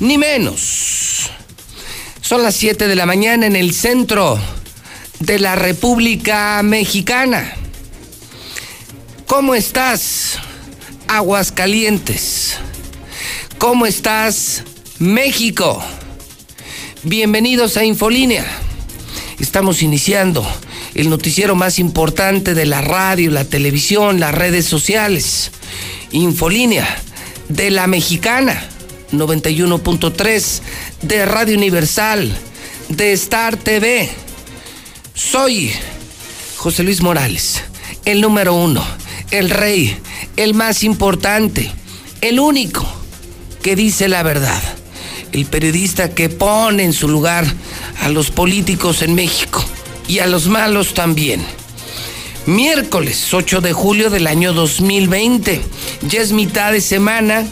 ni menos. Son las 7 de la mañana en el centro de la República Mexicana. ¿Cómo estás, Aguascalientes? ¿Cómo estás, México? Bienvenidos a Infolínea. Estamos iniciando el noticiero más importante de la radio, la televisión, las redes sociales. Infolínea de la Mexicana 91.3, de Radio Universal, de Star TV. Soy José Luis Morales, el número uno, el rey, el más importante, el único que dice la verdad, el periodista que pone en su lugar a los políticos en México y a los malos también. Miércoles 8 de julio del año 2020, ya es mitad de semana,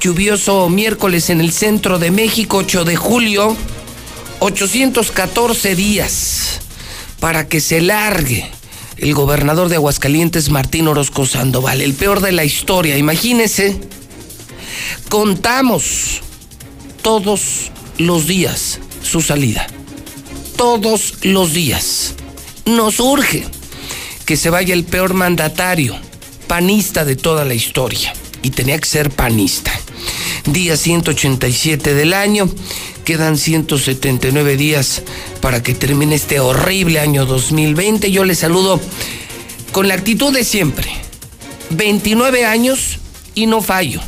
lluvioso miércoles en el centro de México, 8 de julio, 814 días para que se largue el gobernador de Aguascalientes, Martín Orozco Sandoval, el peor de la historia. Imagínese, contamos todos los días su salida todos los días. Nos urge que se vaya el peor mandatario, panista de toda la historia. Y tenía que ser panista. Día 187 del año, quedan 179 días para que termine este horrible año 2020. Yo les saludo con la actitud de siempre. 29 años y no fallo.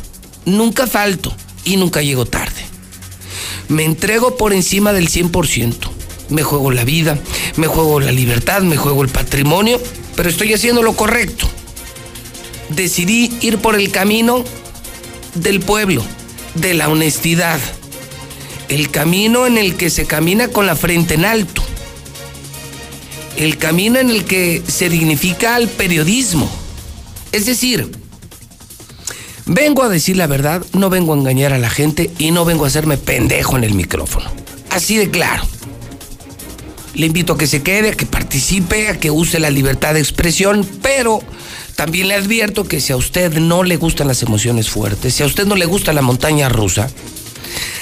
Nunca falto y nunca llego tarde. Me entrego por encima del 100% me juego la vida, me juego la libertad, me juego el patrimonio, pero estoy haciendo lo correcto. Decidí ir por el camino del pueblo, de la honestidad, el camino en el que se camina con la frente en alto, el camino en el que se dignifica al periodismo. Es decir, vengo a decir la verdad, no vengo a engañar a la gente y no vengo a hacerme pendejo en el micrófono. Así de claro. Le invito a que se quede, a que participe, a que use la libertad de expresión, pero también le advierto que si a usted no le gustan las emociones fuertes, si a usted no le gusta la montaña rusa,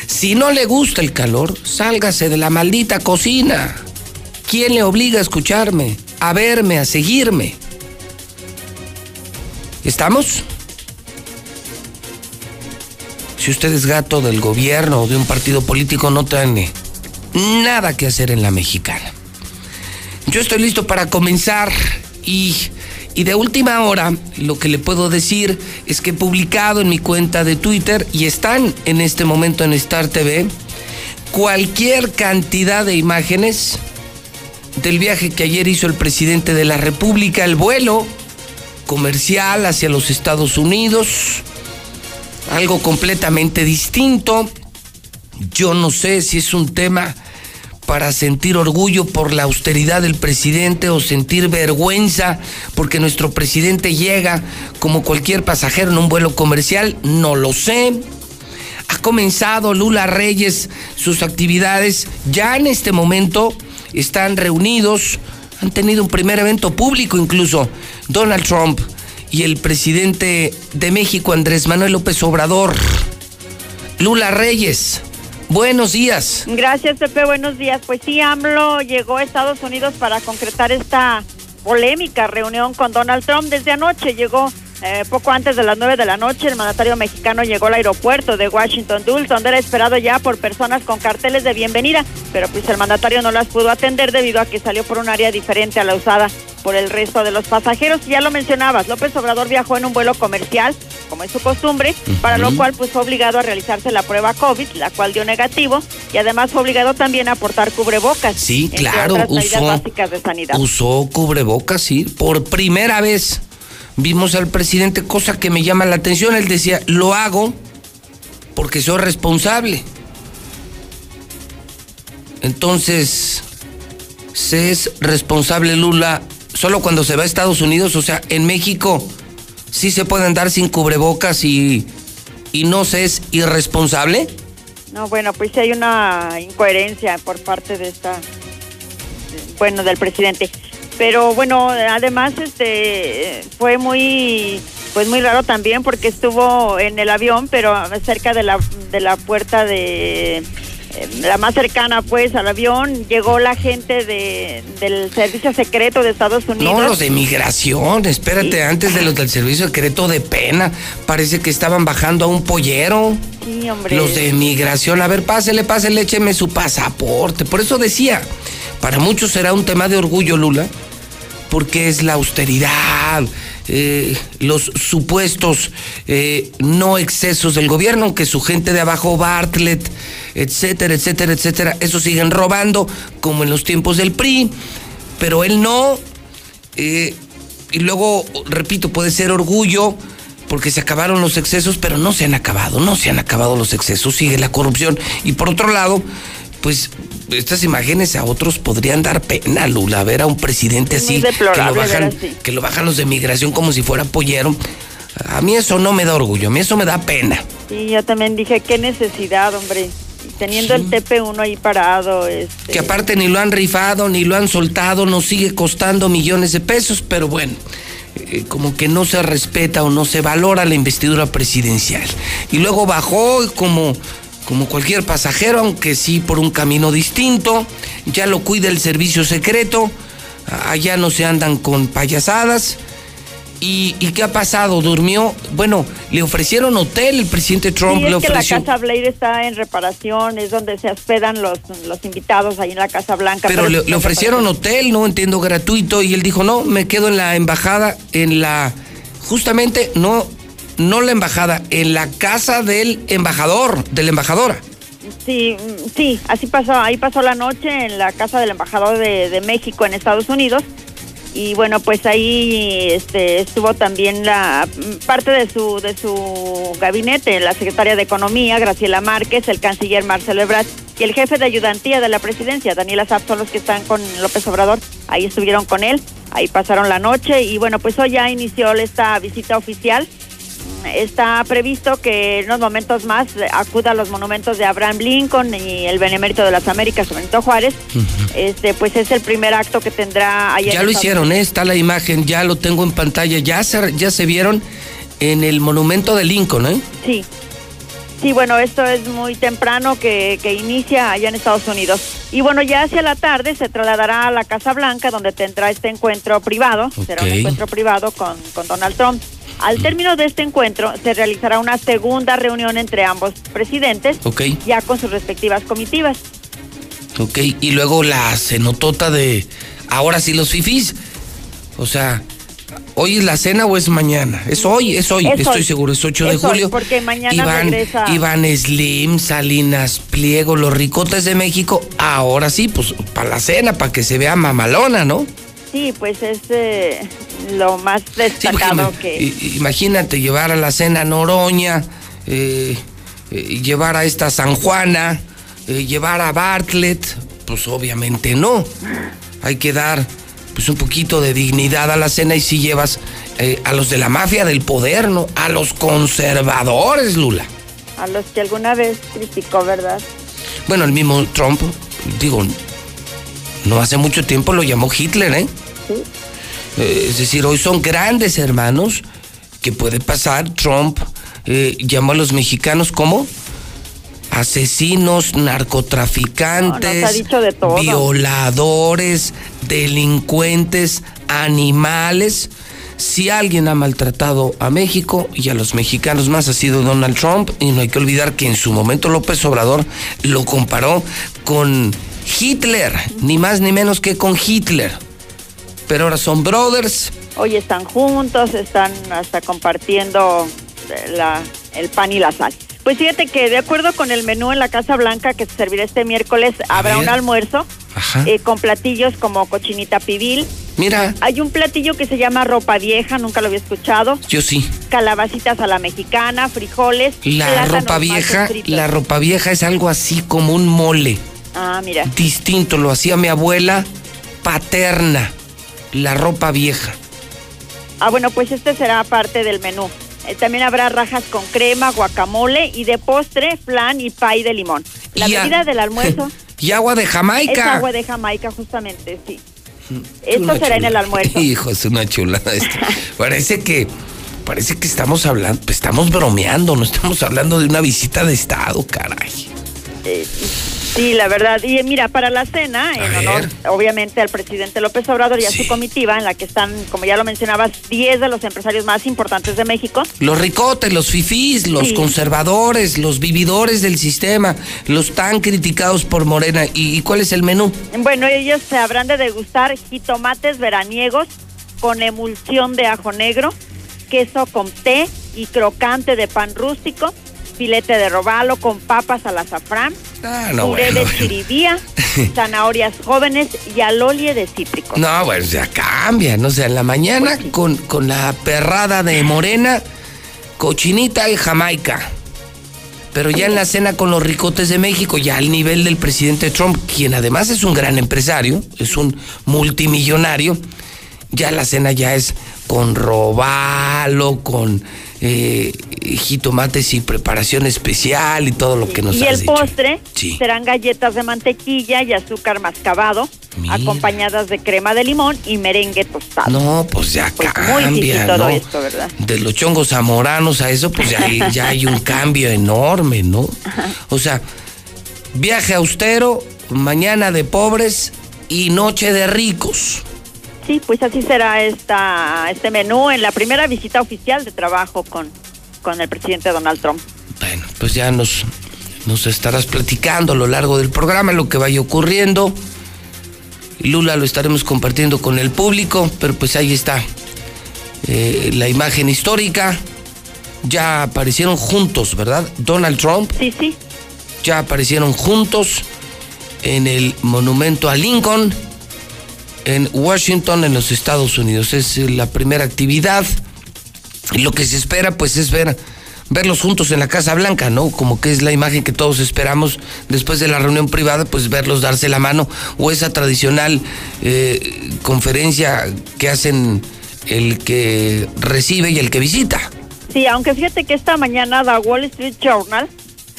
si no le gusta el calor, sálgase de la maldita cocina. ¿Quién le obliga a escucharme, a verme, a seguirme? ¿Estamos? Si usted es gato del gobierno o de un partido político, no tiene nada que hacer en la mexicana. Yo estoy listo para comenzar y, y, de última hora lo que le puedo decir es que he publicado en mi cuenta de Twitter y están en este momento en Star TV cualquier cantidad de imágenes del viaje que ayer hizo el presidente de la República, el vuelo comercial hacia los Estados Unidos, algo completamente distinto. Yo no sé si es un tema para sentir orgullo por la austeridad del presidente o sentir vergüenza porque nuestro presidente llega como cualquier pasajero en un vuelo comercial, no lo sé. Ha comenzado Lula Reyes sus actividades, ya en este momento están reunidos, han tenido un primer evento público incluso, Donald Trump y el presidente de México, Andrés Manuel López Obrador. Lula Reyes, Buenos días. Gracias, Pepe. Buenos días. Pues sí, AMLO llegó a Estados Unidos para concretar esta polémica reunión con Donald Trump. Desde anoche llegó eh, poco antes de las nueve de la noche, el mandatario mexicano llegó al aeropuerto de Washington Dulce, donde era esperado ya por personas con carteles de bienvenida, pero pues el mandatario no las pudo atender debido a que salió por un área diferente a la usada por el resto de los pasajeros. Ya lo mencionabas, López Obrador viajó en un vuelo comercial, como es su costumbre, para lo cual pues fue obligado a realizarse la prueba COVID, la cual dio negativo, y además fue obligado también a portar cubrebocas. Sí, claro, usó, básicas de sanidad. usó cubrebocas, sí, por primera vez vimos al presidente, cosa que me llama la atención, él decía, lo hago porque soy responsable. Entonces, se es responsable Lula solo cuando se va a Estados Unidos, o sea, en México sí se puede andar sin cubrebocas y, y no se es irresponsable. No, bueno, pues sí hay una incoherencia por parte de esta, bueno, del presidente. Pero bueno, además este fue muy pues muy raro también porque estuvo en el avión, pero cerca de la de la puerta de la más cercana pues al avión, llegó la gente de, del servicio secreto de Estados Unidos. No, los de migración, espérate, antes de los del servicio secreto de pena, parece que estaban bajando a un pollero. Sí, hombre. Los de migración, a ver, pásele, pásele, écheme su pasaporte. Por eso decía, para muchos será un tema de orgullo, Lula, porque es la austeridad, eh, los supuestos eh, no excesos del gobierno, aunque su gente de abajo, Bartlett, etcétera, etcétera, etcétera, eso siguen robando, como en los tiempos del PRI, pero él no. Eh, y luego, repito, puede ser orgullo porque se acabaron los excesos, pero no se han acabado, no se han acabado los excesos, sigue la corrupción. Y por otro lado, pues estas imágenes a otros podrían dar pena, Lula, ver a un presidente así, que lo, bajan, que lo bajan los de migración como si fuera pollero. A mí eso no me da orgullo, a mí eso me da pena. Sí, yo también dije, qué necesidad, hombre. Teniendo el TP1 ahí parado. Este... Que aparte ni lo han rifado, ni lo han soltado, nos sigue costando millones de pesos, pero bueno, eh, como que no se respeta o no se valora la investidura presidencial. Y luego bajó como como cualquier pasajero, aunque sí por un camino distinto. Ya lo cuida el servicio secreto. Allá no se andan con payasadas. ¿Y, qué ha pasado? ¿Durmió? Bueno, le ofrecieron hotel, el presidente Trump le ofreció. la Casa Blair está en reparación, es donde se hospedan los, los invitados ahí en la Casa Blanca. Pero, le, le ofrecieron hotel, no entiendo, gratuito, y él dijo, no, me quedo en la embajada, en la... Justamente, no, no la embajada, en la casa del embajador, de la embajadora. Sí, sí, así pasó, ahí pasó la noche en la casa del embajador de, México en Estados Unidos y bueno pues ahí este, estuvo también la parte de su de su gabinete la secretaria de economía Graciela Márquez el canciller Marcelo Ebrard y el jefe de ayudantía de la presidencia Daniela Azap son los que están con López Obrador ahí estuvieron con él ahí pasaron la noche y bueno pues hoy ya inició esta visita oficial está previsto que en unos momentos más acuda a los monumentos de Abraham Lincoln y el Benemérito de las Américas, Benito Juárez. Este, pues es el primer acto que tendrá allá. Ya lo hicieron, ¿eh? está la imagen, ya lo tengo en pantalla, ya se, ya se vieron en el monumento de Lincoln, ¿eh? Sí. Sí, bueno, esto es muy temprano que, que, inicia allá en Estados Unidos. Y bueno, ya hacia la tarde se trasladará a la Casa Blanca, donde tendrá este encuentro privado, será un encuentro privado con, con Donald Trump. Al término de este encuentro se realizará una segunda reunión entre ambos presidentes, ya con sus respectivas comitivas. Ok, y luego la cenotota de ahora sí los fifís. O sea, ¿hoy es la cena o es mañana? Es hoy, es hoy, estoy seguro, es 8 de julio. porque mañana Iván, regresa. Iván Slim, Salinas Pliego, los ricotes de México. Ahora sí, pues para la cena, para que se vea mamalona, ¿no? Sí, pues es eh, lo más destacado que... Imagínate llevar a la cena Noroña, eh, eh, llevar a esta San Juana, llevar a Bartlett, pues obviamente no. Hay que dar pues un poquito de dignidad a la cena y si llevas a los de la mafia del poder, ¿no? A los conservadores, Lula. A los que alguna vez criticó, ¿verdad? Bueno, el mismo Trump, digo, no hace mucho tiempo lo llamó Hitler, ¿eh? ¿Eh? es decir, hoy son grandes hermanos que puede pasar. Trump eh, llamó a los mexicanos como asesinos, narcotraficantes, violadores, delincuentes, animales. Si alguien ha maltratado a México y a los mexicanos más ha sido Donald Trump, y no hay que olvidar que en su momento López Obrador lo comparó con Hitler, ni más ni menos que con Hitler. Pero ahora son brothers. Hoy están juntos, están hasta compartiendo la, el pan y la sal. Pues fíjate que de acuerdo con el menú en la Casa Blanca que se servirá este miércoles, habrá un almuerzo eh, con platillos como cochinita pibil. Mira. Hay un platillo que se llama ropa vieja, nunca lo había escuchado. Yo sí. calabacitas a la mexicana, frijoles. La ropa vieja, la ropa vieja es algo así como un mole. Ah, mira. Distinto, lo hacía mi abuela paterna. La ropa vieja. Ah, bueno, pues este será parte del menú. Eh, también habrá rajas con crema, guacamole y de postre, flan y pay de limón. La Y a- bebida del almuerzo Y agua de es Jamaica. agua de Jamaica, justamente, sí. Es Esto será en el almuerzo. Hijo, es una chulada esto. parece que parece que estamos hablando, pues, estamos bromeando, no estamos hablando de una visita de estado, caray. Eh, sí, la verdad. Y eh, mira, para la cena, en honor, ver. obviamente, al presidente López Obrador y a Sí. su comitiva, en la que están, como ya lo mencionabas, 10 de los empresarios más importantes de México. Los ricotes, los fifís, los Sí. conservadores, los vividores del sistema, los tan criticados por Morena. ¿Y, y cuál es el menú? Bueno, ellos se habrán de degustar jitomates veraniegos con emulsión de ajo negro, queso con té y crocante de pan rústico, filete de robalo con papas al azafrán, Ah, no, puré bueno, de bueno. chiribía, zanahorias jóvenes y alolie de cítricos. No, bueno, ya cambia, no sé, en la mañana Pues sí. con, con la perrada de Morena, cochinita y Jamaica. Pero ya en la cena con los ricotes de México, ya al nivel del presidente Trump, quien además es un gran empresario, es un multimillonario, ya la cena ya es con robalo, con eh, jitomates y preparación especial y todo lo que nos y has el dicho. postre Sí. serán galletas de mantequilla y azúcar mascabado, Mira. acompañadas de crema de limón y merengue tostado. No, pues ya Pues muy cambia, todo esto, ¿verdad? De los chongos zamoranos a eso, pues ya hay, ya hay un cambio enorme, ¿no? O sea, viaje austero, mañana de pobres y noche de ricos. Sí, pues así será esta, este menú en la primera visita oficial de trabajo con, con el presidente Donald Trump. Bueno, pues ya nos, nos estarás platicando a lo largo del programa lo que vaya ocurriendo. Lula lo estaremos compartiendo con el público, pero pues ahí está eh, la imagen histórica. Ya aparecieron juntos, ¿verdad? Donald Trump Sí, sí, ya aparecieron juntos en el monumento a Lincoln en Washington, en los Estados Unidos. Es eh, la primera actividad. Y lo que se espera, pues, es ver verlos juntos en la Casa Blanca, ¿no? Como que es la imagen que todos esperamos después de la reunión privada, pues verlos darse la mano o esa tradicional eh, conferencia que hacen el que recibe y el que visita. sí, aunque fíjate que esta mañana The Wall Street Journal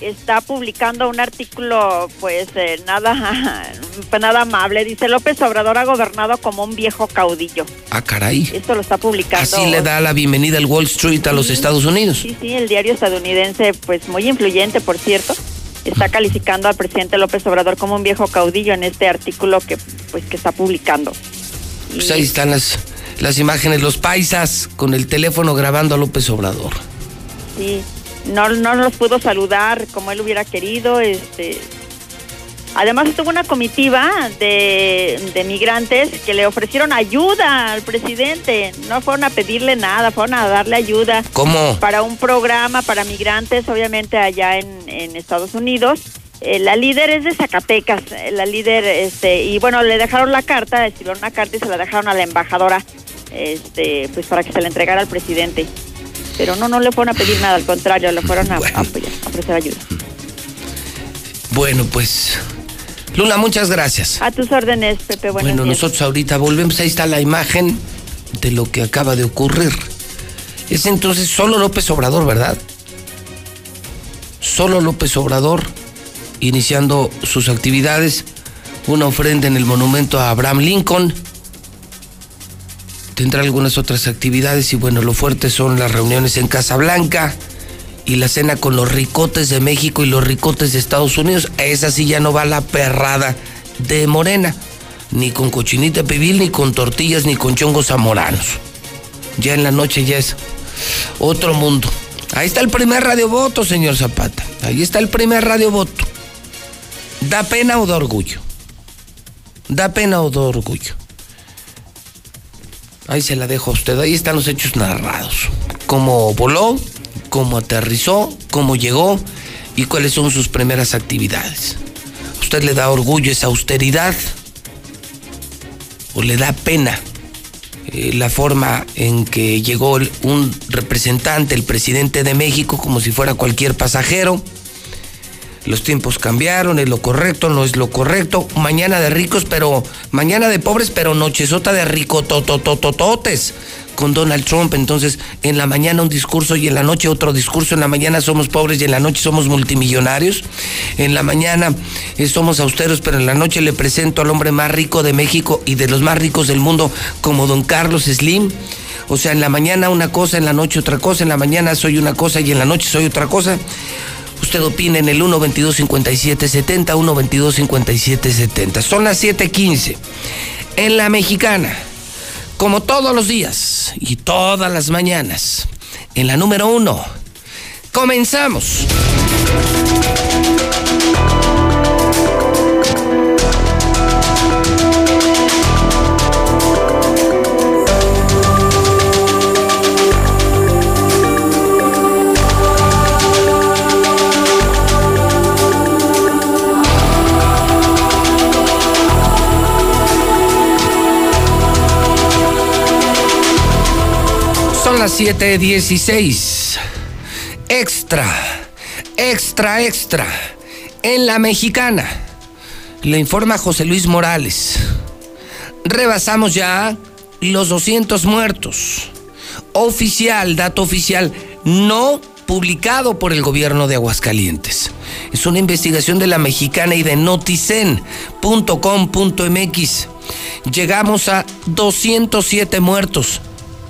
está publicando un artículo, pues eh, nada, pues, nada amable. Dice López Obrador ha gobernado como un viejo caudillo. Ah, caray. Esto lo está publicando. Así le da la bienvenida al Wall Street a los Sí. Estados Unidos. Sí, sí, el diario estadounidense, pues muy influyente, por cierto, está calificando al presidente López Obrador como un viejo caudillo en este artículo que, pues, que está publicando. Y- Pues ahí están las, las imágenes, los paisas con el teléfono grabando a López Obrador. Sí, no, no los pudo saludar como él hubiera querido. Este, además tuvo una comitiva de, de migrantes que le ofrecieron ayuda al presidente. No fueron a pedirle nada, fueron a darle ayuda ¿Cómo? para un programa para migrantes, obviamente allá en, en Estados Unidos. Eh, la líder es de Zacatecas, eh, la líder, este, y bueno, le dejaron la carta, escribieron una carta y se la dejaron a la embajadora, este, pues para que se la entregara al presidente. Pero no, no le fueron a pedir nada, al contrario, le fueron a, Bueno. a apoyar, a ofrecer ayuda. Bueno, pues. Lula, muchas gracias. A tus órdenes, Pepe, buenos bueno, días. nosotros ahorita volvemos. Ahí está la imagen de lo que acaba de ocurrir. Es entonces solo López Obrador, ¿verdad? Solo López Obrador iniciando sus actividades. Una ofrenda en el monumento a Abraham Lincoln. Tendrá algunas otras actividades y bueno, lo fuerte son las reuniones en Casa Blanca y la cena con los ricotes de México y los ricotes de Estados Unidos. A esa sí ya no va la perrada de Morena, ni con cochinita pibil, ni con tortillas, ni con chongos zamoranos. Ya en la noche ya es otro mundo. Ahí está el primer radiovoto, señor Zapata. Ahí está el primer radiovoto. ¿Da pena o da orgullo? ¿Da pena o da orgullo? Ahí se la dejo a usted. Ahí están los hechos narrados. Cómo voló, cómo aterrizó, cómo llegó y cuáles son sus primeras actividades. ¿A usted le da orgullo esa austeridad? ¿O le da pena eh, la forma en que llegó un representante, el presidente de México, como si fuera cualquier pasajero. Los tiempos cambiaron, es lo correcto, no es lo correcto. Mañana de ricos, pero mañana de pobres, pero nochesota de ricotototototes con Donald Trump. Entonces, en la mañana un discurso y en la noche otro discurso. En la mañana somos pobres y en la noche somos multimillonarios. En la mañana eh, somos austeros, pero en la noche le presento al hombre más rico de México y de los más ricos del mundo como don Carlos Slim. O sea, en la mañana una cosa, en la noche otra cosa, en la mañana soy una cosa y en la noche soy otra cosa. Usted opina en el 122-5770, 122-5770. Son las 7:15. En la mexicana, como todos los días y todas las mañanas, en la número uno, comenzamos. Las 7:16. Extra, extra, extra. En la mexicana, le informa José Luis Morales. Rebasamos ya los 200 muertos. Oficial, dato oficial, no publicado por el gobierno de Aguascalientes. Es una investigación de la mexicana y de noticen.com.mx. Llegamos a 207 muertos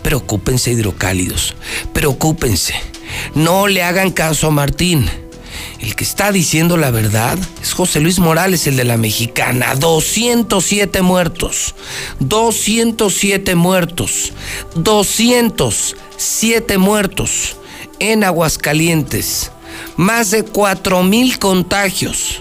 Preocúpense hidrocálidos, preocúpense. No le hagan caso a Martín. El que está diciendo la verdad es José Luis Morales, el de la mexicana. 207 muertos. 207 muertos. 207 muertos en Aguascalientes. Más de 4 mil contagios.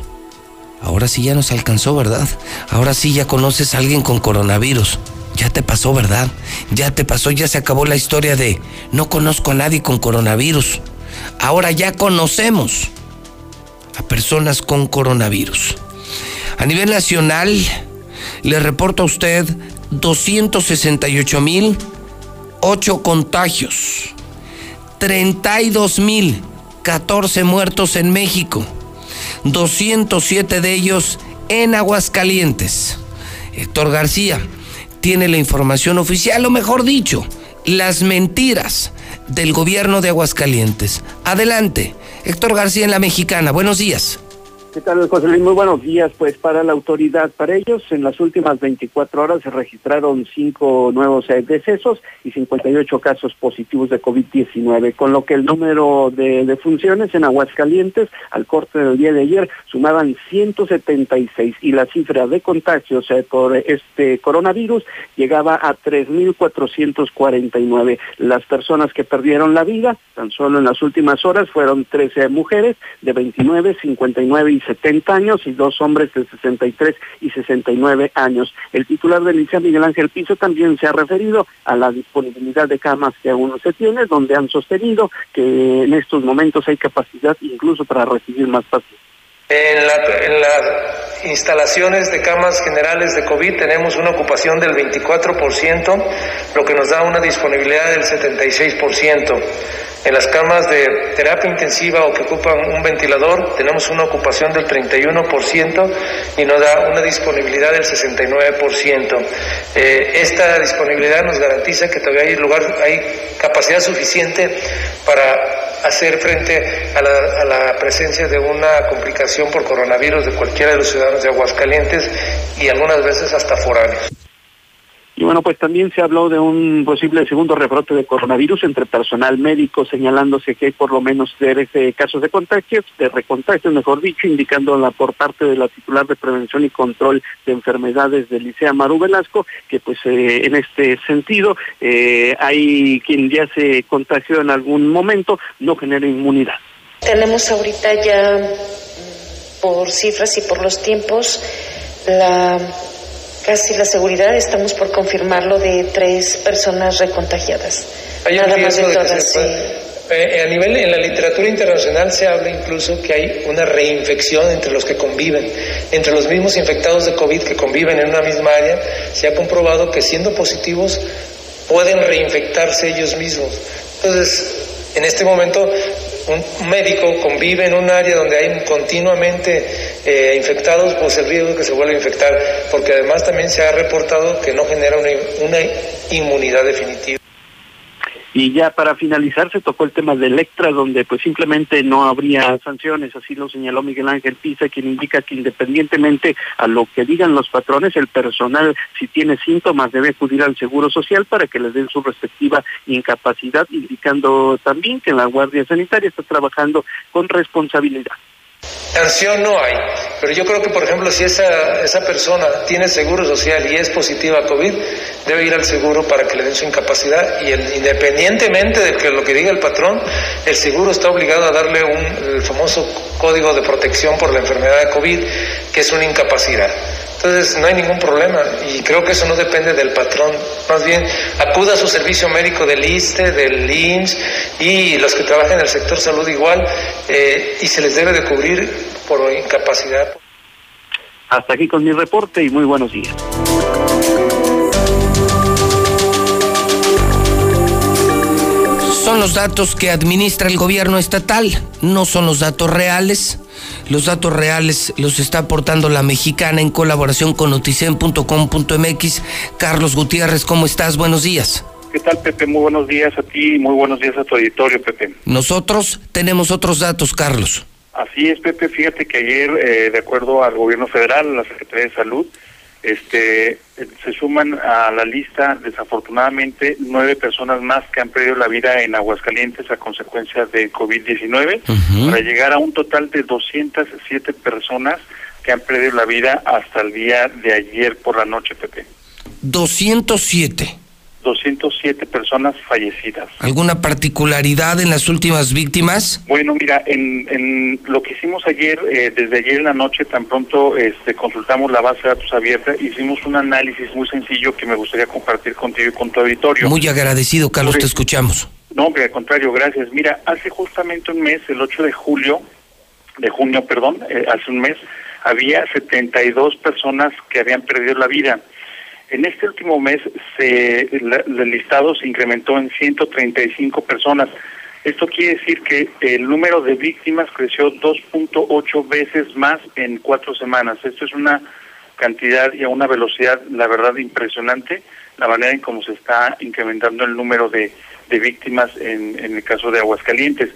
Ahora sí ya nos alcanzó, ¿verdad? Ahora sí ya conoces a alguien con coronavirus. Ya te pasó, ¿verdad? Ya te pasó, ya se acabó la historia de no conozco a nadie con coronavirus. Ahora ya conocemos a personas con coronavirus. A nivel nacional, le reporto a usted 268 mil 8 contagios, 32 mil 14 muertos en México, 207 de ellos en Aguascalientes. Héctor García, tiene la información oficial, o mejor dicho, las mentiras del gobierno de Aguascalientes. Adelante, Héctor García en la Mexicana. Buenos días. ¿Qué tal, José Luis? Muy buenos días. Pues para la autoridad, para ellos, en las últimas 24 horas se registraron cinco nuevos decesos y 58 casos positivos de COVID-19, con lo que el número de defunciones en Aguascalientes al corte del día de ayer sumaban 176 y la cifra de contagios eh, por este coronavirus llegaba a 3.449. Las personas que perdieron la vida, tan solo en las últimas horas, fueron 13 mujeres de 29, 59 y 70 años y dos hombres de 63 y 69 años. El titular del liceo Miguel Ángel Piso también se ha referido a la disponibilidad de camas que aún no se tiene, donde han sostenido que en estos momentos hay capacidad incluso para recibir más pacientes. En, las instalaciones de camas generales de COVID tenemos una ocupación del 24%, lo que nos da una disponibilidad del 76%. En las camas de terapia intensiva o que ocupan un ventilador tenemos una ocupación del 31% y nos da una disponibilidad del 69%. Eh, esta disponibilidad nos garantiza que todavía hay lugar, hay capacidad suficiente para hacer frente a la, a la presencia de una complicación por coronavirus de cualquiera de los ciudadanos de Aguascalientes y algunas veces hasta foráneos. Y bueno, pues también se habló de un posible segundo rebrote de coronavirus entre personal médico, señalándose que hay por lo menos 13 casos de contagios, de recontagios, mejor dicho, indicándola por parte de la titular de Prevención y Control de Enfermedades del Licea Maru Velasco, que pues eh, en este sentido eh, hay quien ya se contagió en algún momento, no genera inmunidad. Tenemos ahorita ya, por cifras y por los tiempos, la casi la seguridad, estamos por confirmarlo de tres personas recontagiadas. Hay Nada más de todas, eh, a nivel, en la literatura internacional se habla incluso que hay una reinfección entre los que conviven, entre los mismos infectados de COVID que conviven en una misma área, se ha comprobado que siendo positivos pueden reinfectarse ellos mismos. Entonces, en este momento, un médico convive en un área donde hay continuamente eh, infectados, pues el riesgo de que se vuelva a infectar, porque además también se ha reportado que no genera una inmunidad definitiva. Y ya para finalizar se tocó el tema de Electra, donde pues simplemente no habría sanciones, así lo señaló Miguel Ángel Pisa, quien indica que independientemente a lo que digan los patrones, el personal si tiene síntomas debe acudir al Seguro Social para que les den su respectiva incapacidad, indicando también que la Guardia Sanitaria está trabajando con responsabilidad. Sanción no hay, pero yo creo que, por ejemplo, si esa, esa persona tiene seguro social y es positiva a COVID, debe ir al seguro para que le den su incapacidad y independientemente de que lo que diga el patrón, el seguro está obligado a darle un, el famoso código de protección por la enfermedad de COVID, que es una incapacidad. Entonces no hay ningún problema y creo que eso no depende del patrón. Más bien acuda a su servicio médico del ISTE, del IMSS y los que trabajan en el sector salud igual eh, y se les debe de cubrir por incapacidad. Hasta aquí con mi reporte y muy buenos días. Son los datos que administra el gobierno estatal, no son los datos reales. Los datos reales los está aportando la mexicana en colaboración con noticen.com.mx. Carlos Gutiérrez, ¿cómo estás? Buenos días. ¿Qué tal, Pepe? Muy buenos días a ti y muy buenos días a tu auditorio, Pepe. Nosotros tenemos otros datos, Carlos. Así es, Pepe. Fíjate que ayer, eh, de acuerdo al gobierno federal, la Secretaría de Salud, este, se suman a la lista, desafortunadamente, nueve personas más que han perdido la vida en Aguascalientes a consecuencia de COVID-19, para llegar a un total de 207 personas que han perdido la vida hasta el día de ayer por la noche, Pepe. 207. 207 personas fallecidas. ¿Alguna particularidad en las últimas víctimas? Bueno, mira, en, en lo que hicimos ayer, eh, desde ayer en la noche, tan pronto este, consultamos la base de datos abierta, hicimos un análisis muy sencillo que me gustaría compartir contigo y con tu auditorio. Muy agradecido, Carlos, te escuchamos. No, al contrario, gracias. Mira, hace justamente un mes, el 8 de julio, de junio, perdón, eh, hace un mes, había 72 personas que habían perdido la vida. En este último mes se, el listado se incrementó en 135 personas. Esto quiere decir que el número de víctimas creció 2.8 veces más en cuatro semanas. Esto es una cantidad y a una velocidad, la verdad, impresionante, la manera en cómo se está incrementando el número de, víctimas en, el caso de Aguascalientes.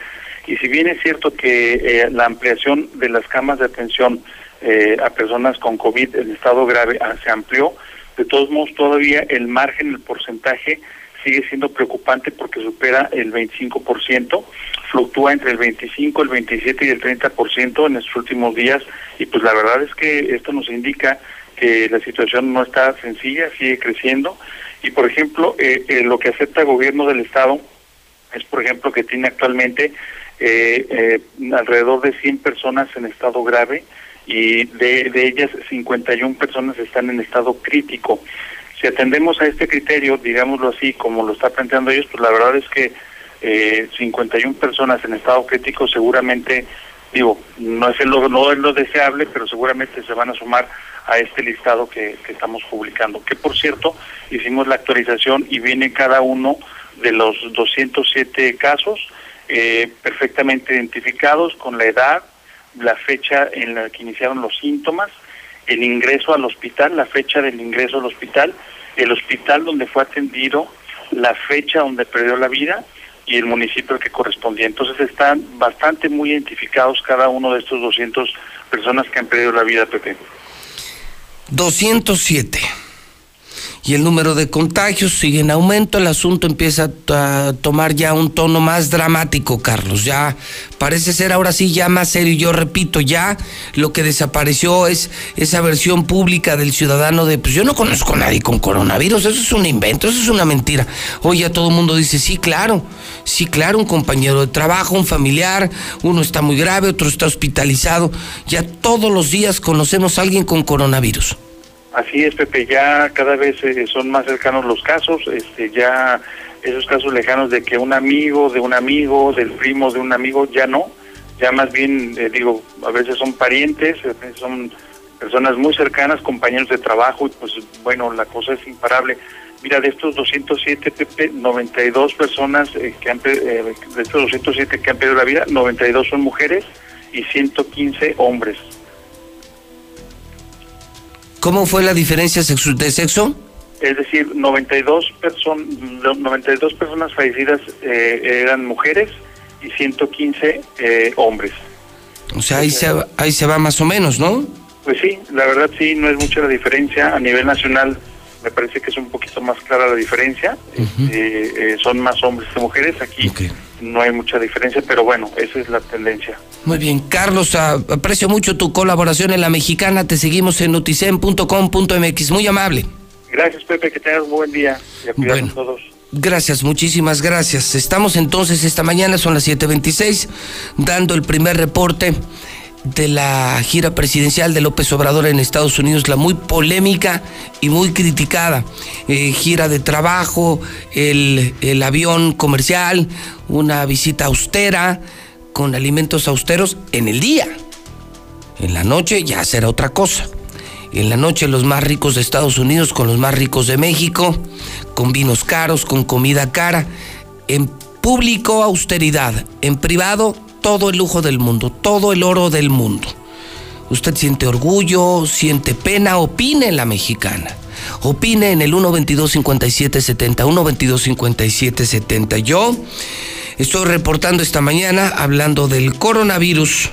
Y si bien es cierto que eh, la ampliación de las camas de atención eh, a personas con COVID en estado grave ah, se amplió, de todos modos, todavía el margen, el porcentaje sigue siendo preocupante porque supera el 25%, fluctúa entre el 25, el 27 y el 30% en estos últimos días. Y pues la verdad es que esto nos indica que la situación no está sencilla, sigue creciendo. Y por ejemplo eh, eh, lo que acepta el gobierno del estado es por ejemplo que tiene actualmente eh, alrededor de 100 personas en estado grave, y de, de ellas 51 personas están en estado crítico. Si atendemos a este criterio, digámoslo así, como lo está planteando ellos, pues la verdad es que eh, 51 personas en estado crítico seguramente, digo, no es, lo, no es lo deseable, pero seguramente se van a sumar a este listado que, que estamos publicando. Que por cierto, hicimos la actualización y viene cada uno de los 207 casos eh, perfectamente identificados con la edad, la fecha en la que iniciaron los síntomas, el ingreso al hospital, la fecha del ingreso al hospital, el hospital donde fue atendido, la fecha donde perdió la vida y el municipio al que correspondía. Entonces están bastante muy identificados cada uno de estos 200 personas que han perdido la vida, Pepe. 207 y el número de contagios sigue en aumento, el asunto empieza a tomar ya un tono más dramático, Carlos. Ya parece ser ahora sí ya más serio. Yo repito, ya lo que desapareció es esa versión pública del ciudadano de, pues yo no conozco a nadie con coronavirus, eso es un invento, eso es una mentira. Hoy ya todo el mundo dice, sí, claro, sí, claro, un compañero de trabajo, un familiar, uno está muy grave, otro está hospitalizado. Ya todos los días conocemos a alguien con coronavirus. Así es, Pepe, ya cada vez eh, son más cercanos los casos, este, ya esos casos lejanos de que un amigo de un amigo, del primo de un amigo, ya no, ya más bien, eh, digo, a veces son parientes, a veces son personas muy cercanas, compañeros de trabajo, y pues bueno, la cosa es imparable. Mira, de estos 207, Pepe, 92 personas eh, que han, eh, de estos 207 que han perdido la vida, 92 son mujeres y 115 hombres. ¿Cómo fue la diferencia de sexo? Es decir, 92, person 92 personas fallecidas eh, eran mujeres y 115 hombres. O sea, ahí se, ahí se va más o menos, ¿no? Pues sí, la verdad sí, no es mucha la diferencia. A nivel nacional me parece que es un poquito más clara la diferencia. Eh, son más hombres que mujeres. Aquí no hay mucha diferencia, pero bueno, esa es la tendencia. Muy bien, Carlos, aprecio mucho tu colaboración en La Mexicana. Te seguimos en noticen.com.mx. Muy amable. Gracias, Pepe, que tengas un buen día. Y a todos. Gracias, muchísimas gracias. Estamos entonces esta mañana, son las 7.26, dando el primer reporte de la gira presidencial de López Obrador en Estados Unidos, la muy polémica y muy criticada eh, gira de trabajo, el, el avión comercial, una visita austera con alimentos austeros en el día. En la noche ya será otra cosa. En la noche los más ricos de Estados Unidos con los más ricos de México, con vinos caros, con comida cara. En público austeridad, en privado todo el lujo del mundo, todo el oro del mundo. Usted siente orgullo, siente pena, opine en la mexicana. Opine en el 122-5770, 122-5770. Yo estoy reportando esta mañana hablando del coronavirus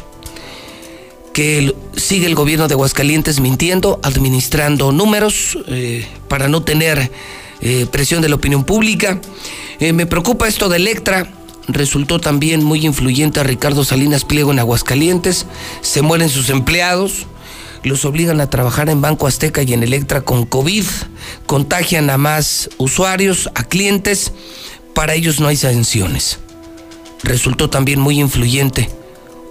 que sigue el gobierno de Aguascalientes mintiendo, administrando números eh, para no tener eh, presión de la opinión pública. Eh, me preocupa esto de Electra resultó también muy influyente a Ricardo Salinas Pliego en Aguascalientes. Se mueren sus empleados, los obligan a trabajar en Banco Azteca y en Electra con COVID, contagian a más usuarios, a clientes, para ellos no hay sanciones. Resultó también muy influyente,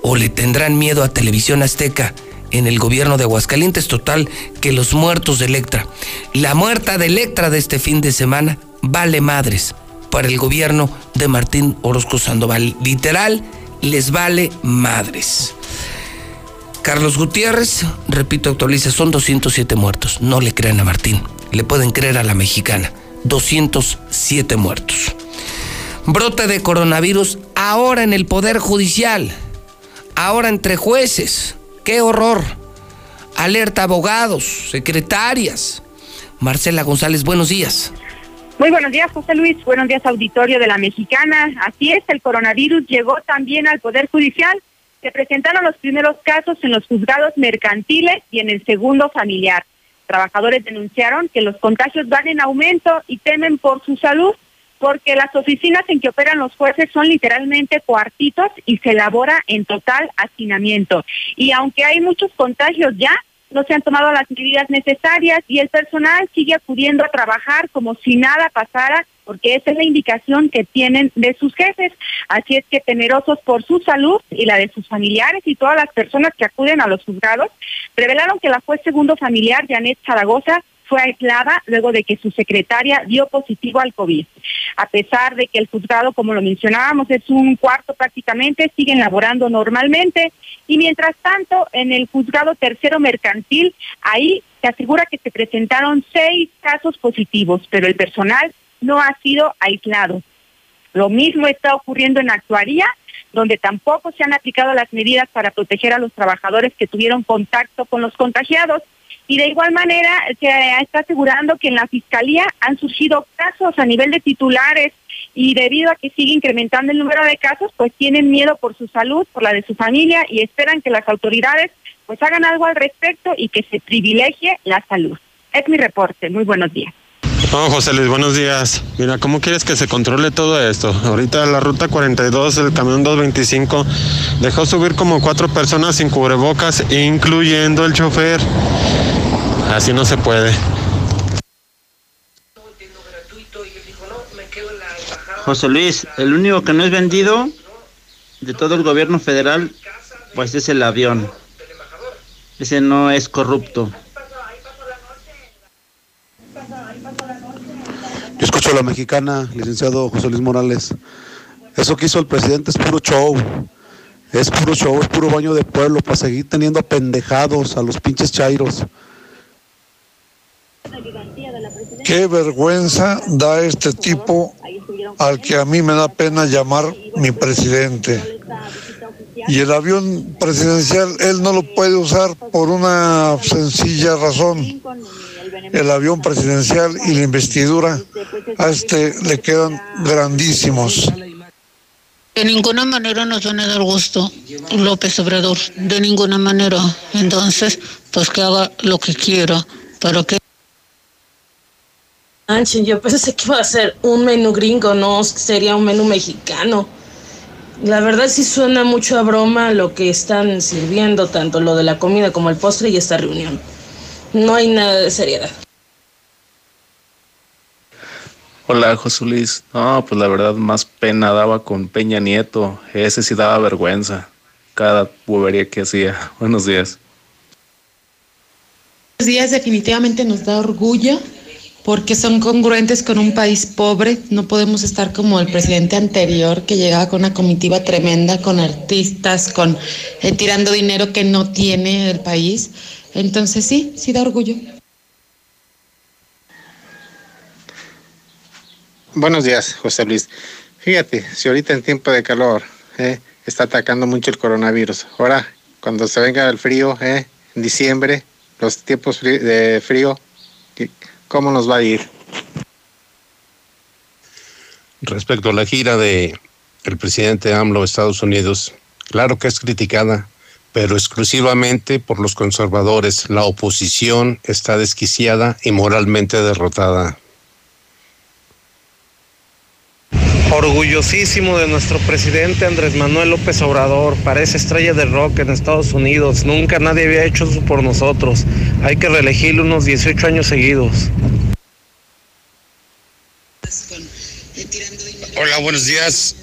o le tendrán miedo a Televisión Azteca en el gobierno de Aguascalientes, total, que los muertos de Electra. La muerta de Electra de este fin de semana vale madres para el gobierno de Martín Orozco Sandoval. Literal, les vale madres. Carlos Gutiérrez, repito, actualiza, son 207 muertos. No le crean a Martín, le pueden creer a la mexicana. 207 muertos. Brote de coronavirus ahora en el Poder Judicial, ahora entre jueces. ¡Qué horror! Alerta abogados, secretarias. Marcela González, buenos días. Muy buenos días, José Luis. Buenos días, auditorio de la Mexicana. Así es, el coronavirus llegó también al Poder Judicial. Se presentaron los primeros casos en los juzgados mercantiles y en el segundo familiar. Trabajadores denunciaron que los contagios van en aumento y temen por su salud porque las oficinas en que operan los jueces son literalmente cuartitos y se elabora en total hacinamiento. Y aunque hay muchos contagios ya, no se han tomado las medidas necesarias y el personal sigue acudiendo a trabajar como si nada pasara porque esa es la indicación que tienen de sus jefes. Así es que temerosos por su salud y la de sus familiares y todas las personas que acuden a los juzgados, revelaron que la juez segundo familiar, Janet Zaragoza, fue aislada luego de que su secretaria dio positivo al COVID. A pesar de que el juzgado, como lo mencionábamos, es un cuarto prácticamente, siguen laborando normalmente. Y mientras tanto, en el juzgado tercero mercantil, ahí se asegura que se presentaron seis casos positivos, pero el personal no ha sido aislado. Lo mismo está ocurriendo en actuaría, donde tampoco se han aplicado las medidas para proteger a los trabajadores que tuvieron contacto con los contagiados. Y de igual manera se está asegurando que en la Fiscalía han surgido casos a nivel de titulares y debido a que sigue incrementando el número de casos, pues tienen miedo por su salud, por la de su familia y esperan que las autoridades pues hagan algo al respecto y que se privilegie la salud. Es mi reporte. Muy buenos días. No, José Luis, buenos días. Mira, ¿cómo quieres que se controle todo esto? Ahorita la ruta 42, el camión 225, dejó subir como cuatro personas sin cubrebocas, incluyendo el chofer. Así no se puede. José Luis, el único que no es vendido de todo el gobierno federal, pues es el avión. Ese no es corrupto. Yo escucho a la mexicana, licenciado José Luis Morales. Eso que hizo el presidente es puro show. Es puro show, es puro baño de pueblo para seguir teniendo pendejados a los pinches chairos. qué vergüenza da este tipo al que a mí me da pena llamar mi presidente. Y el avión presidencial él no lo puede usar por una sencilla razón. El avión presidencial y la investidura a este le quedan grandísimos. De ninguna manera nos a dar gusto López Obrador, de ninguna manera. Entonces, pues que haga lo que quiera, para que... Yo pensé que iba a ser un menú gringo, no sería un menú mexicano. La verdad sí suena mucho a broma lo que están sirviendo, tanto lo de la comida como el postre y esta reunión. No hay nada de seriedad. Hola, José Luis. No, pues la verdad más pena daba con Peña Nieto. Ese sí daba vergüenza. Cada bobería que hacía. Buenos días. Buenos días, definitivamente nos da orgullo porque son congruentes con un país pobre. No podemos estar como el presidente anterior que llegaba con una comitiva tremenda, con artistas, con eh, tirando dinero que no tiene el país. Entonces sí, sí da orgullo. Buenos días, José Luis. Fíjate, si ahorita en tiempo de calor eh, está atacando mucho el coronavirus, ahora cuando se venga el frío, eh, en diciembre, los tiempos de frío, ¿cómo nos va a ir? Respecto a la gira de el presidente AMLO a Estados Unidos, claro que es criticada, pero exclusivamente por los conservadores. La oposición está desquiciada y moralmente derrotada. Orgullosísimo de nuestro presidente Andrés Manuel López Obrador, parece estrella de rock en Estados Unidos. Nunca nadie había hecho eso por nosotros. Hay que reelegirlo unos 18 años seguidos. Hola, buenos días.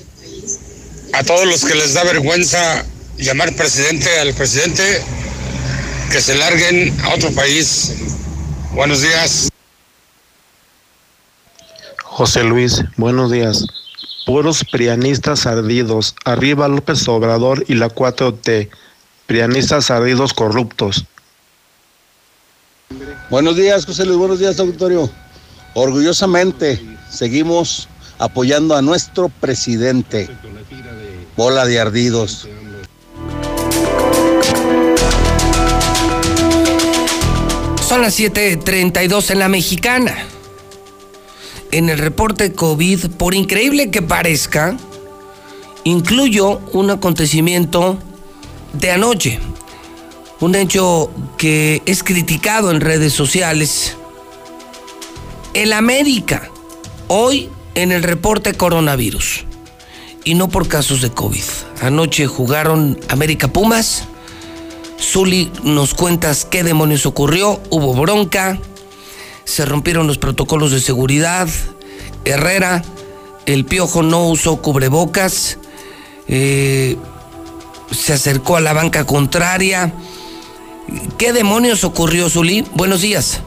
A todos los que les da vergüenza llamar presidente al presidente, que se larguen a otro país. Buenos días. José Luis, buenos días puros prianistas ardidos. Arriba López Obrador y la 4T. Prianistas ardidos corruptos. Buenos días, José Luis. Buenos días, auditorio. Orgullosamente seguimos apoyando a nuestro presidente. Bola de ardidos. Son las 7:32 en la mexicana en el reporte COVID, por increíble que parezca, incluyo un acontecimiento de anoche, un hecho que es criticado en redes sociales. El América, hoy en el reporte coronavirus, y no por casos de COVID. Anoche jugaron América Pumas. Zuli, nos cuentas qué demonios ocurrió, hubo bronca, se rompieron los protocolos de seguridad. Herrera, el piojo no usó cubrebocas, eh, se acercó a la banca contraria. ¿Qué demonios ocurrió, Zulí? Buenos días.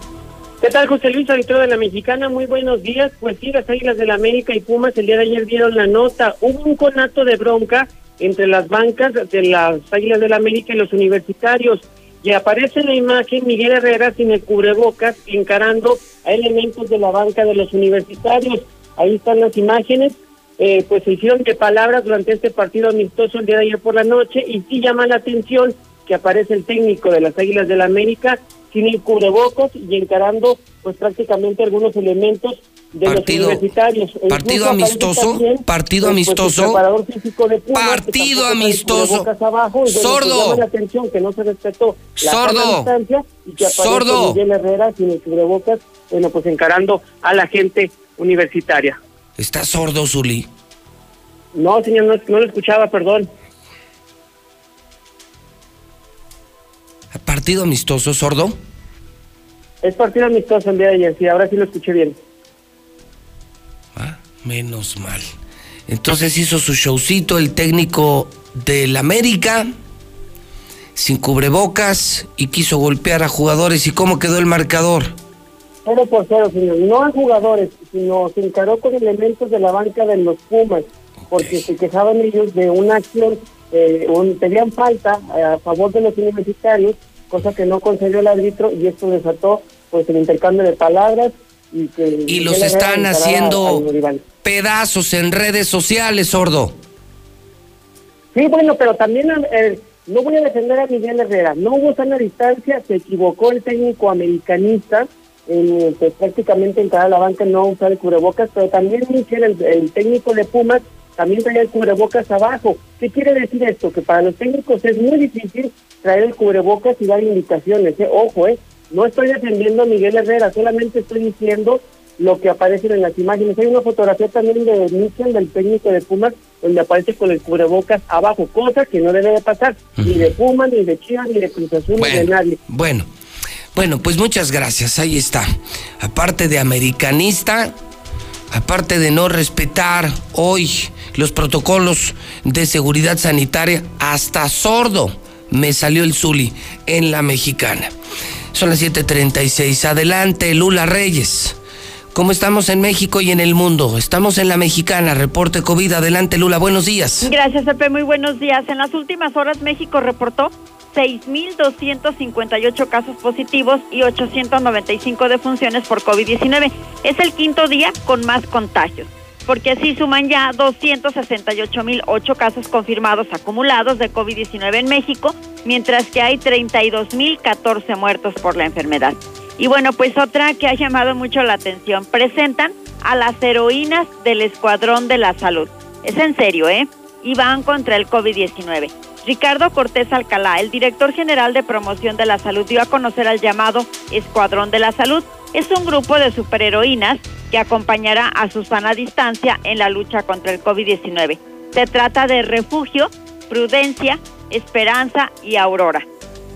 ¿Qué tal, José Luis, auditor de la Mexicana? Muy buenos días. Pues sí, las Águilas del la América y Pumas el día de ayer dieron la nota. Hubo un conato de bronca entre las bancas de las Águilas del la América y los universitarios y aparece la imagen Miguel Herrera sin el cubrebocas encarando a elementos de la banca de los universitarios. Ahí están las imágenes. Eh, pues hicieron de palabras durante este partido amistoso el día de ayer por la noche y sí llama la atención que aparece el técnico de las Águilas del la América sin el cubrebocas y encarando pues prácticamente algunos elementos de partido, los universitarios. partido amistoso, partido pues, amistoso, partido amistoso, abajo, y sordo, la atención que no se respetó la sordo, distancia y que sordo, Miguel Herrera sin el cubrebocas, bueno pues encarando a la gente universitaria. ¿Está sordo, Zuli? No, señor, no, no lo escuchaba, perdón. ¿Partido amistoso, sordo? Es partido amistoso el día de ayer, sí, ahora sí lo escuché bien. Ah, menos mal. Entonces hizo su showcito el técnico del América, sin cubrebocas, y quiso golpear a jugadores. ¿Y cómo quedó el marcador? Cero por cero, señor. No a jugadores, sino se encaró con elementos de la banca de los Pumas, porque se quejaban ellos de una acción, eh, un, pedían falta a favor de los universitarios, cosa que no concedió el árbitro, y esto desató pues el intercambio de palabras y que Y los están haciendo pedazos en redes sociales, sordo. Sí, bueno, pero también eh, no voy a defender a Miguel Herrera. No hubo sana distancia, se equivocó el técnico americanista en pues, prácticamente entrar a la banca no usar el cubrebocas, pero también Michel, el, el técnico de Pumas, también traía el cubrebocas abajo. ¿Qué quiere decir esto? Que para los técnicos es muy difícil traer el cubrebocas y dar indicaciones. ¿eh? Ojo, ¿eh? No estoy defendiendo a Miguel Herrera, solamente estoy diciendo lo que aparece en las imágenes. Hay una fotografía también de Michel, del técnico de Pumas, donde aparece con el cubrebocas abajo, cosa que no debe de pasar, ni de Pumas, ni de Chivas, ni de Cruz Azul, ni de nadie. Bueno, bueno, pues muchas gracias, ahí está. Aparte de americanista, aparte de no respetar hoy los protocolos de seguridad sanitaria, hasta sordo me salió el Zuli en la mexicana. Son las 7:36. Adelante, Lula Reyes. ¿Cómo estamos en México y en el mundo? Estamos en la mexicana, reporte COVID. Adelante, Lula, buenos días. Gracias, Pepe. Muy buenos días. En las últimas horas, México reportó 6.258 casos positivos y 895 defunciones por COVID-19. Es el quinto día con más contagios, porque así suman ya 268.008 casos confirmados acumulados de COVID-19 en México, mientras que hay 32.014 muertos por la enfermedad. Y bueno, pues otra que ha llamado mucho la atención, presentan a las heroínas del Escuadrón de la Salud. Es en serio, ¿eh? Y van contra el COVID-19. Ricardo Cortés Alcalá, el director general de promoción de la salud, dio a conocer al llamado Escuadrón de la Salud. Es un grupo de superheroínas que acompañará a Susana Distancia en la lucha contra el COVID-19. Se trata de Refugio, Prudencia, Esperanza y Aurora.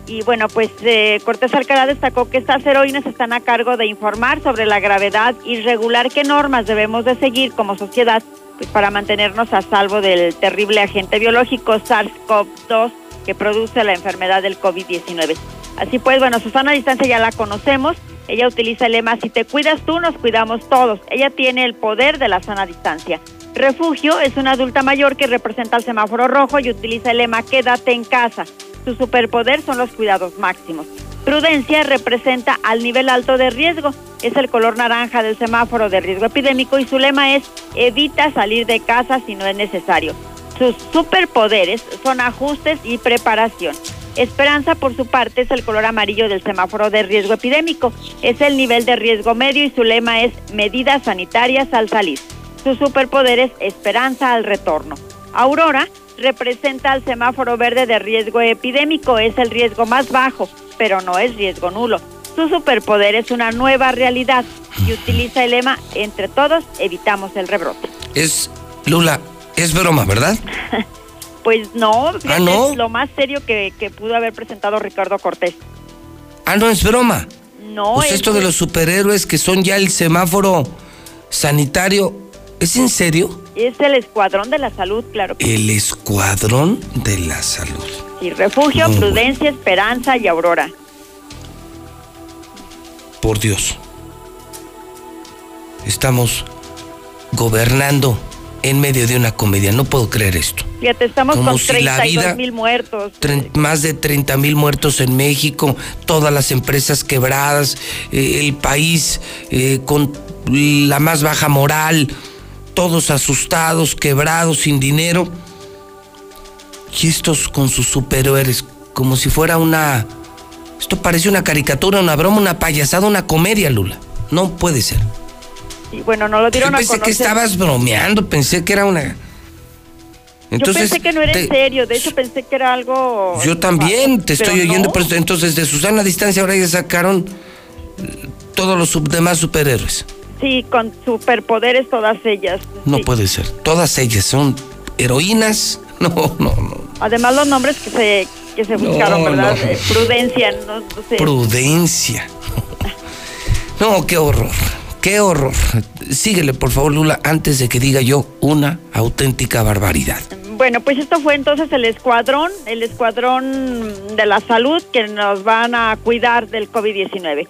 Y bueno, pues eh, Cortés Alcalá destacó que estas heroínas están a cargo de informar sobre la gravedad y regular qué normas debemos de seguir como sociedad pues, para mantenernos a salvo del terrible agente biológico SARS-CoV-2 que produce la enfermedad del COVID-19. Así pues, bueno, Susana Distancia ya la conocemos. Ella utiliza el lema, si te cuidas tú, nos cuidamos todos. Ella tiene el poder de la sana distancia. Refugio es una adulta mayor que representa el semáforo rojo y utiliza el lema, quédate en casa. Su superpoder son los cuidados máximos. Prudencia representa al nivel alto de riesgo. Es el color naranja del semáforo de riesgo epidémico y su lema es evita salir de casa si no es necesario. Sus superpoderes son ajustes y preparación. Esperanza, por su parte, es el color amarillo del semáforo de riesgo epidémico. Es el nivel de riesgo medio y su lema es medidas sanitarias al salir. Su superpoder es esperanza al retorno. Aurora representa al semáforo verde de riesgo epidémico. Es el riesgo más bajo, pero no es riesgo nulo. Su superpoder es una nueva realidad y utiliza el lema entre todos evitamos el rebrote. Es, Lula, es broma, ¿verdad? Pues no, Ah, ¿no? es lo más serio que, que pudo haber presentado Ricardo Cortés. Ah, no es broma. No, Pues es esto de los superhéroes que son ya el semáforo sanitario, ¿es en serio? es el escuadrón de la salud, claro. El escuadrón de la salud. Sí, refugio, prudencia, esperanza y aurora. Por Dios. Estamos gobernando en medio de una comedia. No puedo creer esto. Fíjate, estamos Como con si la 32 vida- mil muertos. Más de 30 mil muertos en México, todas las empresas quebradas, eh, el país eh, con la más baja moral, todos asustados, quebrados, sin dinero. Y estos con sus superhéroes, como si fuera una... Esto parece una caricatura, una broma, una payasada, una comedia, Lula. No puede ser. Y bueno, no lo Yo dieron a pensé conocer. que estabas bromeando, pensé que era una... Entonces, yo pensé que no era en serio, de hecho pensé que era algo... Yo también te estoy oyendo, no. pero entonces de Susana Distancia ahora ya sacaron todos los sub- demás superhéroes. Sí, con superpoderes todas ellas. No sí. puede ser. Todas ellas son heroínas. No, no, no. Además los nombres que se, que se buscaron, No, ¿verdad? no. Prudencia, no sé. Prudencia. No, qué horror. Qué horror. Síguele, por favor, Lula, antes de que diga yo una auténtica barbaridad. Bueno, pues esto fue entonces el escuadrón, el escuadrón de la salud que nos van a cuidar del COVID-19.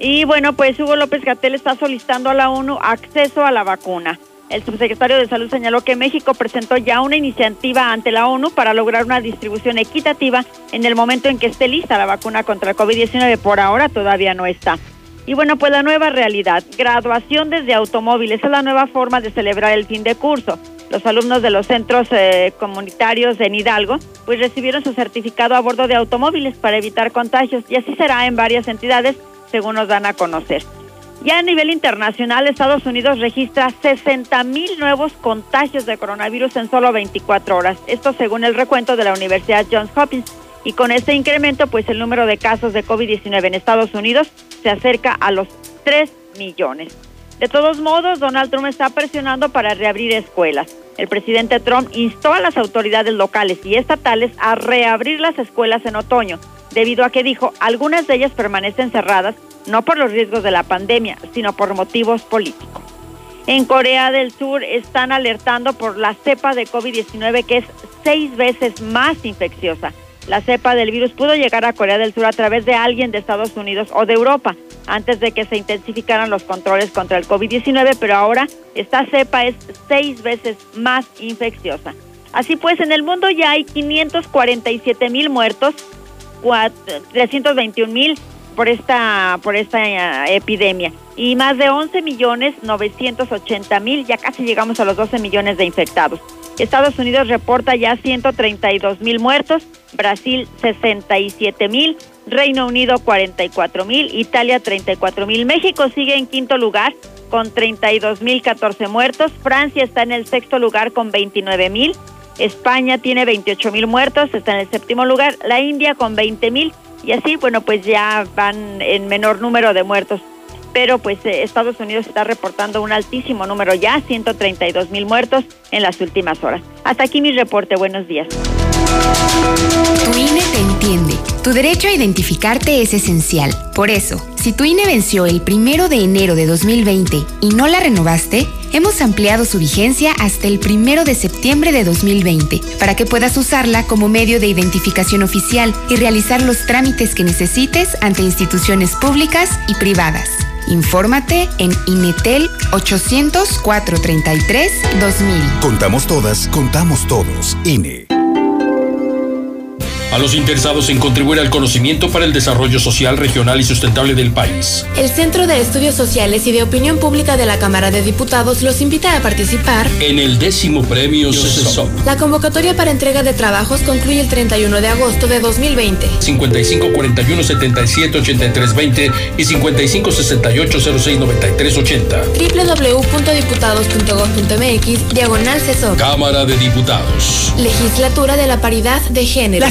Y bueno, pues Hugo López Gatel está solicitando a la ONU acceso a la vacuna. El subsecretario de Salud señaló que México presentó ya una iniciativa ante la ONU para lograr una distribución equitativa en el momento en que esté lista la vacuna contra el COVID-19. Por ahora todavía no está. Y bueno, pues la nueva realidad, graduación desde automóviles, es la nueva forma de celebrar el fin de curso. Los alumnos de los centros eh, comunitarios en Hidalgo pues recibieron su certificado a bordo de automóviles para evitar contagios y así será en varias entidades según nos dan a conocer. Ya a nivel internacional, Estados Unidos registra 60 mil nuevos contagios de coronavirus en solo 24 horas. Esto según el recuento de la Universidad Johns Hopkins. Y con este incremento, pues el número de casos de COVID-19 en Estados Unidos se acerca a los 3 millones. De todos modos, Donald Trump está presionando para reabrir escuelas. El presidente Trump instó a las autoridades locales y estatales a reabrir las escuelas en otoño, debido a que dijo algunas de ellas permanecen cerradas no por los riesgos de la pandemia, sino por motivos políticos. En Corea del Sur están alertando por la cepa de COVID-19 que es seis veces más infecciosa. La cepa del virus pudo llegar a Corea del Sur a través de alguien de Estados Unidos o de Europa antes de que se intensificaran los controles contra el COVID-19, pero ahora esta cepa es seis veces más infecciosa. Así pues, en el mundo ya hay 547 mil muertos, 321 mil por esta, por esta eh, epidemia y más de 11 millones 980 mil, ya casi llegamos a los 12 millones de infectados. Estados Unidos reporta ya 132 mil muertos, Brasil 67 mil, Reino Unido 44 mil, Italia 34 mil, México sigue en quinto lugar con 32 mil 14 muertos, Francia está en el sexto lugar con 29 mil, España tiene 28 mil muertos, está en el séptimo lugar, la India con 20 mil. Y así, bueno, pues ya van en menor número de muertos pero pues eh, Estados Unidos está reportando un altísimo número ya, 132 mil muertos en las últimas horas. Hasta aquí mi reporte, buenos días. Tu INE te entiende. Tu derecho a identificarte es esencial. Por eso, si tu INE venció el primero de enero de 2020 y no la renovaste, hemos ampliado su vigencia hasta el primero de septiembre de 2020 para que puedas usarla como medio de identificación oficial y realizar los trámites que necesites ante instituciones públicas y privadas. Infórmate en Inetel 800 433 2000. Contamos todas, contamos todos. INE. A los interesados en contribuir al conocimiento para el desarrollo social, regional y sustentable del país. El Centro de Estudios Sociales y de Opinión Pública de la Cámara de Diputados los invita a participar en el décimo premio CESOP. La convocatoria para entrega de trabajos concluye el 31 de agosto de 2020. 55 41 77 83 20 y 55 68 06 93 80. www.diputados.gov.mx Diagonal CESOP. Cámara de Diputados. Legislatura de la Paridad de Género. La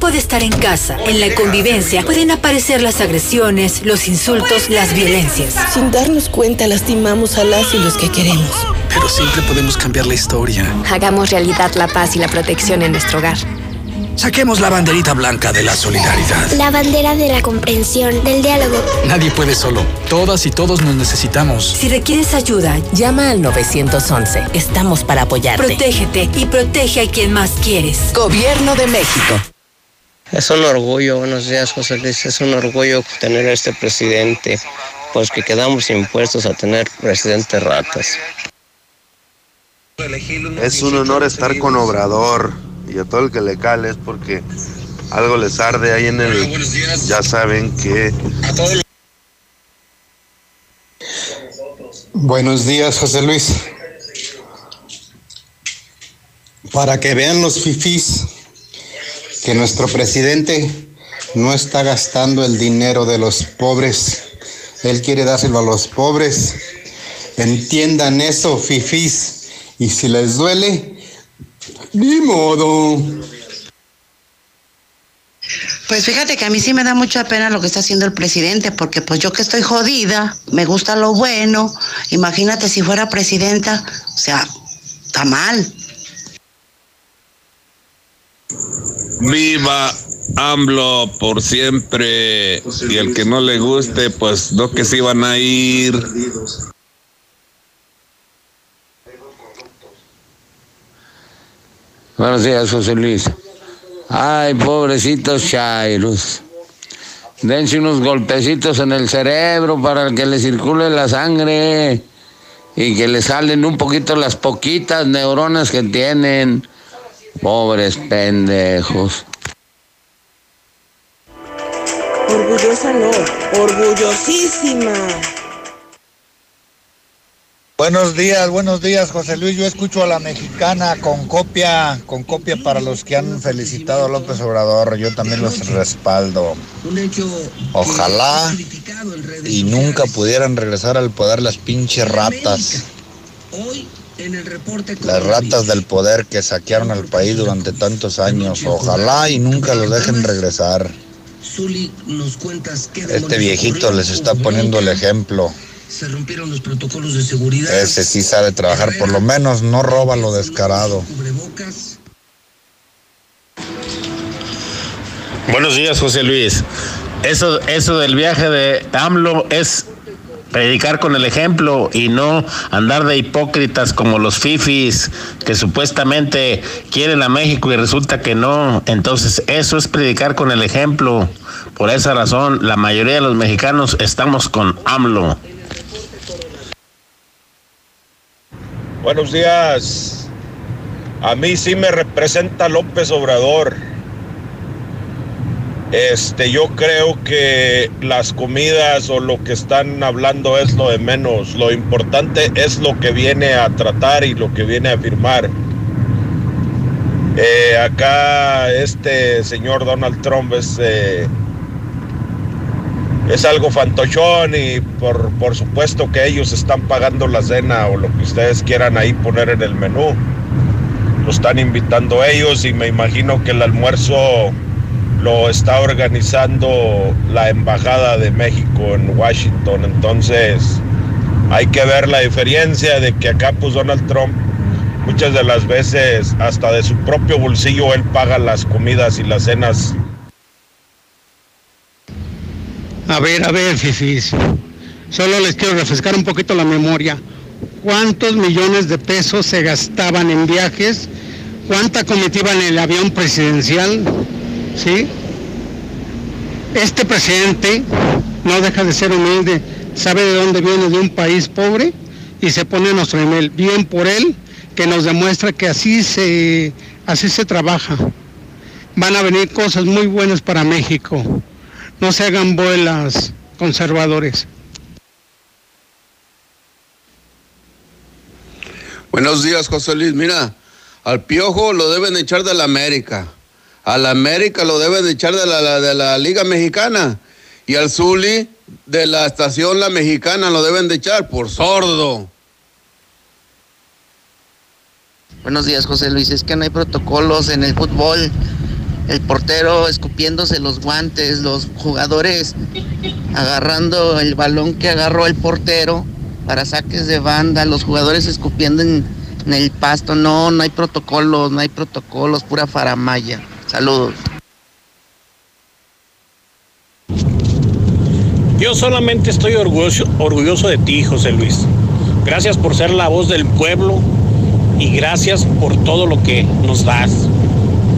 de estar en casa. En la convivencia pueden aparecer las agresiones, los insultos, las violencias. Sin darnos cuenta lastimamos a las y los que queremos. Pero siempre podemos cambiar la historia. Hagamos realidad la paz y la protección en nuestro hogar. Saquemos la banderita blanca de la solidaridad. La bandera de la comprensión, del diálogo. Nadie puede solo. Todas y todos nos necesitamos. Si requieres ayuda, llama al 911. Estamos para apoyarte. Protégete y protege a quien más quieres. Gobierno de México. Es un orgullo, buenos días José Luis, es un orgullo tener a este presidente, pues que quedamos impuestos a tener presidente ratas. Es un honor estar con Obrador y a todo el que le cale es porque algo les arde ahí en el... Ya saben que... Buenos días, José Luis. Para que vean los fifís que nuestro presidente no está gastando el dinero de los pobres. Él quiere dárselo a los pobres. Entiendan eso, fifís. Y si les duele, ni modo. Pues fíjate que a mí sí me da mucha pena lo que está haciendo el presidente, porque pues yo que estoy jodida, me gusta lo bueno. Imagínate si fuera presidenta, o sea, está mal. Viva AMLO por siempre. Y el que no le guste, pues no que se iban a ir. Buenos días, José Luis. Ay, pobrecitos chairos. Dense unos golpecitos en el cerebro para que le circule la sangre y que le salen un poquito las poquitas neuronas que tienen. Pobres pendejos. Orgullosa no, orgullosísima. Buenos días, buenos días, José Luis. Yo escucho a la mexicana con copia, con copia para los que han felicitado a López Obrador. Yo también los respaldo. Ojalá y nunca pudieran regresar al poder las pinches ratas. Las ratas del poder que saquearon al país durante tantos años. Ojalá y nunca los dejen regresar. Este viejito les está poniendo el ejemplo se rompieron los protocolos de seguridad. Ese sí sabe trabajar, por lo menos no roba lo descarado. Buenos días, José Luis. Eso, eso del viaje de AMLO es predicar con el ejemplo y no andar de hipócritas como los fifis que supuestamente quieren a México y resulta que no. Entonces, eso es predicar con el ejemplo. Por esa razón, la mayoría de los mexicanos estamos con AMLO. Buenos días. A mí sí me representa López Obrador. Este, yo creo que las comidas o lo que están hablando es lo de menos. Lo importante es lo que viene a tratar y lo que viene a firmar. Eh, acá este señor Donald Trump es eh, es algo fantochón y por, por supuesto que ellos están pagando la cena o lo que ustedes quieran ahí poner en el menú. Lo están invitando ellos y me imagino que el almuerzo lo está organizando la Embajada de México en Washington. Entonces hay que ver la diferencia de que acá pues Donald Trump muchas de las veces hasta de su propio bolsillo él paga las comidas y las cenas A ver, a ver, Fifis. Solo les quiero refrescar un poquito la memoria. ¿Cuántos millones de pesos se gastaban en viajes? ¿Cuánta comitiva en el avión presidencial? ¿Sí? Este presidente no deja de ser humilde, sabe de dónde viene, de un país pobre y se pone nuestro email. Bien por él, que nos demuestra que así se, así se trabaja. Van a venir cosas muy buenas para México no se hagan vuelas conservadores. Buenos días, José Luis. Mira, al Piojo lo deben echar de la América. Al América lo deben echar de la, de la Liga Mexicana. Y al Zuli de la estación La Mexicana lo deben de echar por sordo. Buenos días, José Luis. Es que no hay protocolos en el fútbol el portero escupiéndose los guantes, los jugadores agarrando el balón que agarró el portero para saques de banda, los jugadores escupiendo en, el pasto. No, no hay protocolos, no hay protocolos, pura faramaya. Saludos. Yo solamente estoy orgulloso, orgulloso de ti, José Luis. Gracias por ser la voz del pueblo y gracias por todo lo que nos das.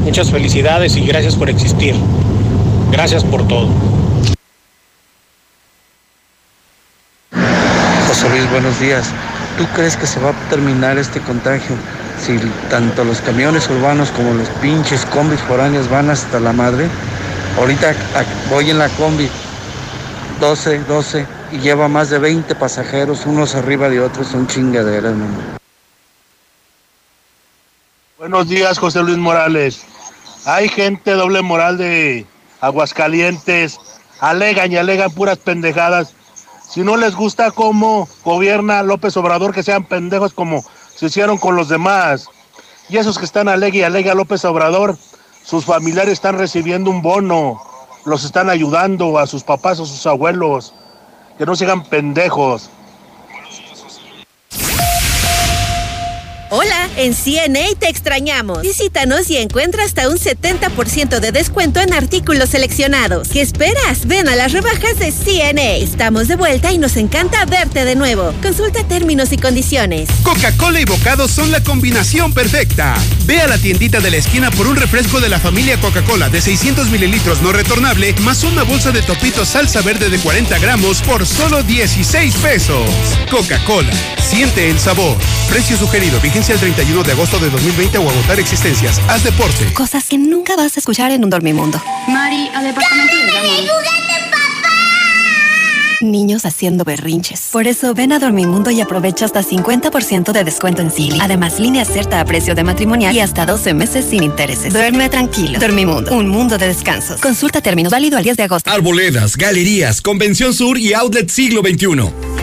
Muchas felicidades y gracias por existir. Gracias por todo. José Luis, buenos días. ¿Tú crees que se va a terminar este contagio si tanto los camiones urbanos como los pinches combis foráneos van hasta la madre? Ahorita voy en la combi 12, 12 y lleva más de 20 pasajeros, unos arriba de otros, son chingaderas, Buenos días, José Luis Morales. Hay gente doble moral de Aguascalientes, alegan y alegan puras pendejadas. Si no les gusta cómo gobierna López Obrador, que sean pendejos como se hicieron con los demás. Y esos que están aleguen y alega a López Obrador, sus familiares están recibiendo un bono, los están ayudando a sus papás o sus abuelos. Que no sean pendejos. Hola, en CNA te extrañamos. Visítanos y encuentra hasta un 70% de descuento en artículos seleccionados. ¿Qué esperas? Ven a las rebajas de CNA. Estamos de vuelta y nos encanta verte de nuevo. Consulta términos y condiciones. Coca-Cola y bocados son la combinación perfecta. Ve a la tiendita de la esquina por un refresco de la familia Coca-Cola de 600 mililitros no retornable, más una bolsa de topito salsa verde de 40 gramos por solo 16 pesos. Coca-Cola, siente el sabor. Precio sugerido, vigencia el 31 de agosto de 2020 o agotar existencias. Haz deporte. Cosas que nunca vas a escuchar en un dormimundo. Mari, al departamento de Niños haciendo berrinches. Por eso ven a Dormimundo y aprovecha hasta 50% de descuento en Silly. Además, línea cierta a precio de matrimonial y hasta 12 meses sin intereses. Duerme tranquilo. Dormimundo, un mundo de descansos. Consulta términos válido al 10 de agosto. Arboledas, galerías, Convención Sur y Outlet Siglo XXI.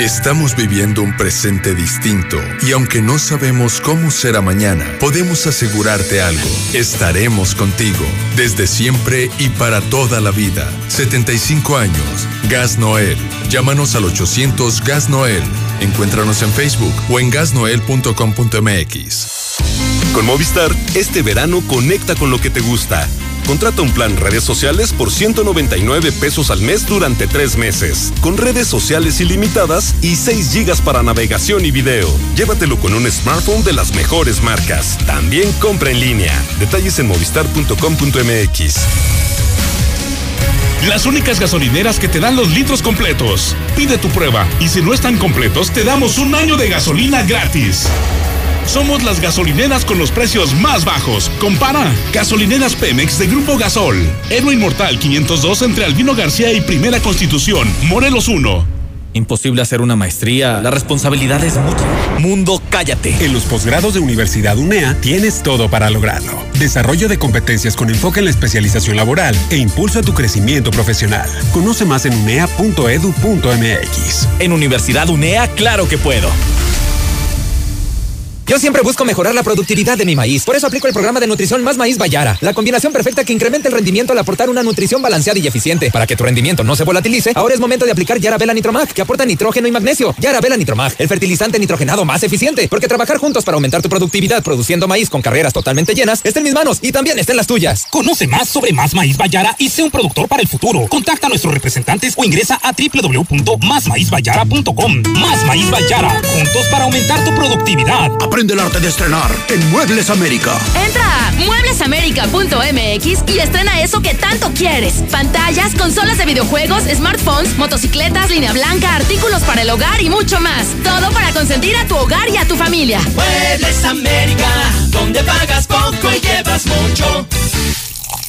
Estamos viviendo un presente distinto y aunque no sabemos cómo será mañana, podemos asegurarte algo. Estaremos contigo desde siempre y para toda la vida. 75 años. Gas Noel. Llámanos al 800 Gas Noel. Encuéntranos en Facebook o en gasnoel.com.mx. Con Movistar, este verano conecta con lo que te gusta. Contrata un plan redes sociales por 199 pesos al mes durante tres meses, con redes sociales ilimitadas y 6 gigas para navegación y video. Llévatelo con un smartphone de las mejores marcas. También compra en línea. Detalles en movistar.com.mx. Las únicas gasolineras que te dan los litros completos. Pide tu prueba y si no están completos, te damos un año de gasolina gratis. Somos las gasolineras con los precios más bajos. Compara. Gasolineras Pemex de Grupo Gasol. Héroe Inmortal 502 entre Albino García y Primera Constitución. Morelos 1. Imposible hacer una maestría. La responsabilidad es mucha. Mundo, cállate. En los posgrados de Universidad UNEA tienes todo para lograrlo. Desarrollo de competencias con enfoque en la especialización laboral e impulso a tu crecimiento profesional. Conoce más en unea.edu.mx. En Universidad UNEA, claro que puedo. Yo siempre busco mejorar la productividad de mi maíz. Por eso aplico el programa de nutrición Más Maíz Bayara. La combinación perfecta que incrementa el rendimiento al aportar una nutrición balanceada y eficiente. Para que tu rendimiento no se volatilice, ahora es momento de aplicar Yarabela Nitromag, que aporta nitrógeno y magnesio. Yarabela Nitromag, el fertilizante nitrogenado más eficiente. Porque trabajar juntos para aumentar tu productividad produciendo maíz con carreras totalmente llenas está en mis manos y también está en las tuyas. Conoce más sobre Más Maíz Bayara y sé un productor para el futuro. Contacta a nuestros representantes o ingresa a www.másmaízbayara.com. Más Maíz Bayara, juntos para aumentar tu productividad. Aprende el arte de estrenar en Muebles América. Entra a mueblesamerica.mx y estrena eso que tanto quieres. Pantallas, consolas de videojuegos, smartphones, motocicletas, línea blanca, artículos para el hogar y mucho más. Todo para consentir a tu hogar y a tu familia. Muebles América, donde pagas poco y llevas mucho.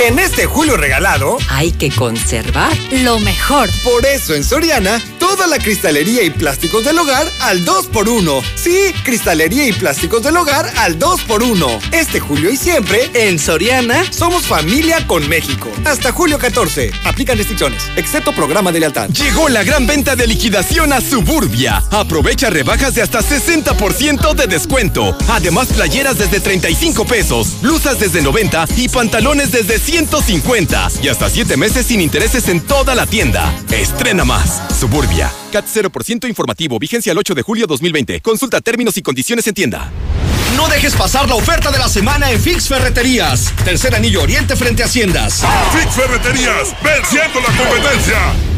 En este julio regalado, hay que conservar lo mejor. Por eso en Soriana, toda la cristalería y plásticos del hogar al 2x1. Sí, cristalería y plásticos del hogar al 2x1. Este julio y siempre, en Soriana, somos familia con México. Hasta julio 14. Aplican restricciones, excepto programa de lealtad. Llegó la gran venta de liquidación a Suburbia. Aprovecha rebajas de hasta 60% de descuento. Además, playeras desde 35 pesos, blusas desde 90 y pantalones desde 150. Y hasta 7 meses sin intereses en toda la tienda. Estrena más. Suburbia. CAT 0% informativo. Vigencia el 8 de julio 2020. Consulta términos y condiciones en tienda. No dejes pasar la oferta de la semana en Fix Ferreterías. Tercer anillo oriente frente a Haciendas. Fix Ferreterías, venciendo la competencia.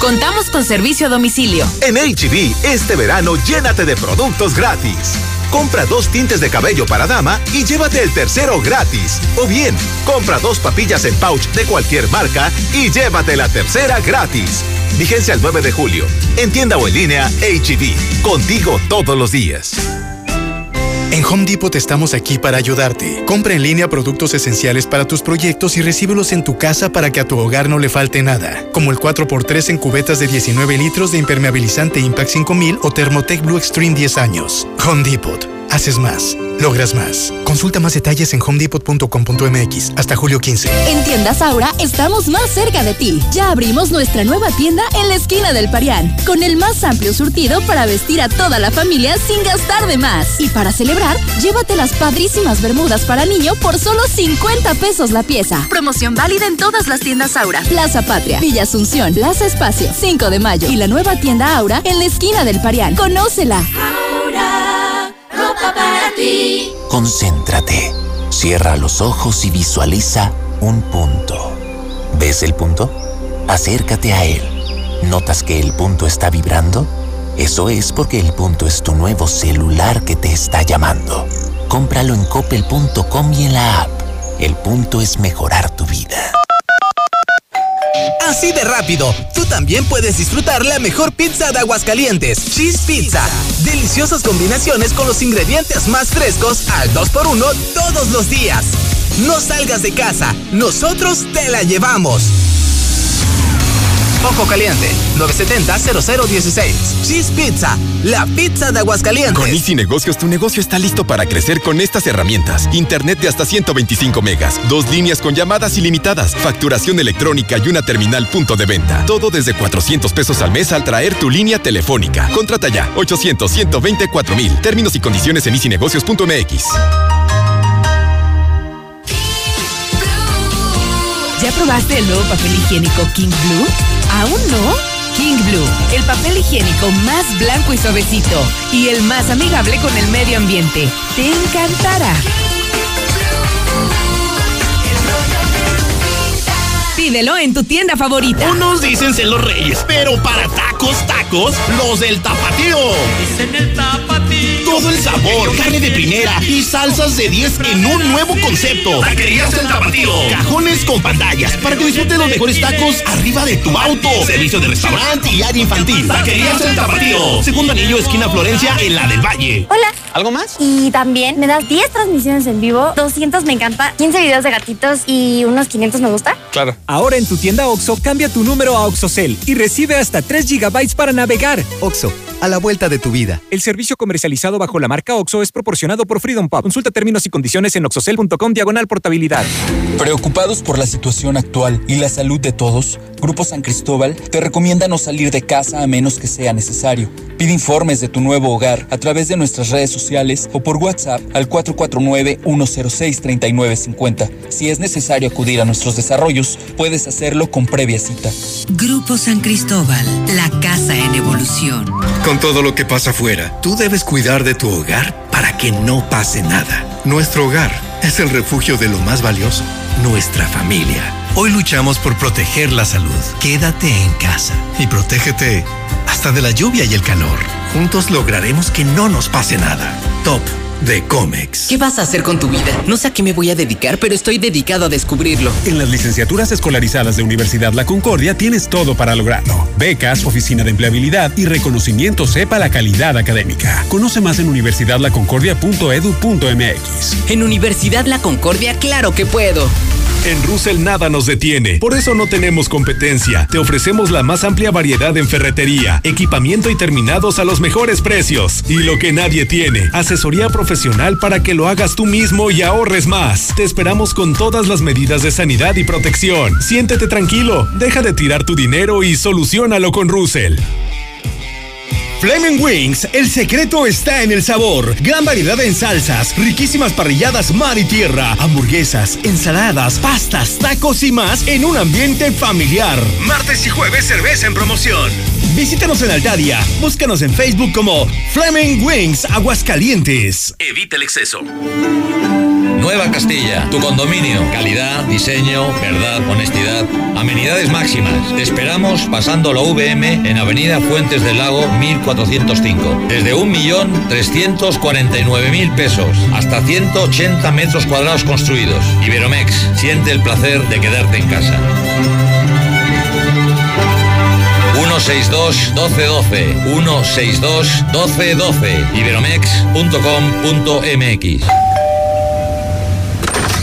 Contamos con servicio a domicilio. En HB, este verano llénate de productos gratis. Compra dos tintes de cabello para dama y llévate el tercero gratis. O bien, compra dos papillas en pouch de cualquier marca y llévate la tercera gratis. Vigencia el 9 de julio. En tienda o en línea, HB. Contigo todos los días. En Home Depot estamos aquí para ayudarte. Compra en línea productos esenciales para tus proyectos y recíbelos en tu casa para que a tu hogar no le falte nada. Como el 4x3 en cubetas de 19 litros de impermeabilizante Impact 5000 o Thermotec Blue Extreme 10 años. Home Depot. Haces más. Logras más. Consulta más detalles en homedepot.com.mx hasta julio 15. En Tiendas Aura estamos más cerca de ti. Ya abrimos nuestra nueva tienda en la esquina del Parián, con el más amplio surtido para vestir a toda la familia sin gastar de más. Y para celebrar, llévate las padrísimas bermudas para niño por solo 50 pesos la pieza. Promoción válida en todas las tiendas Aura. Plaza Patria, Villa Asunción, Plaza Espacio, 5 de mayo y la nueva tienda Aura en la esquina del Parián. Conócela. Aura, Concéntrate. Cierra los ojos y visualiza un punto. ¿Ves el punto? Acércate a él. ¿Notas que el punto está vibrando? Eso es porque el punto es tu nuevo celular que te está llamando. Cómpralo en coppel.com y en la app. El punto es mejorar tu vida. Así de rápido, tú también puedes disfrutar la mejor pizza de Aguascalientes, Cheese Pizza. Deliciosas combinaciones con los ingredientes más frescos al 2x1 todos los días. No salgas de casa, nosotros te la llevamos. Ojo caliente, 970-0016. Cheese Pizza, la pizza de Aguascalientes. Con Easy Negocios, tu negocio está listo para crecer con estas herramientas. Internet de hasta 125 megas, dos líneas con llamadas ilimitadas, facturación electrónica y una terminal punto de venta. Todo desde 400 pesos al mes al traer tu línea telefónica. Contrata ya, 800-124 mil. Términos y condiciones en easynegocios.mx. ¿Ya probaste el nuevo papel higiénico King Blue? ¿Aún no? King Blue, el papel higiénico más blanco y suavecito y el más amigable con el medio ambiente. Te encantará. Pídelo en tu tienda favorita. Unos dicen ser los reyes, pero para tacos, tacos, los del tapatío. Dicen el tapatío. Todo el sabor, carne de primera y salsas de 10 en un nuevo concepto. Taquerías del tapatío. Cajones con pantallas para que disfrutes los mejores tacos arriba de tu auto. Servicio de restaurante y área infantil. Taquerías del tapatío. Segundo anillo, esquina Florencia, en la del Valle. Hola. ¿Algo más? Y también me das 10 transmisiones en vivo, 200 me encanta, 15 videos de gatitos y unos 500 me gusta. Claro. Ahora en tu tienda OXO, cambia tu número a OXOCEL y recibe hasta 3 GB para navegar. OXO, a la vuelta de tu vida. El servicio comercializado bajo la marca OXO es proporcionado por Freedom Pop. Consulta términos y condiciones en oxocel.com diagonal portabilidad. Preocupados por la situación actual y la salud de todos, Grupo San Cristóbal te recomienda no salir de casa a menos que sea necesario. Pide informes de tu nuevo hogar a través de nuestras redes sociales o por WhatsApp al 449-106-3950. Si es necesario acudir a nuestros desarrollos, puedes hacerlo con previa cita. Grupo San Cristóbal, la casa en evolución. Con todo lo que pasa afuera, tú debes cuidar de tu hogar para que no pase nada. Nuestro hogar es el refugio de lo más valioso, nuestra familia. Hoy luchamos por proteger la salud. Quédate en casa y protégete hasta de la lluvia y el calor. Juntos lograremos que no nos pase nada. Top de Comex. ¿Qué vas a hacer con tu vida? No sé a qué me voy a dedicar, pero estoy dedicado a descubrirlo. En las licenciaturas escolarizadas de Universidad La Concordia tienes todo para lograrlo. Becas, oficina de empleabilidad y reconocimiento sepa la calidad académica. Conoce más en universidadlaconcordia.edu.mx. En Universidad La Concordia, claro que puedo. En Russell nada nos detiene, por eso no tenemos competencia. Te ofrecemos la más amplia variedad en ferretería, equipamiento y terminados a los mejores precios. Y lo que nadie tiene, asesoría profesional para que lo hagas tú mismo y ahorres más. Te esperamos con todas las medidas de sanidad y protección. Siéntete tranquilo, deja de tirar tu dinero y solucionalo con Russell. Flaming Wings, el secreto está en el sabor. Gran variedad en salsas, riquísimas parrilladas mar y tierra, hamburguesas, ensaladas, pastas, tacos y más en un ambiente familiar. Martes y jueves cerveza en promoción. Visítanos en Altadia. Búscanos en Facebook como Flaming Wings Aguascalientes. Evita el exceso. Nueva Castilla, tu condominio. Calidad, diseño, verdad, honestidad, amenidades máximas. Te esperamos pasando la VM en Avenida Fuentes del Lago 1405. Desde 1.349.000 pesos hasta 180 metros cuadrados construidos. Iberomex, siente el placer de quedarte en casa. 162 1212 162 1212 iberomex.com.mx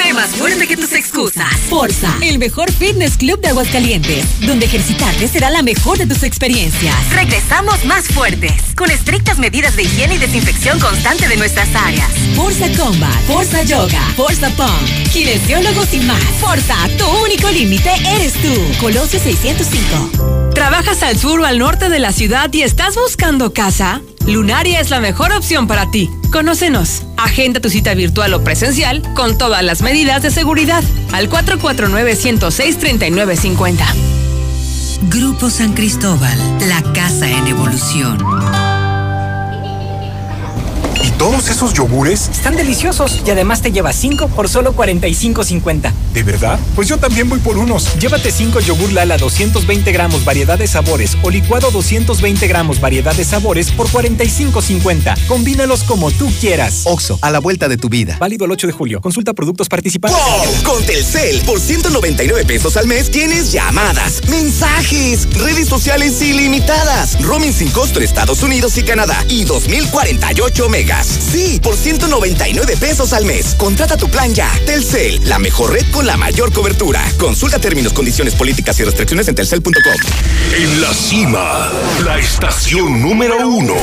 Sé más fuerte que tus excusas. Forza, el mejor fitness club de Aguascalientes, donde ejercitarte será la mejor de tus experiencias. Regresamos más fuertes, con estrictas medidas de higiene y desinfección constante de nuestras áreas. Forza Combat, Forza Yoga, Forza Pump, kinesiólogos y más. Forza, tu único límite eres tú. Colosio 605. ¿Trabajas al sur o al norte de la ciudad y estás buscando casa? Lunaria es la mejor opción para ti. Conócenos. Agenda tu cita virtual o presencial con todas las medidas de seguridad al 449-106-3950. Grupo San Cristóbal, la casa en evolución. ¿Y todos esos yogures? Están deliciosos y además te llevas 5 por solo 45.50. ¿De verdad? Pues yo también voy por unos. Llévate 5 yogur Lala 220 gramos variedad de sabores o licuado 220 gramos variedad de sabores por 45.50. Combínalos como tú quieras. Oxo, a la vuelta de tu vida. Válido el 8 de julio. Consulta productos participantes. ¡Wow! Con Telcel, por 199 pesos al mes tienes llamadas, mensajes, redes sociales ilimitadas, roaming sin costo en Estados Unidos y Canadá y 2048 megas. Sí, por 199 pesos al mes. Contrata tu plan ya. Telcel, la mejor red con la mayor cobertura. Consulta términos, condiciones, políticas y restricciones en telcel.com. En la cima, la estación número uno.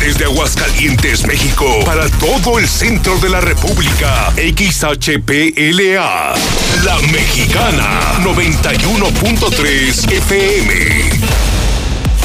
Desde Aguascalientes, México, para todo el centro de la República. XHPLA. La Mexicana, 91.3 FM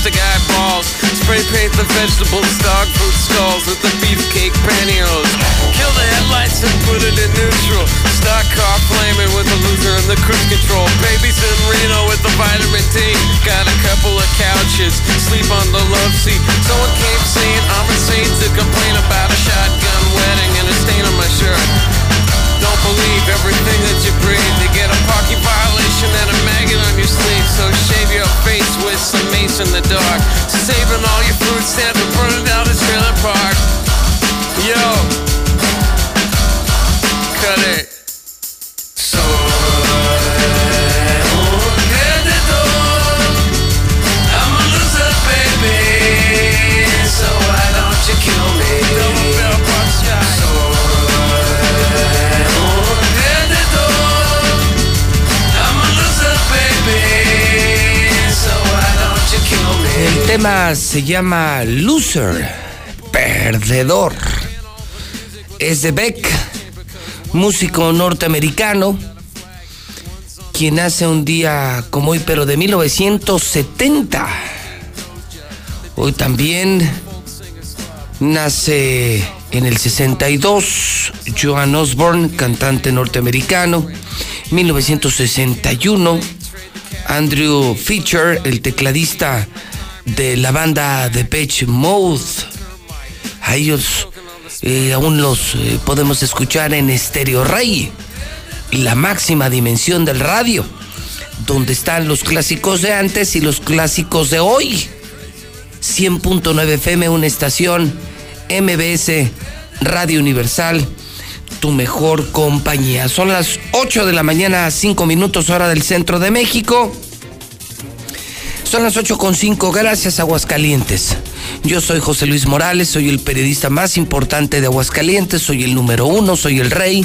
Plastic eyeballs. Spray paint the vegetables, dog food skulls with the beefcake pantyhose. Kill the headlights and put it in neutral. Stock car flaming with the loser and the cruise control. Babies in Reno with the vitamin D. Got a couple of couches, sleep on the love seat. Someone came saying I'm insane to complain about a shotgun wedding and a stain on my shirt. Don't believe everything that you breathe. You get a parking violation and a maggot on your sleeve. So shave your face with some mace in the dark. Saving all your food stamps and burning down the trailer park. Yo, tema se llama Loser, perdedor. Es de Beck, músico norteamericano, quien hace un día como hoy, pero de 1970. Hoy también nace en el 62 Joan Osborne, cantante norteamericano. 1961 Andrew Fisher, el tecladista de la banda de Depeche Mode. A ellos eh, aún los eh, podemos escuchar en Stereo Rey, la máxima dimensión del radio, donde están los clásicos de antes y los clásicos de hoy. 100.9 FM, una estación MBS Radio Universal, tu mejor compañía. Son las 8 de la mañana, 5 minutos hora del centro de México. Son las 8 con 5, gracias Aguascalientes. Yo soy José Luis Morales, soy el periodista más importante de Aguascalientes, soy el número uno, soy el rey,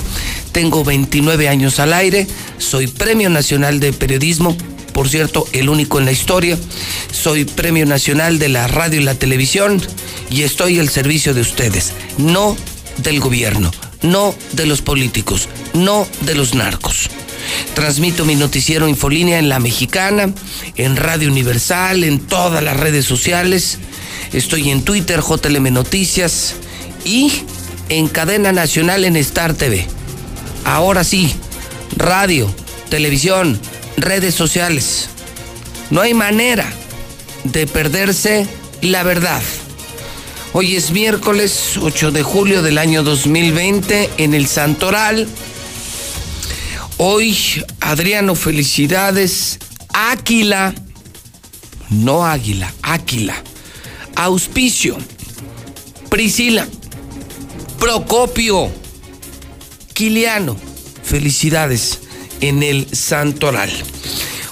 tengo 29 años al aire, soy Premio Nacional de Periodismo, por cierto, el único en la historia, soy Premio Nacional de la Radio y la Televisión y estoy al servicio de ustedes, no del gobierno, no de los políticos, no de los narcos. Transmito mi noticiero Infolínea en La Mexicana, en Radio Universal, en todas las redes sociales. Estoy en Twitter, JLM Noticias y en cadena nacional en Star TV. Ahora sí, radio, televisión, redes sociales. No hay manera de perderse la verdad. Hoy es miércoles 8 de julio del año 2020 en el Santoral. Hoy, Adriano, felicidades. Áquila, no águila, Áquila. Auspicio, Priscila, Procopio, Quiliano, felicidades en el Santoral.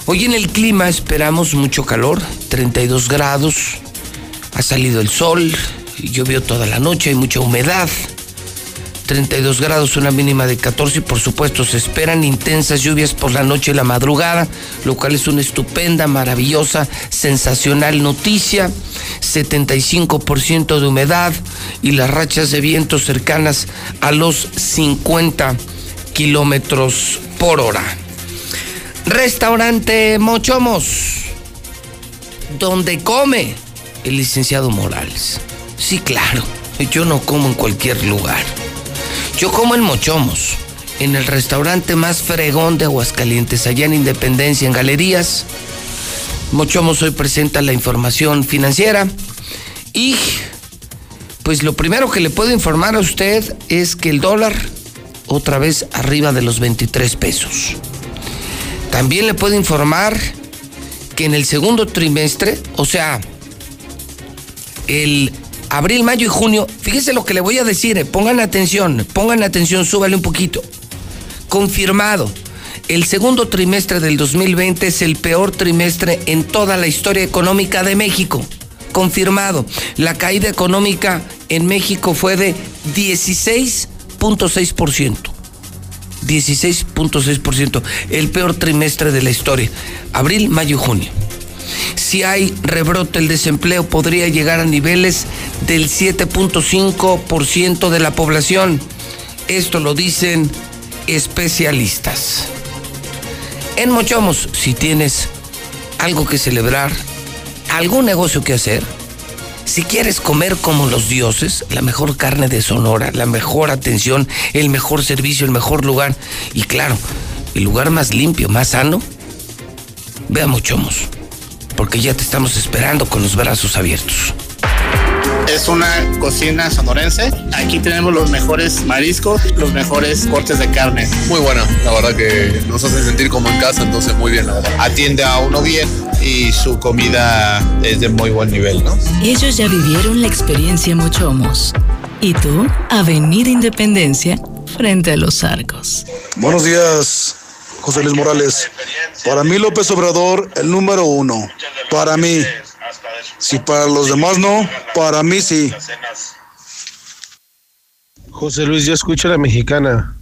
Hoy en el clima esperamos mucho calor, 32 grados, ha salido el sol, llovió toda la noche, hay mucha humedad. 32 grados, una mínima de 14 y por supuesto se esperan intensas lluvias por la noche y la madrugada, lo cual es una estupenda, maravillosa, sensacional noticia. 75% de humedad y las rachas de viento cercanas a los 50 kilómetros por hora. Restaurante Mochomos, donde come el licenciado Morales. Sí, claro, yo no como en cualquier lugar. Yo como en Mochomos, en el restaurante más fregón de Aguascalientes, allá en Independencia, en Galerías. Mochomos hoy presenta la información financiera y pues lo primero que le puedo informar a usted es que el dólar otra vez arriba de los 23 pesos. También le puedo informar que en el segundo trimestre, o sea, el abril, mayo y junio, fíjese lo que le voy a decir, eh, pongan atención, pongan atención, súbale un poquito. Confirmado, el segundo trimestre del 2020 es el peor trimestre en toda la historia económica de México. Confirmado, la caída económica en México fue de 16.6%. 16.6%, el peor trimestre de la historia. Abril, mayo y junio si hay rebrote el desempleo podría llegar a niveles del 7.5% de la población. Esto lo dicen especialistas. En Mochomos, si tienes algo que celebrar, algún negocio que hacer, si quieres comer como los dioses, la mejor carne de Sonora, la mejor atención, el mejor servicio, el mejor lugar y claro, el lugar más limpio, más sano, ve a Mochomos porque ya te estamos esperando con los brazos abiertos. Es una cocina sonorense. Aquí tenemos los mejores mariscos, los mejores cortes de carne. Muy buena, la verdad que nos hace sentir como en casa, entonces muy bien, la verdad. Atiende a uno bien y su comida es de muy buen nivel, ¿no? Ellos ya vivieron la experiencia Mochomos. Y tú, Avenida Independencia, frente a los arcos. Buenos días. José Luis Morales. Para mí López Obrador, el número uno. Para mí. Si para los demás no, para mí sí. José Luis, yo escucho a la mexicana.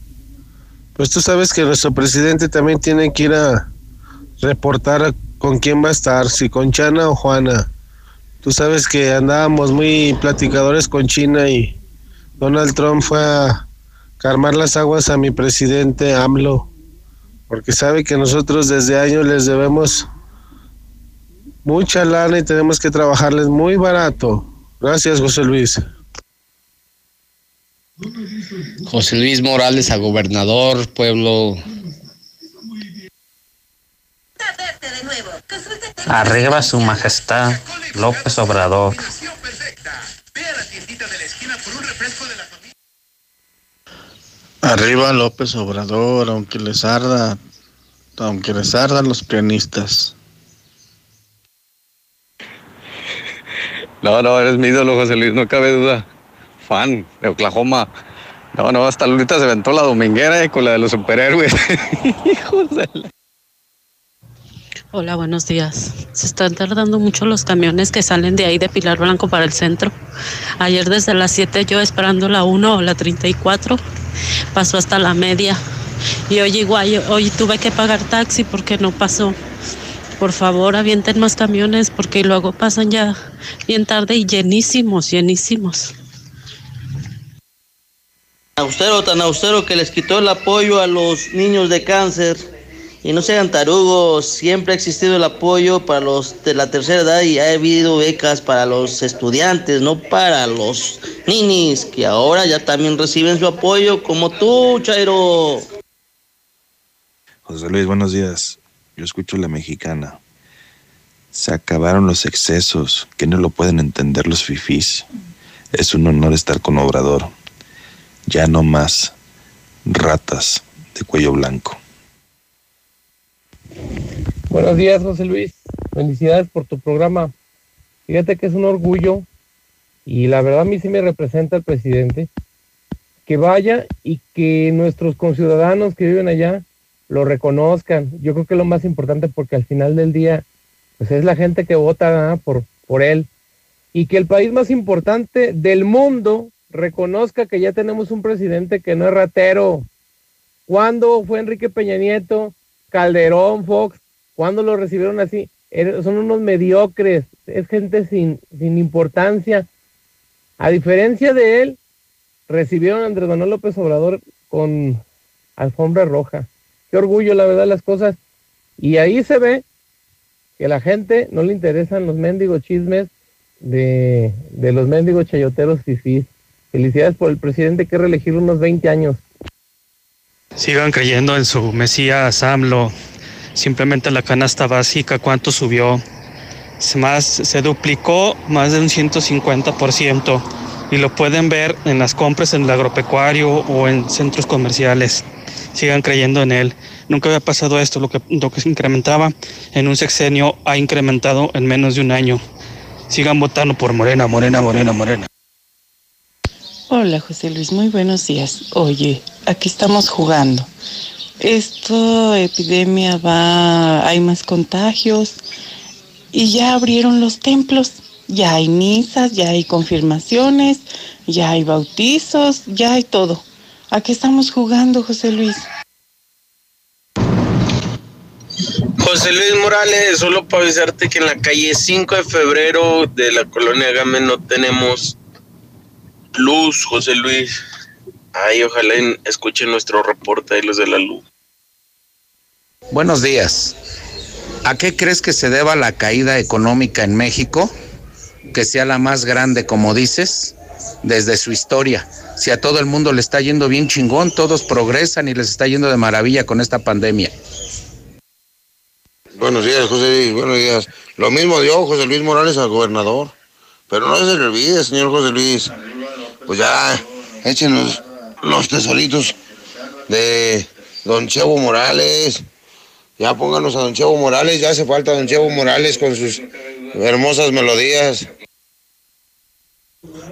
Pues tú sabes que nuestro presidente también tiene que ir a reportar con quién va a estar, si con Chana o Juana. Tú sabes que andábamos muy platicadores con China y Donald Trump fue a calmar las aguas a mi presidente AMLO, porque sabe que nosotros desde años les debemos mucha lana y tenemos que trabajarles muy barato. Gracias, José Luis. José Luis Morales a gobernador, pueblo. Arriba su majestad López Obrador. Arriba López Obrador, aunque les arda, aunque les ardan los pianistas. No, no, eres mi ídolo, José Luis, no cabe duda. Fan de Oklahoma. No, no, hasta ahorita se aventó la dominguera eh, con la de los superhéroes. Hijos de la- Hola, buenos días. Se están tardando mucho los camiones que salen de ahí de Pilar Blanco para el centro. Ayer desde las 7 yo esperando la 1 o la 34, pasó hasta la media. Y hoy igual, hoy tuve que pagar taxi porque no pasó. Por favor, avienten más camiones porque luego pasan ya bien tarde y llenísimos, llenísimos. Austero, tan austero que les quitó el apoyo a los niños de cáncer. Y no sean tarugos, siempre ha existido el apoyo para los de la tercera edad y ha habido becas para los estudiantes, no para los ninis, que ahora ya también reciben su apoyo, como tú, Chairo. José Luis, buenos días. Yo escucho la mexicana. Se acabaron los excesos, que no lo pueden entender los fifís. Es un honor estar con Obrador. Ya no más ratas de cuello blanco. Buenos días, José Luis. Felicidades por tu programa. Fíjate que es un orgullo y la verdad a mí sí me representa el presidente que vaya y que nuestros conciudadanos que viven allá lo reconozcan. Yo creo que es lo más importante porque al final del día pues es la gente que vota por, por él y que el país más importante del mundo reconozca que ya tenemos un presidente que no es ratero. ¿Cuándo fue Enrique Peña Nieto, Calderón, Fox? ¿Cuándo lo recibieron así? Er- Son unos mediocres, es gente sin, sin importancia. A diferencia de él, recibieron a Andrés Manuel López Obrador con alfombra roja. Qué orgullo, la verdad, las cosas. Y ahí se ve que a la gente no le interesan los mendigos chismes de, de los mendigos chayoteros fifís. Felicidades por el presidente que reelegir unos 20 años. Sigan creyendo en su Mesías AMLO. Simplemente la canasta básica, ¿cuánto subió? Más, se duplicó más de un 150%. Y lo pueden ver en las compras en el agropecuario o en centros comerciales. Sigan creyendo en él. Nunca había pasado esto. Lo que, lo que se incrementaba en un sexenio ha incrementado en menos de un año. Sigan votando por Morena, Morena, Morena, Morena. Hola José Luis, muy buenos días. Oye, aquí estamos jugando. Esta epidemia va, hay más contagios y ya abrieron los templos, ya hay misas, ya hay confirmaciones, ya hay bautizos, ya hay todo. Aquí estamos jugando, José Luis. José Luis Morales, solo para avisarte que en la calle 5 de febrero de la colonia Game no tenemos luz, José Luis. Ay, ojalá en- escuchen nuestro reporte ahí los de la luz. Buenos días. ¿A qué crees que se deba la caída económica en México? Que sea la más grande, como dices, desde su historia. Si a todo el mundo le está yendo bien chingón, todos progresan y les está yendo de maravilla con esta pandemia. Buenos días, José Luis. Buenos días. Lo mismo dio José Luis Morales al gobernador. Pero no se le olvide, señor José Luis. Pues ya, echen los, los tesoritos de don Chevo Morales. Ya pónganos a don Chevo Morales. Ya hace falta don Chevo Morales con sus hermosas melodías.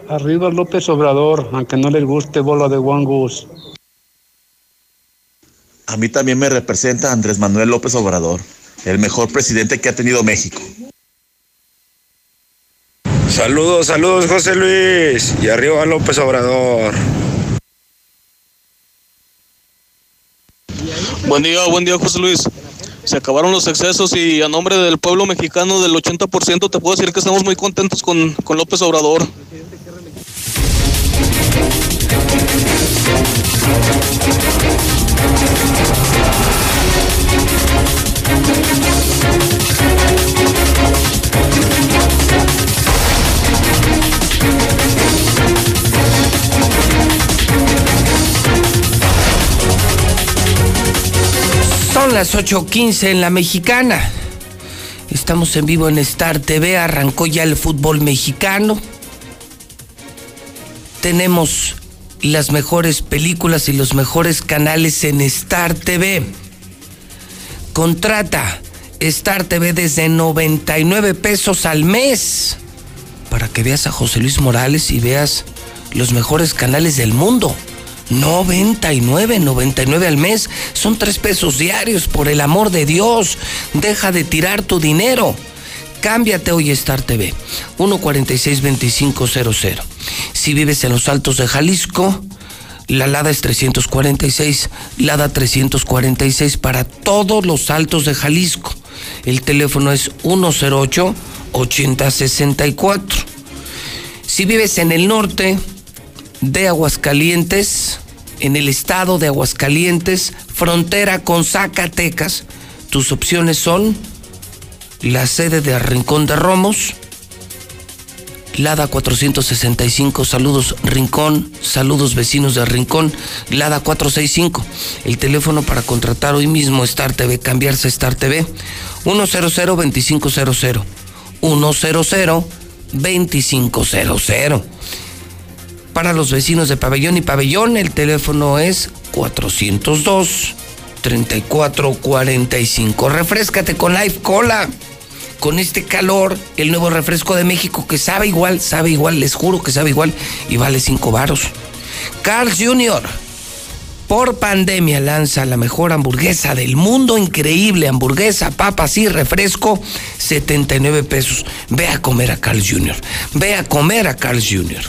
Arriba López Obrador, aunque no les guste bola de guangus. A mí también me representa Andrés Manuel López Obrador, el mejor presidente que ha tenido México. Saludos, saludos José Luis. Y arriba López Obrador. Buen día, buen día, José Luis. se acabaron los excesos y a nombre del pueblo mexicano del 80% te puedo decir que estamos muy contentos con, con López Obrador. Son las 8.15 en la mexicana. Estamos en vivo en Star TV. Arrancó ya el fútbol mexicano. Tenemos las mejores películas y los mejores canales en Star TV. Contrata Star TV desde 99 pesos al mes para que veas a José Luis Morales y veas los mejores canales del mundo. 99, 99 al mes. Son tres pesos diarios, por el amor de Dios. Deja de tirar tu dinero. Cámbiate hoy Star TV. 146-2500. Si vives en los altos de Jalisco, la Lada es 346, Lada 346 para todos los altos de Jalisco. El teléfono es 108-8064. Si vives en el norte de Aguascalientes, en el estado de Aguascalientes, frontera con Zacatecas, tus opciones son la sede de Rincón de Romos, Lada 465, saludos Rincón, saludos vecinos de Rincón, Lada 465, el teléfono para contratar hoy mismo Star TV, cambiarse Star TV, 100-2500, 100-2500. Para los vecinos de Pabellón y Pabellón, el teléfono es 402 3445. Refrescate con Life Cola. Con este calor, el nuevo refresco de México que sabe igual, sabe igual, les juro que sabe igual y vale 5 varos. Carl Jr. Por pandemia lanza la mejor hamburguesa del mundo, increíble hamburguesa, papas y refresco, 79 pesos. Ve a comer a Carl Jr. Ve a comer a Carl Jr.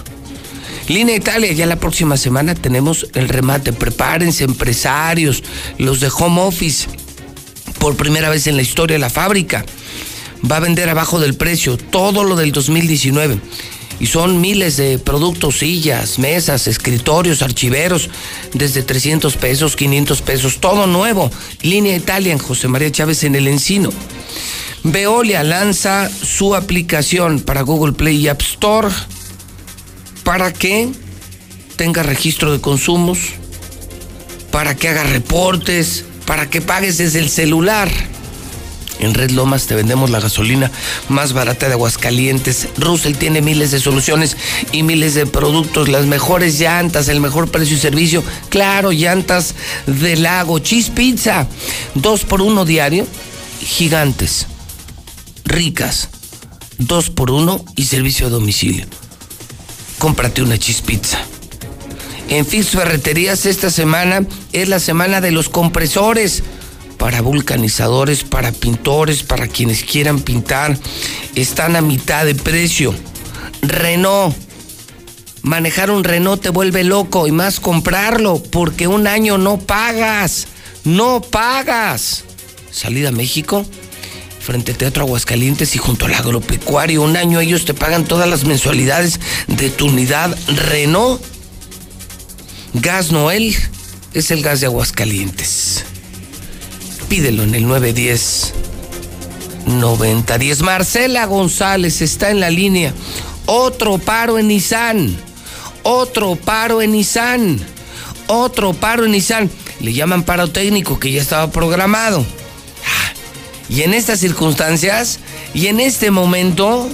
Línea Italia, ya la próxima semana tenemos el remate. Prepárense, empresarios, los de home office. Por primera vez en la historia de la fábrica. Va a vender abajo del precio todo lo del 2019. Y son miles de productos, sillas, mesas, escritorios, archiveros, desde 300 pesos, 500 pesos, todo nuevo. Línea Italia en José María Chávez en el Encino. Veolia lanza su aplicación para Google Play y App Store para que tenga registro de consumos, para que haga reportes, para que pagues desde el celular. En Red Lomas te vendemos la gasolina más barata de Aguascalientes. Russell tiene miles de soluciones y miles de productos, las mejores llantas, el mejor precio y servicio. Claro, llantas de lago, cheese pizza, dos por uno diario, gigantes, ricas, dos por uno y servicio a domicilio cómprate una chispizza. En Fix Ferreterías esta semana es la semana de los compresores para vulcanizadores, para pintores, para quienes quieran pintar. Están a mitad de precio. Renault. Manejar un Renault te vuelve loco y más comprarlo porque un año no pagas. No pagas. Salida a México frente a Teatro Aguascalientes y junto al agropecuario. Un año ellos te pagan todas las mensualidades de tu unidad Renault. Gas Noel es el gas de Aguascalientes. Pídelo en el 910 9010. Marcela González está en la línea. Otro paro en Nissan. Otro paro en Nissan. Otro paro en Nissan. Le llaman paro técnico que ya estaba programado. Y en estas circunstancias y en este momento,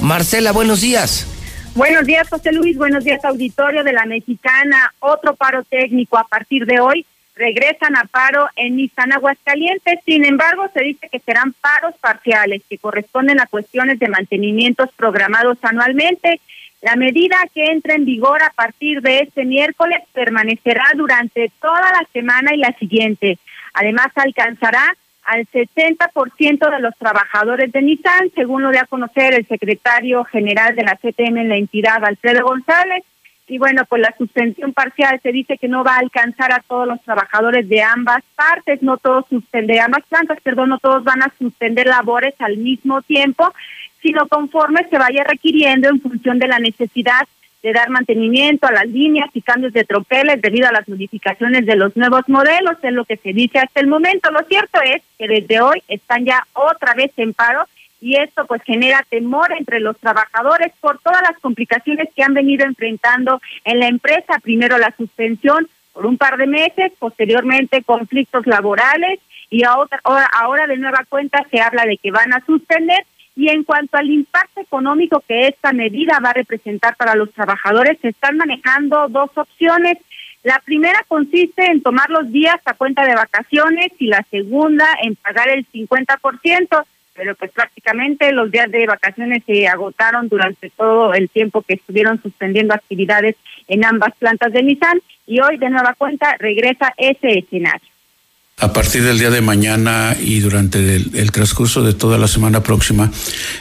Marcela, buenos días. Buenos días, José Luis. Buenos días, auditorio de la Mexicana. Otro paro técnico a partir de hoy. Regresan a paro en Nissan Aguascalientes. Sin embargo, se dice que serán paros parciales que corresponden a cuestiones de mantenimientos programados anualmente. La medida que entra en vigor a partir de este miércoles permanecerá durante toda la semana y la siguiente. Además, alcanzará al 60% de los trabajadores de Nissan, según lo dio a conocer el secretario general de la CTM en la entidad, Alfredo González. y bueno, pues la suspensión parcial se dice que no va a alcanzar a todos los trabajadores de ambas partes, no todos suspender, ambas plantas, perdón, no todos van a suspender labores al mismo tiempo, sino conforme se vaya requiriendo en función de la necesidad de dar mantenimiento a las líneas y cambios de tropeles debido a las modificaciones de los nuevos modelos, es lo que se dice hasta el momento. Lo cierto es que desde hoy están ya otra vez en paro y esto pues genera temor entre los trabajadores por todas las complicaciones que han venido enfrentando en la empresa. Primero la suspensión por un par de meses, posteriormente conflictos laborales y ahora, ahora de nueva cuenta se habla de que van a suspender. Y en cuanto al impacto económico que esta medida va a representar para los trabajadores, se están manejando dos opciones. La primera consiste en tomar los días a cuenta de vacaciones y la segunda en pagar el 50% pero pues prácticamente los días de vacaciones se agotaron durante todo el tiempo que estuvieron suspendiendo actividades en ambas plantas de Nissan y hoy de nueva cuenta regresa ese escenario. A partir del día de mañana y durante el, transcurso de toda la semana próxima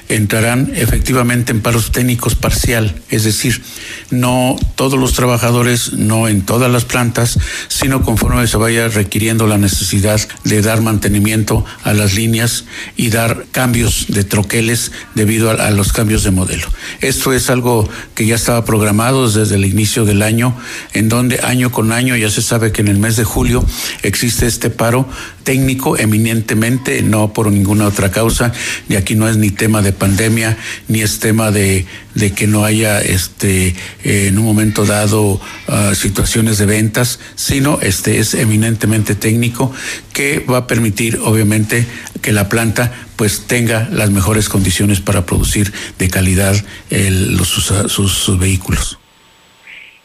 entrarán efectivamente en paros técnicos parcial, es decir, no todos los trabajadores, no en todas las plantas, sino conforme se vaya requiriendo la necesidad de dar mantenimiento a las líneas y dar cambios de troqueles debido a, a los cambios de modelo. Esto es algo que ya estaba programado desde el inicio del año, en donde año con año ya se sabe que en el mes de julio existe este paro técnico eminentemente, no por ninguna otra causa, y aquí no es ni tema de pandemia, ni es tema de, que no haya este en un momento dado ah, situaciones de ventas, sino este es eminentemente técnico que va a permitir obviamente que la planta pues tenga las mejores condiciones para producir de calidad sus vehículos.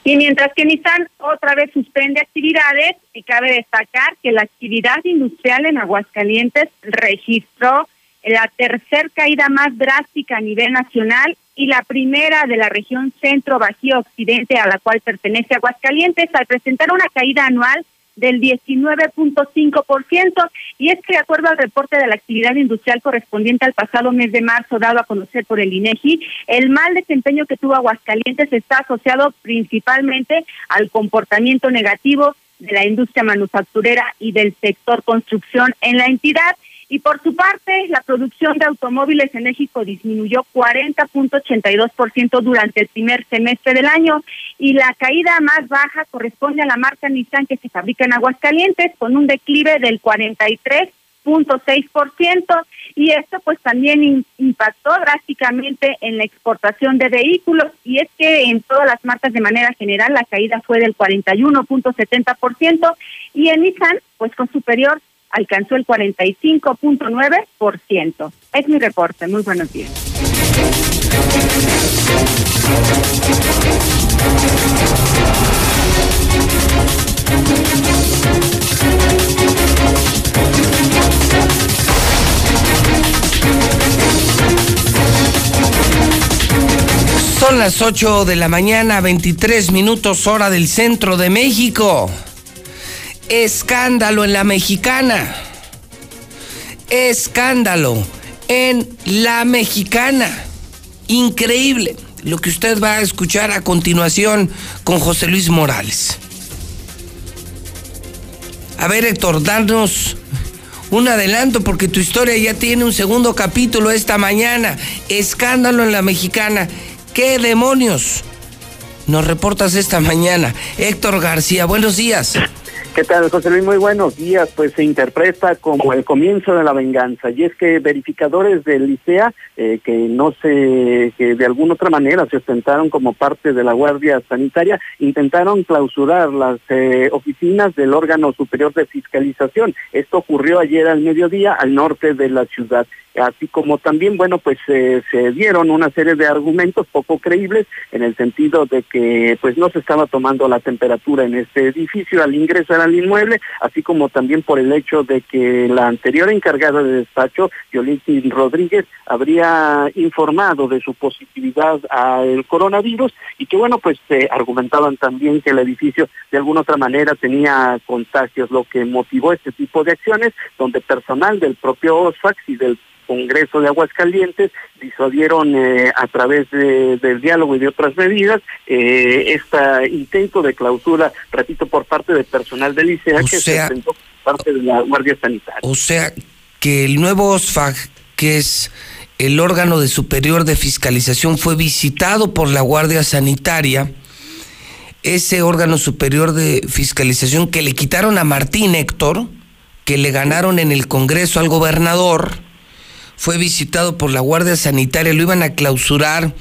Y mientras que Nissan otra vez suspende actividades, y cabe destacar que la actividad industrial en Aguascalientes registró la tercer caída más drástica a nivel nacional y la primera de la región centro bajío occidente a la cual pertenece Aguascalientes al presentar una caída anual del 19.5%. Y es que, de acuerdo al reporte de la actividad industrial correspondiente al pasado mes de marzo, dado a conocer por el INEGI, el mal desempeño que tuvo Aguascalientes está asociado principalmente al comportamiento negativo de la industria manufacturera y del sector construcción en la entidad. Y por su parte, la producción de automóviles en México disminuyó 40.82% durante el primer semestre del año y la caída más baja corresponde a la marca Nissan que se fabrica en Aguascalientes con un declive del 43.6% y esto pues también impactó drásticamente en la exportación de vehículos y es que en todas las marcas de manera general la caída fue del 41.70% y en Nissan pues con superior alcanzó el 45.9%. Es mi reporte. Muy buenos días. Son las 8 de la mañana, 23 minutos hora del centro de México. Escándalo en la mexicana. Escándalo en la mexicana. Increíble lo que usted va a escuchar a continuación con José Luis Morales. A ver, Héctor, danos un adelanto porque tu historia ya tiene un segundo capítulo esta mañana. Escándalo en la mexicana. ¿Qué demonios? Nos reportas esta mañana. Héctor García, buenos días. ¿Qué tal, José Luis? Muy buenos días. Pues se interpreta como el comienzo de la venganza. Y es que verificadores del ICEA, eh, que no se, que de alguna otra manera se ostentaron como parte de la Guardia Sanitaria, intentaron clausurar las eh, oficinas del órgano superior de fiscalización. Esto ocurrió ayer al mediodía al norte de la ciudad así como también, bueno, pues se dieron una serie de argumentos poco creíbles en el sentido de que pues no se estaba tomando la temperatura en este edificio al ingresar al inmueble, así como también por el hecho de que la anterior encargada de despacho, Yolinsky Rodríguez, habría informado de su positividad al coronavirus y que bueno, pues se argumentaban también que el edificio de alguna otra manera tenía contagios, lo que motivó este tipo de acciones, donde personal del propio OSFAX y del Congreso de Aguascalientes, disuadieron eh, a través del diálogo y de otras medidas este intento de clausura, repito, por parte del personal del ICEA que se presentó por parte de la Guardia Sanitaria. O sea, que el nuevo OSFAG, que es el órgano de superior de fiscalización, fue visitado por la Guardia Sanitaria ese órgano superior de fiscalización que le quitaron a Martín Héctor, que le ganaron en el Congreso al gobernador, fue visitado por la Guardia Sanitaria, lo iban a clausurar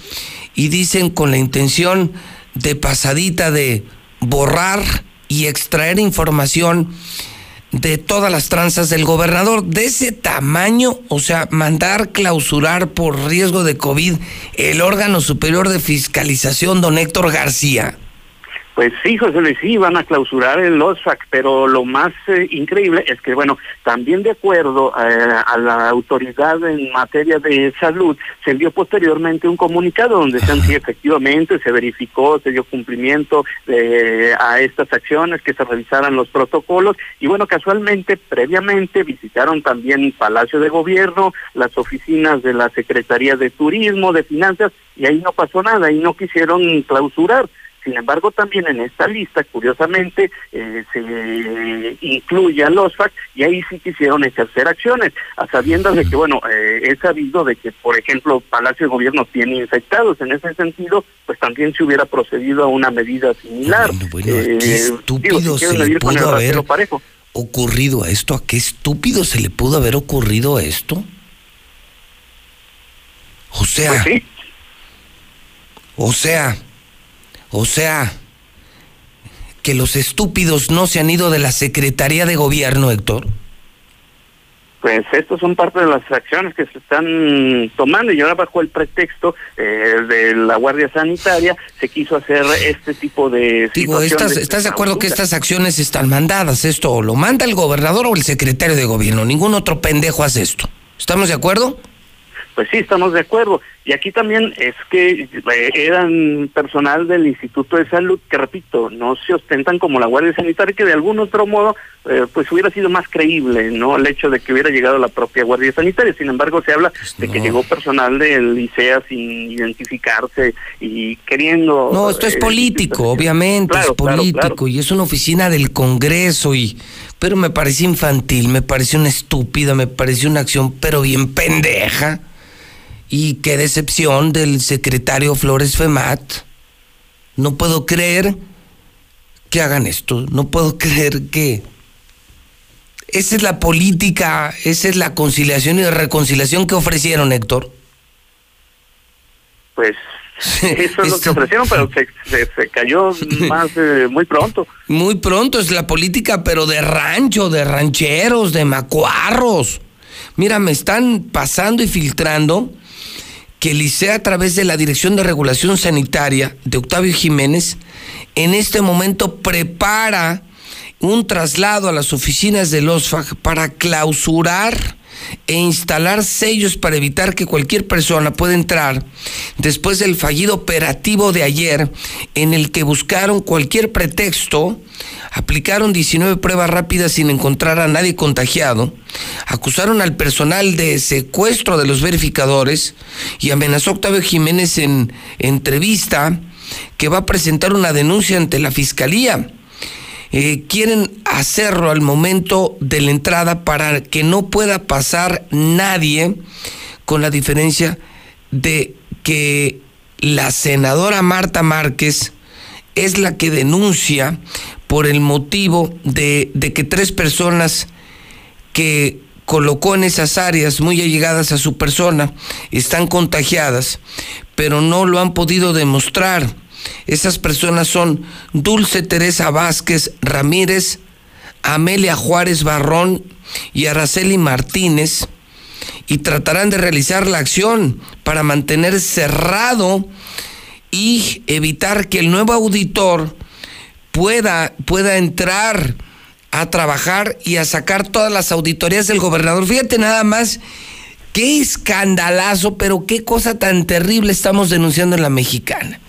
y dicen con la intención de pasadita de borrar y extraer información de todas las tranzas del gobernador de ese tamaño, o sea, mandar clausurar por riesgo de COVID el órgano superior de fiscalización, don Héctor García. Pues sí, José Luis, sí, van a clausurar el OSFAC, pero lo más eh, increíble es que, bueno, también de acuerdo eh, a la autoridad en materia de salud, se envió posteriormente un comunicado donde se sí, efectivamente se verificó, se dio cumplimiento eh, a estas acciones, que se revisaran los protocolos, y bueno, casualmente, previamente, visitaron también Palacio de Gobierno, las oficinas de la Secretaría de Turismo, de Finanzas, y ahí no pasó nada, y no quisieron clausurar. Sin embargo, también en esta lista, curiosamente, eh, se incluye a los FAC y ahí sí quisieron ejercer acciones, a sabiendas de que, bueno, eh, he sabido de que, por ejemplo, Palacio de Gobierno tiene infectados. En ese sentido, pues también se hubiera procedido a una medida similar. Bueno, qué eh, estúpido se le pudo haber ocurrido a esto. ¿A qué estúpido se le pudo haber ocurrido a esto? O sea, pues sí. o sea, o sea, que los estúpidos no se han ido de la Secretaría de Gobierno, Héctor. Pues estos son parte de las acciones que se están tomando y ahora bajo el pretexto eh, de la Guardia Sanitaria se quiso hacer este tipo de... Digo, ¿estás, ¿estás de acuerdo que estas acciones están mandadas? Esto lo manda el gobernador o el secretario de gobierno. Ningún otro pendejo hace esto. ¿Estamos de acuerdo? Pues sí, estamos de acuerdo. Y aquí también es que eh, eran personal del Instituto de Salud que, repito, no se ostentan como la Guardia Sanitaria, que de algún otro modo, eh, pues hubiera sido más creíble, ¿no? El hecho de que hubiera llegado la propia Guardia Sanitaria. Sin embargo, se habla pues de que llegó personal del ICEA sin identificarse y queriendo... No, esto es eh, político, obviamente, es político y es una oficina del Congreso y... Pero me pareció infantil, me pareció una estúpida, me pareció una acción, pero bien pendeja. Y qué decepción del secretario Flores Femat. No puedo creer que hagan esto. No puedo creer que... Esa es la política, esa es la conciliación y reconciliación que ofrecieron, Héctor. Pues eso es lo que ofrecieron, pero se, cayó más eh, muy pronto. Muy pronto, es la política, pero de rancho, de rancheros, de macuarros. Mira, me están pasando y filtrando que el ICEA a través de la Dirección de Regulación Sanitaria de Octavio Jiménez en este momento prepara un traslado a las oficinas del OSFAG para clausurar e instalar sellos para evitar que cualquier persona pueda entrar después del fallido operativo de ayer en el que buscaron cualquier pretexto, aplicaron 19 pruebas rápidas sin encontrar a nadie contagiado, acusaron al personal de secuestro de los verificadores y amenazó a Octavio Jiménez en entrevista que va a presentar una denuncia ante la fiscalía. Eh, quieren hacerlo al momento de la entrada para que no pueda pasar nadie, con la diferencia de que la senadora Marta Márquez es la que denuncia por el motivo de, de que tres personas que colocó en esas áreas muy allegadas a su persona están contagiadas, pero no lo han podido demostrar esas personas son Dulce Teresa Vázquez Ramírez, Amelia Juárez Barrón y Araceli Martínez y tratarán de realizar la acción para mantener cerrado y evitar que el nuevo auditor pueda, pueda entrar a trabajar y a sacar todas las auditorías del gobernador. Fíjate nada más qué escandalazo, pero qué cosa tan terrible estamos denunciando en la mexicana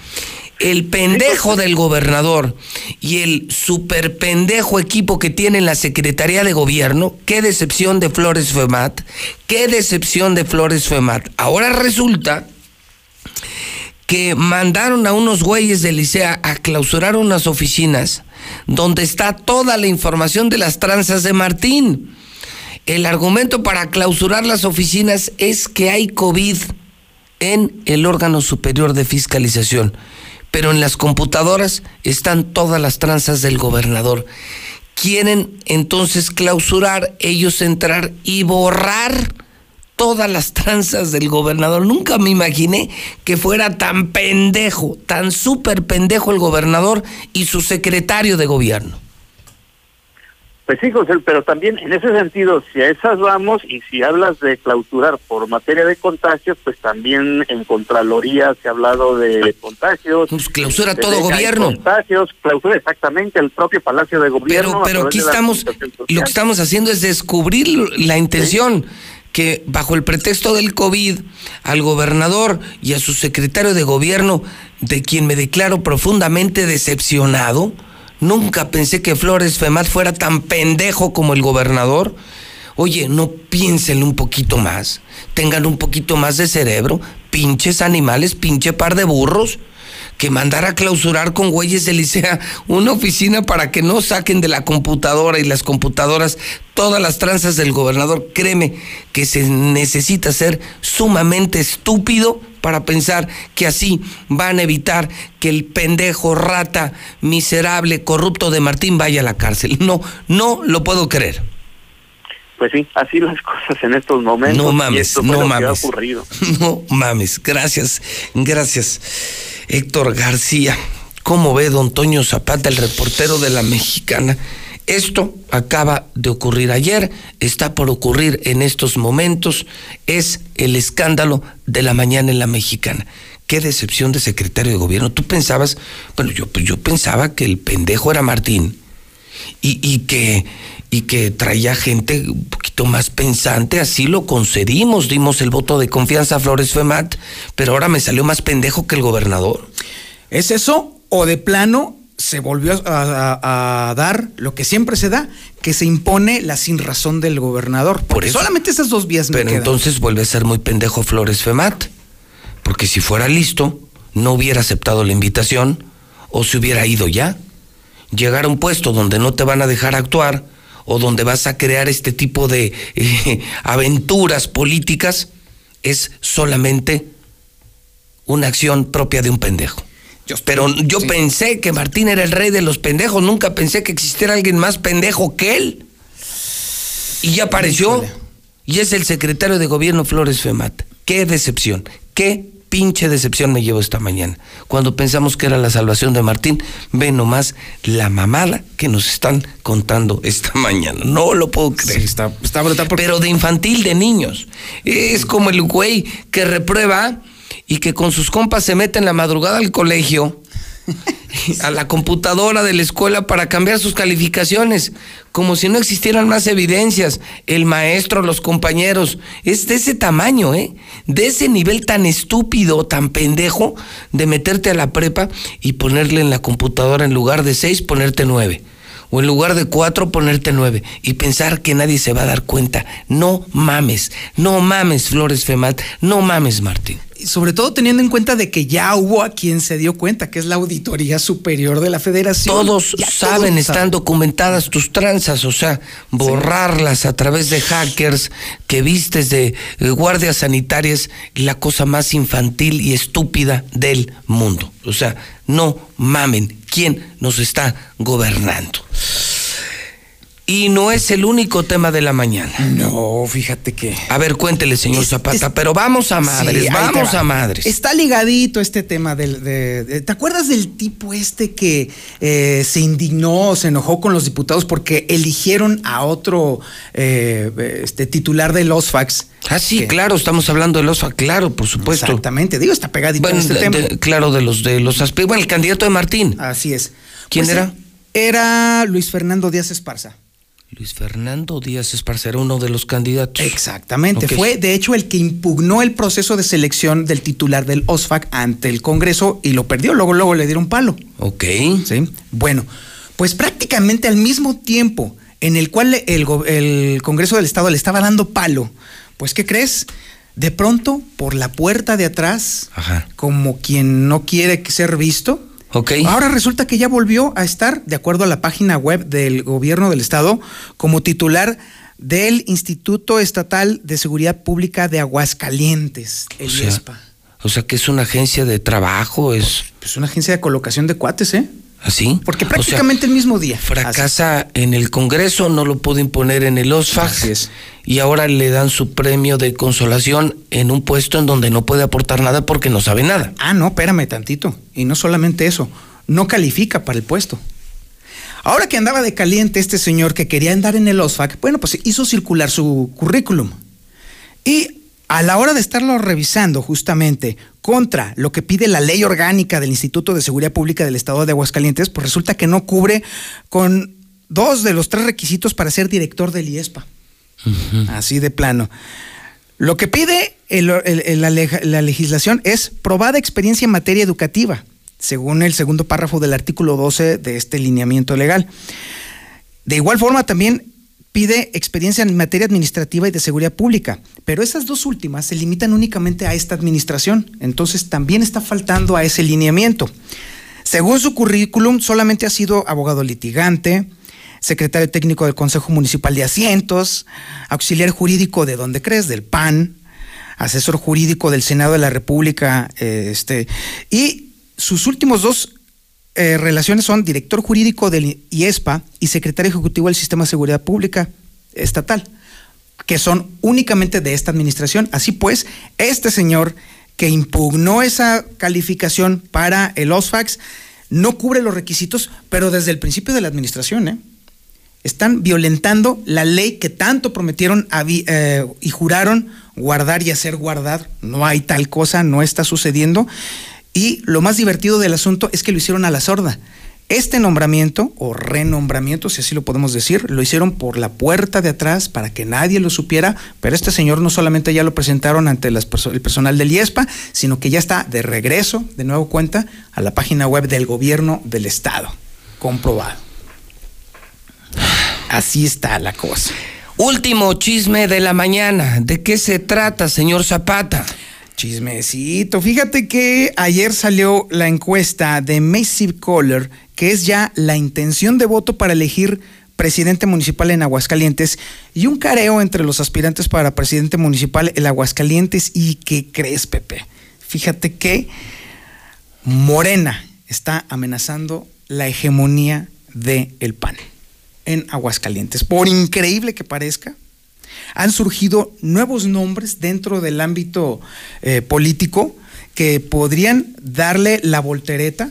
el pendejo del gobernador y el super pendejo equipo que tiene en la Secretaría de Gobierno, qué decepción de Flores Femat, qué decepción de Flores Femat. Ahora resulta que mandaron a unos güeyes de Licea a clausurar unas oficinas donde está toda la información de las tranzas de Martín. El argumento para clausurar las oficinas es que hay COVID en el órgano superior de fiscalización, pero en las computadoras están todas las tranzas del gobernador. Quieren entonces clausurar, ellos entrar y borrar todas las tranzas del gobernador. Nunca me imaginé que fuera tan pendejo, tan súper pendejo el gobernador y su secretario de gobierno. Pues sí, José, pero también en ese sentido, si a esas vamos y si hablas de clausurar por materia de contagios, pues también en Contraloría se ha hablado de contagios. Pues clausura todo gobierno. Contagios, clausura exactamente el propio Palacio de Gobierno. Pero, pero aquí estamos, lo que estamos haciendo es descubrir la intención. que bajo el pretexto del COVID al gobernador y a su secretario de gobierno, de quien me declaro profundamente decepcionado, Nunca pensé que Flores Femat fuera tan pendejo como el gobernador. Oye, no piensen un poquito más. Tengan un poquito más de cerebro. Pinches animales, pinche par de burros. Que mandar a clausurar con güeyes de una oficina para que no saquen de la computadora y las computadoras todas las tranzas del gobernador. Créeme que se necesita ser sumamente estúpido para pensar que así van a evitar que el pendejo, rata, miserable, corrupto de Martín vaya a la cárcel. No, no lo puedo creer. Pues sí, así las cosas en estos momentos. No mames, no mames. ocurrido. No mames, gracias, gracias. Héctor García, ¿cómo ve don Toño Zapata, el reportero de la mexicana? Esto acaba de ocurrir ayer, está por ocurrir en estos momentos, es el escándalo de la mañana en la mexicana. Qué decepción de secretario de gobierno. Tú pensabas, bueno, yo, yo pensaba que el pendejo era Martín y, y, que, y que traía gente un poquito más pensante, así lo concedimos, dimos el voto de confianza a Flores Femat, pero ahora me salió más pendejo que el gobernador. ¿Es eso? ¿O de plano se volvió a, dar lo que siempre se da, que se impone la sin razón del gobernador. Por eso, solamente esas dos vías Pero entonces vuelve a ser muy pendejo Flores Femat, porque si fuera listo, no hubiera aceptado la invitación o se hubiera ido ya. Llegar a un puesto donde no te van a dejar actuar o donde vas a crear este tipo de eh, aventuras políticas es solamente una acción propia de un pendejo. Pero yo pensé que Martín era el rey de los pendejos, nunca pensé que existiera alguien más pendejo que él. Y ya apareció. Y es el secretario de gobierno Flores Femat. Qué decepción, qué pinche decepción me llevo esta mañana. Cuando pensamos que era la salvación de Martín, ve nomás la mamada que nos están contando esta mañana. No lo puedo creer. está, está brutal Pero de infantil, de niños. Es como el güey que reprueba y que con sus compas se mete en la madrugada al colegio, a la computadora de la escuela para cambiar sus calificaciones, como si no existieran más evidencias. El maestro, los compañeros, es de ese tamaño, ¿eh? De ese nivel tan estúpido, tan pendejo, de meterte a la prepa y ponerle en la computadora en lugar de seis, ponerte nueve o en lugar de cuatro ponerte nueve y pensar que nadie se va a dar cuenta. No mames, no mames Flores Femat, no mames Martín sobre todo teniendo en cuenta de que ya hubo a quien se dio cuenta, que es la Auditoría Superior de la Federación. Todos saben, están documentadas tus tranzas, o sea, borrarlas a través de hackers que vistes de eh, guardias sanitarias, la cosa más infantil y estúpida del mundo. O sea, no mamen, ¿quién nos está gobernando? Y no es el único tema de la mañana. No, fíjate que. A ver, cuéntele, señor Zapata, pero vamos a madres, vamos a madres. Está ligadito este tema del. De, ¿Te acuerdas del tipo este que eh, se indignó, se enojó con los diputados porque eligieron a otro eh, este, titular del OSFAX? Ah, sí, claro, estamos hablando del OSFAX, claro, por supuesto. Exactamente, digo, está pegadito en este tema. claro, de los de los Bueno, el candidato de Martín. Así es. ¿Quién pues, era? Era Luis Fernando Díaz Esparza. Luis Fernando Díaz Esparcera, uno de los candidatos. Exactamente. Fue, de hecho, el que impugnó el proceso de selección del titular del OSFAC ante el Congreso y lo perdió. Luego, luego le dieron palo. Ok. Sí. Bueno, pues prácticamente al mismo tiempo en el cual el Congreso del Estado le estaba dando palo, pues, ¿qué crees? De pronto, por la puerta de atrás, como quien no quiere ser visto, Ok. Ahora resulta que ya volvió a estar, de acuerdo a la página web del gobierno del estado, como titular del Instituto Estatal de Seguridad Pública de Aguascalientes, el O sea, IESPA. O sea, que es una agencia de trabajo, es Es una agencia de colocación de cuates, ¿eh? Así. Porque O sea, prácticamente el mismo día. fracasa en el Congreso, no lo pudo imponer en el OSFAC. Así es. Y ahora le dan su premio de consolación en un puesto en donde no puede aportar nada porque no sabe nada. Ah, no, espérame tantito. Y no solamente eso, no califica para el puesto. Ahora que andaba de caliente este señor que quería andar en el OSFAC, bueno, pues hizo circular su currículum. Y a la hora de estarlo revisando justamente contra lo que pide la ley orgánica del Instituto de Seguridad Pública del Estado de Aguascalientes, pues resulta que no cubre con dos de los tres requisitos para ser director del IESPA. Así de plano. Lo que pide el- el- el- la, leg- la legislación es probada experiencia en materia educativa, según el segundo párrafo del artículo 12 de este lineamiento legal. De igual forma, también pide experiencia en materia administrativa y de seguridad pública, pero esas dos últimas se limitan únicamente a esta administración, entonces también está faltando a ese lineamiento. Según su currículum, solamente ha sido abogado litigante, secretario técnico del Consejo Municipal de Asientos, auxiliar jurídico de donde crees, del PAN, asesor jurídico del Senado de la República, eh, este, y sus últimos dos eh, relaciones son director jurídico del IESPA y secretario ejecutivo del Sistema de Seguridad Pública Estatal, que son únicamente de esta administración. Así pues, este señor que impugnó esa calificación para el OSFAX no cubre los requisitos, pero desde el principio de la administración, ¿eh? están violentando la ley que tanto prometieron eh, y juraron guardar y hacer guardar. No hay tal cosa, no está sucediendo. Y lo más divertido del asunto es que lo hicieron a la sorda. Este nombramiento o renombramiento, si así lo podemos decir, lo hicieron por la puerta de atrás para que nadie lo supiera, pero este señor no solamente ya lo presentaron ante las el personal del IESPA, sino que ya está de regreso, de nuevo cuenta, a la página web del gobierno del estado. Comprobado. Así está la cosa. Último chisme de la mañana. ¿De qué se trata, señor Zapata? Chismecito. Fíjate que ayer salió la encuesta de Massive Caller, que es ya la intención de voto para elegir presidente municipal en Aguascalientes y un careo entre los aspirantes para presidente municipal en Aguascalientes. ¿Y qué crees, Pepe? Fíjate que Morena está amenazando la hegemonía del el PAN en Aguascalientes. Por increíble que parezca, han surgido nuevos nombres dentro del ámbito eh, político que podrían darle la voltereta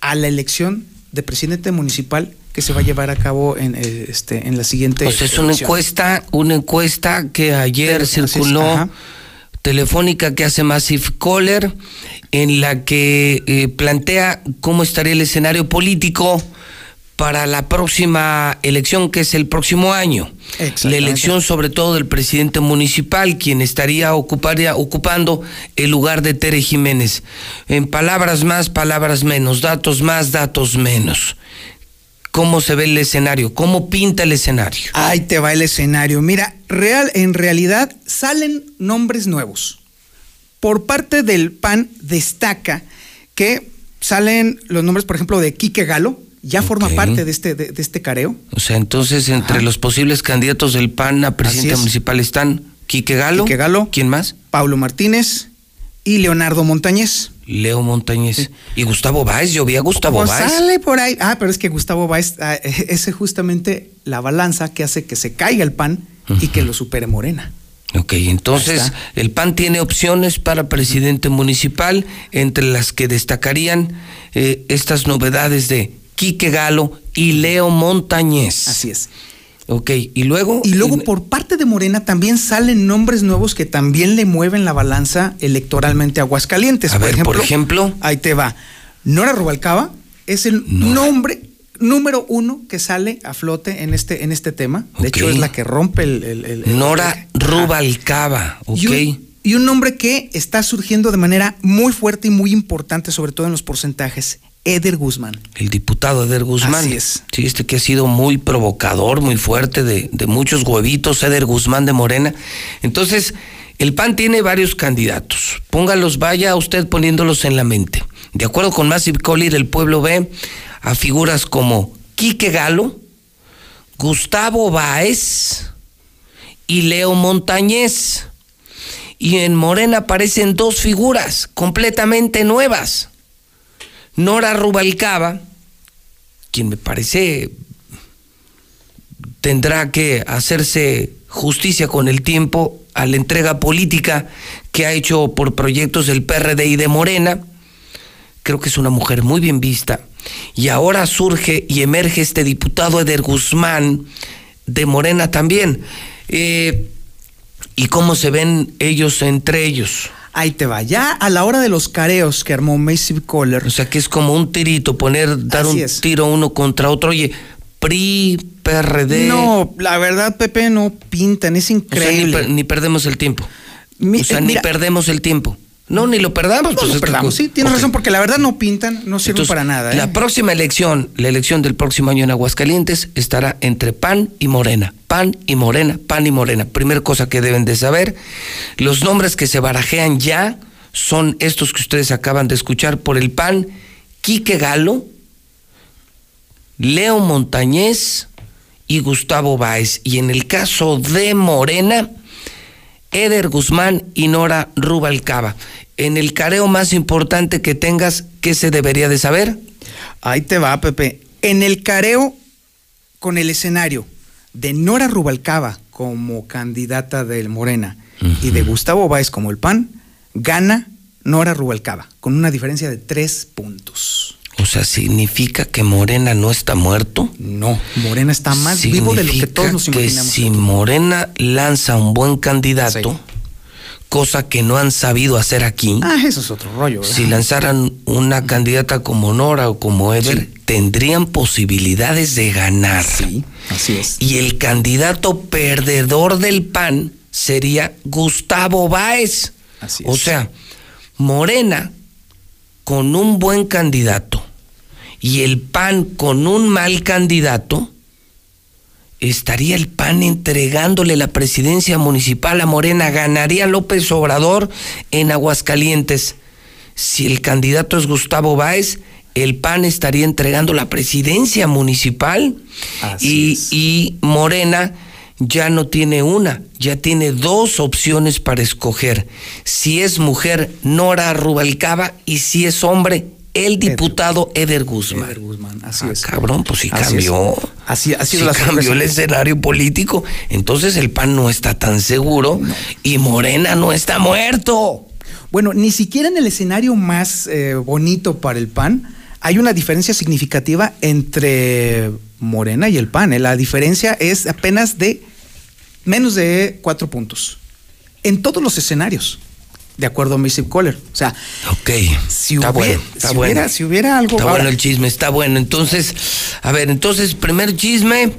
a la elección de presidente municipal que se va a llevar a cabo en, eh, este, en la siguiente. Pues es una elección. encuesta, una encuesta que ayer circuló ajá. telefónica que hace Massive Caller, en la que eh, plantea cómo estaría el escenario político para la próxima elección, que es el próximo año. La elección sobre todo del presidente municipal, quien estaría ocuparía, ocupando el lugar de Tere Jiménez. En palabras más, palabras menos, datos más, datos menos. ¿Cómo se ve el escenario? ¿Cómo pinta el escenario? Ahí te va el escenario. Mira, real, en realidad salen nombres nuevos. Por parte del PAN destaca que salen los nombres, por ejemplo, de Quique Galo, ya forma parte de este, de, de este careo. O sea, entonces entre los posibles candidatos del PAN a presidente es. municipal están Quique Galo. Quique Galo. ¿Quién más? Pablo Martínez y Leonardo Montañez. Leo Montañez. Y Gustavo Báez, yo vi a Gustavo Pues Báez. sale por ahí. Ah, pero es que Gustavo Báez, ah, ese es justamente la balanza que hace que se caiga el PAN y que lo supere Morena. Ok, entonces el PAN tiene opciones para presidente municipal, entre las que destacarían eh, estas novedades de Quique Galo y Leo Montañez. Así es. Ok, y luego... Y luego por parte de Morena también salen nombres nuevos que también le mueven la balanza electoralmente a Aguascalientes. A ver, por ejemplo. Ahí te va. Nora Rubalcaba es el nombre número uno que sale a flote en este, en este tema. De hecho, es la que rompe el. el- el- el- Nora Rubalcaba, ok. y un, y un nombre que está surgiendo de manera muy fuerte y muy importante, sobre todo en los porcentajes. Eder Guzmán. El diputado Eder Guzmán. Así es. Sí, este que ha sido muy provocador, muy fuerte, de, de muchos huevitos, Eder Guzmán de Morena. Entonces, el PAN tiene varios candidatos. Póngalos, vaya usted poniéndolos en la mente. De acuerdo con Massive Collier, el pueblo ve a figuras como Quique Galo, Gustavo Báez y Leo Montañez. Y en Morena aparecen dos figuras completamente nuevas. Nora Rubalcaba, quien me parece tendrá que hacerse justicia con el tiempo a la entrega política que ha hecho por proyectos del PRD y de Morena. Creo que es una mujer muy bien vista. Y ahora surge y emerge este diputado Eder Guzmán de Morena también. Eh, ¿Y cómo se ven ellos entre ellos? Ahí te va. Ya a la hora de los careos que armó Massive Caller. O sea que es como un tirito, poner, dar un es. tiro uno contra otro. Oye, PRI, PRD. No, la verdad, Pepe, no pintan, es O sea, ni, increíble. per- ni perdemos el tiempo. Mi- o sea, eh, ni perdemos el tiempo. No, ni lo perdamos. No pues lo que- perdamos, sí, tienes razón, porque la verdad no pintan, no sirven Entonces, para nada. ¿eh? La próxima elección, la elección del próximo año en Aguascalientes, estará entre PAN y Morena. PAN y Morena, PAN y Morena. Primera cosa que deben de saber, los nombres que se barajean ya son estos que ustedes acaban de escuchar por el PAN, Quique Galo, Leo Montañez y Gustavo Báez. Y en el caso de Morena, Eder Guzmán y Nora Rubalcaba. En el careo más importante que tengas, ¿qué se debería de saber? Ahí te va, Pepe. En el careo con el escenario de Nora Rubalcaba como candidata del Morena y de Gustavo Báez como el PAN, gana Nora Rubalcaba con una diferencia de tres puntos. O sea, ¿significa que Morena no está muerto? No, Morena está más vivo de lo que todos nos Significa que imaginamos. si Morena lanza un buen candidato, cosa que no han sabido hacer aquí, Ah, eso es otro rollo. ¿verdad? si lanzaran una candidata como Nora o como Eder, tendrían posibilidades de ganar. Sí, así es. Y el candidato perdedor del PAN sería Gustavo Báez. Así O es. sea, Morena con un buen candidato y el PAN con un mal candidato, estaría el PAN entregándole la presidencia municipal a Morena, ganaría López Obrador en Aguascalientes. Si el candidato es Gustavo Báez, el PAN estaría entregando la presidencia municipal y, y Morena ya no tiene una, ya tiene dos opciones para escoger. Si es mujer, Nora Rubalcaba, y si es hombre, el diputado Eder Guzmán. Eder Guzmán, así Ah, es. Cabrón, pues sí Así cambió. es. Así ha sido Sí la cambió el escenario político. Entonces el PAN no está tan seguro y Morena no está muerto. Bueno, ni siquiera en el escenario más eh, bonito para el PAN hay una diferencia significativa entre Morena y el PAN. ¿eh? La diferencia es apenas de menos de cuatro puntos. En todos los escenarios, de acuerdo a Massive Caller. O sea, Ok, si, está hubiera, bueno, está si, bueno. hubiera, si hubiera algo... Está ahora, bueno el chisme, está bueno. Entonces, a ver, entonces, primer chisme,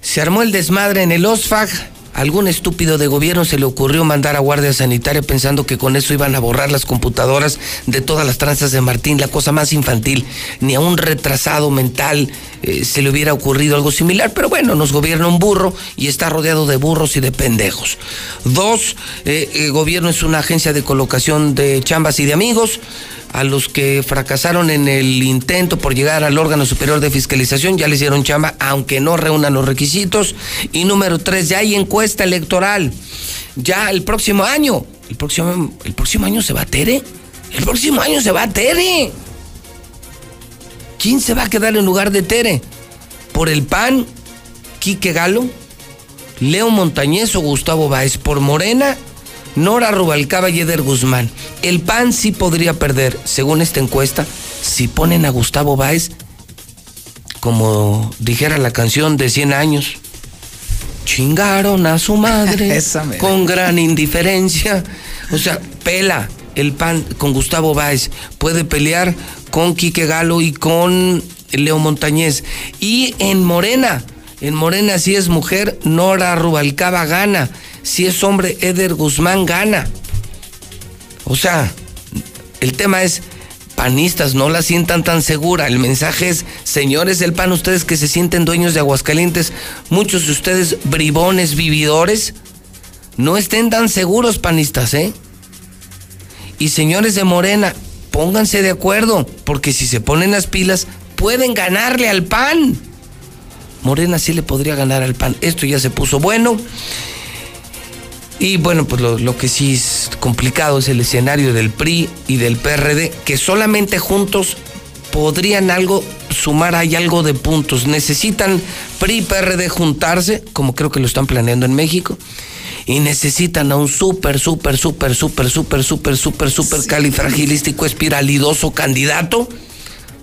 se armó el desmadre en el OSFAG. Algún estúpido de gobierno se le ocurrió mandar a Guardia Sanitaria pensando que con eso iban a borrar las computadoras de todas las tranzas de Martín, la cosa más infantil. Ni a un retrasado mental eh, se le hubiera ocurrido algo similar, pero bueno, nos gobierna un burro y está rodeado de burros y de pendejos. Dos, eh, el gobierno es una agencia de colocación de chambas y de amigos a los que fracasaron en el intento por llegar al órgano superior de fiscalización, ya les dieron chamba, aunque no reúnan los requisitos. Y número tres, ya hay encuesta electoral. Ya el próximo año, el próximo, el próximo año se va a Tere. El próximo año se va a Tere. ¿Quién se va a quedar en lugar de Tere? ¿Por el PAN? ¿Quique Galo? ¿Leo Montañez o Gustavo Báez? ¿Por Morena? Nora Rubalcaba y Eder Guzmán. El PAN sí podría perder, según esta encuesta, si ponen a Gustavo Báez, como dijera la canción de 100 años. Chingaron a su madre Esa con gran indiferencia. O sea, pela el PAN con Gustavo Báez. Puede pelear con Quique Galo y con Leo Montañez. Y en Morena, en Morena si es mujer, Nora Rubalcaba gana. Si es hombre, Eder Guzmán gana. O sea, el tema es, panistas, no la sientan tan segura. El mensaje es, señores del PAN, ustedes que se sienten dueños de Aguascalientes, muchos de ustedes bribones, vividores, no estén tan seguros, panistas, ¿eh? Y señores de Morena, pónganse de acuerdo, porque si se ponen las pilas, pueden ganarle al PAN. Morena sí le podría ganar al PAN. Esto ya se puso bueno. Y bueno, pues lo, lo, que sí es complicado es el escenario del PRI y del PRD, que solamente juntos podrían algo sumar ahí algo de puntos. Necesitan PRI y PRD juntarse, como creo que lo están planeando en México, y necesitan a un súper, súper, súper, súper, súper, súper, súper, súper califragilístico, espiralidoso candidato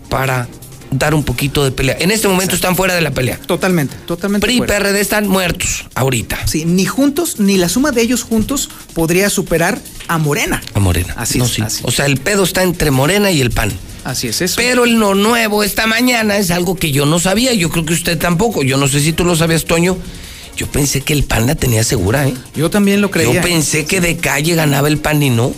para dar un poquito de pelea. En este momento están fuera de la pelea. Totalmente, totalmente. PRI y PRD están muertos ahorita. Sí, ni juntos, ni la suma de ellos juntos podría superar a Morena. A Morena. Así no, es. sí. así. O sea, el pedo está entre Morena y el PAN. Así es eso. Pero el no nuevo esta mañana es algo que yo no sabía. Yo creo que usted tampoco. Yo no sé si tú lo sabías, Toño. Yo pensé que el PAN la tenía segura, ¿eh? Yo también lo creía. Yo pensé que de calle ganaba el PAN y no.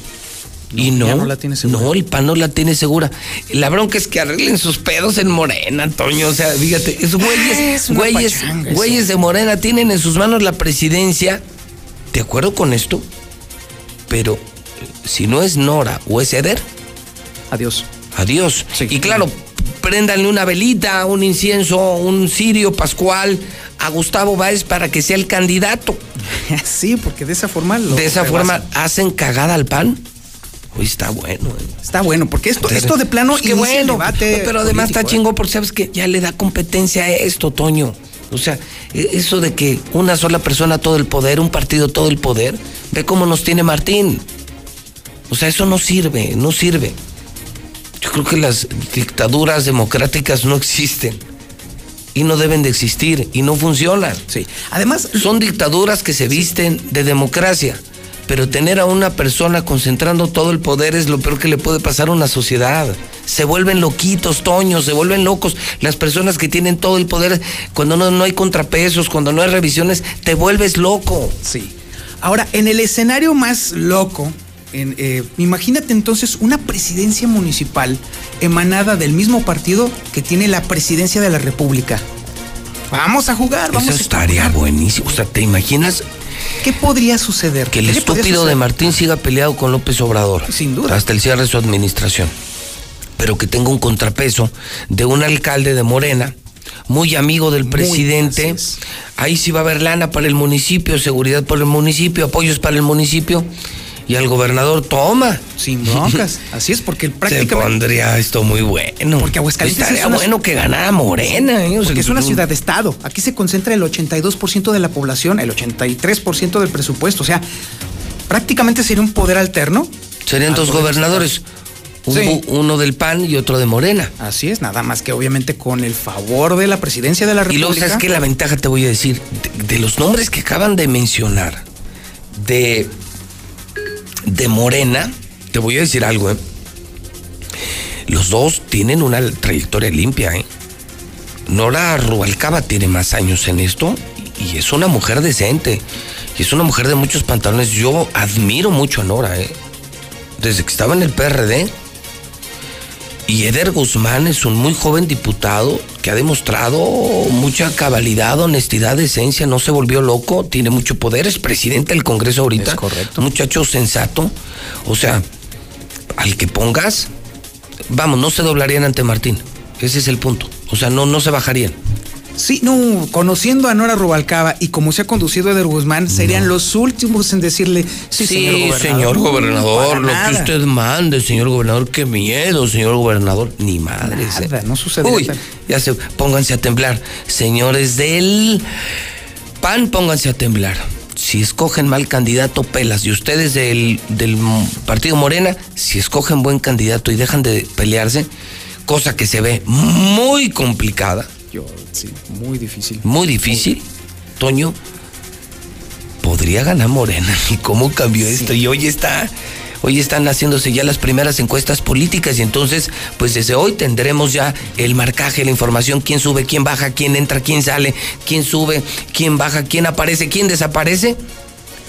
Y no, no la tiene segura. no, el PAN no la tiene segura. La bronca es que arreglen sus pedos en Morena, Antonio. O sea, fíjate, güeyes, es una güeyes, pachanga eso. güeyes de Morena tienen en sus manos la presidencia. ¿De acuerdo con esto? Pero si no es Nora o es Eder, Adiós. adiós. y claro, préndanle una velita, un incienso, un cirio pascual a Gustavo Báez para que sea el candidato. Sí, porque de esa forma lo de esa rebasan. forma hacen cagada al pan. Está bueno. eh. Está bueno, porque esto, esto de plano Pues qué bueno, debate. pero además político, está ¿eh? chingón porque sabes que ya le da competencia a esto, Toño. O sea, e- eso de que una sola persona todo el poder, un partido todo el poder, ve cómo nos tiene Martín. O sea, eso no sirve, no sirve. Yo creo que las dictaduras democráticas no existen y no deben de existir y no funcionan. Sí. Además, son dictaduras que se visten de democracia, pero tener a una persona concentrando todo el poder es lo peor que le puede pasar a una sociedad. Se vuelven loquitos, toños, se vuelven locos. Las personas que tienen todo el poder, cuando no, no hay contrapesos, cuando no hay revisiones, te vuelves loco. Sí. Ahora, en el escenario más loco, en, eh, imagínate entonces una presidencia municipal emanada del mismo partido que tiene la presidencia de la República. Vamos a jugar, vamos Eso a estaría jugar. buenísimo. O sea, ¿te imaginas ¿Qué podría suceder? que el ¿Qué le podría estúpido de? Martín siga peleado con López Obrador? Sin duda. Hasta el cierre de su administración. Pero que tenga un contrapeso de un alcalde de Morena, muy amigo del presidente. Ahí sí va a haber lana para el municipio, seguridad para el municipio, apoyos para el municipio. Y al gobernador, toma. Sin broncas. Así es, porque Se prácticamente. pondría esto muy bueno. Porque Aguascalientes Estaría es una- bueno que ganara Morena. ¿eh? O sea, Porque es una que- ciudad-estado. Aquí se concentra el 82% de la población, el 83% del presupuesto. O sea, prácticamente sería un poder alterno. Serían dos gobernadores. Sí. Uno del PAN y otro de Morena. Así es, nada más que obviamente con el favor de la presidencia de la Y República. luego, ¿sabes qué? La ventaja te voy a decir, de, de los nombres que acaban de mencionar, de, de Morena, te voy a decir algo, ¿eh? Los dos tienen una trayectoria limpia, ¿eh? Nora Rubalcaba tiene más años en esto y es una mujer decente. Y es una mujer de muchos pantalones. Yo admiro mucho a Nora, ¿eh? Desde que estaba en el PRD. Y Eder Guzmán es un muy joven diputado que ha demostrado mucha cabalidad, honestidad, decencia, no se volvió loco, tiene mucho poder, es presidente del Congreso ahorita. Es correcto. Muchacho sensato. O sea, al que pongas, vamos, no se doblarían ante Martín. Ese es el punto. O sea, no, no se bajarían. Sí, no, conociendo a Nora Rubalcaba y como se ha conducido Eder Guzmán, serían los últimos en decirle, sí, Sí, señor gobernador. señor gobernador, lo nada. que usted mande, señor gobernador, qué miedo, señor gobernador. Ni madre. Nada, no sucede. Uy, ya se, pónganse a temblar. Señores del PAN, pónganse a temblar. Si escogen mal candidato, pelas. Y ustedes del, del partido Morena, si escogen buen candidato y dejan de pelearse, cosa que se ve muy complicada, Yo, sí, muy difícil. muy difícil, Toño, podría ganar Morena. ¿Y cómo cambió esto? Y hoy está, Hoy están haciéndose ya las primeras encuestas políticas y entonces, pues desde hoy tendremos ya el marcaje, la información, quién sube, quién baja, quién entra, quién sale, quién sube, quién baja, quién aparece, quién desaparece.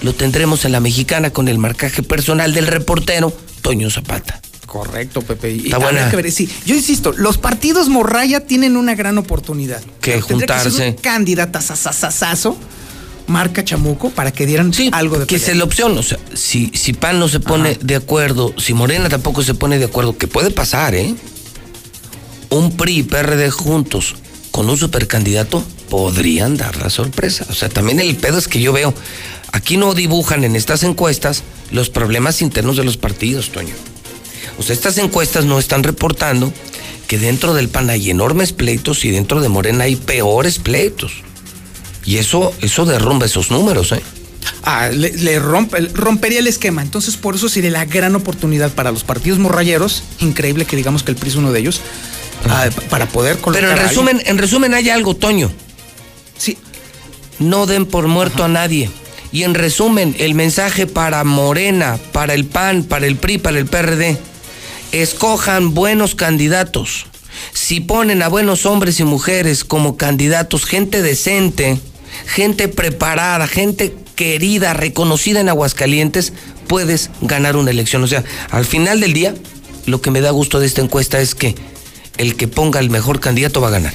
Lo tendremos en la mexicana con el marcaje personal del reportero Toño Zapata. Correcto, Pepe. Y Está buena. que ver, sí, yo insisto, los partidos morraya tienen una gran oportunidad. Que ser juntarse. un candidata sasasasazo, marca Chamuco, para que dieran algo de que pelea. es la opción. O sea, si, si PAN no se pone de acuerdo, si Morena tampoco se pone de acuerdo, que puede pasar, ¿eh? Un PRI y PRD juntos con un supercandidato podrían dar la sorpresa. O sea, también el pedo es que yo veo, aquí no dibujan en estas encuestas los problemas internos de los partidos, Toño. O sea, estas encuestas no están reportando que dentro del PAN hay enormes pleitos y dentro de Morena hay peores pleitos. Y eso, eso derrumba esos números, ¿eh? Ah, le, le rompe, rompería el esquema. Entonces, por eso sería la gran oportunidad para los partidos morrayeros. Increíble que digamos que el PRI es uno de ellos. ah, para poder colocar. Pero en resumen, en resumen hay algo, Toño. Sí. No den por muerto a nadie. Y en resumen, el mensaje para Morena, para el PAN, para el PRI, para el PRD, escojan buenos candidatos. Si ponen a buenos hombres y mujeres como candidatos, gente decente, gente preparada, gente querida, reconocida en Aguascalientes, puedes ganar una elección. O sea, al final del día, lo que me da gusto de esta encuesta es que el que ponga el mejor candidato va a ganar.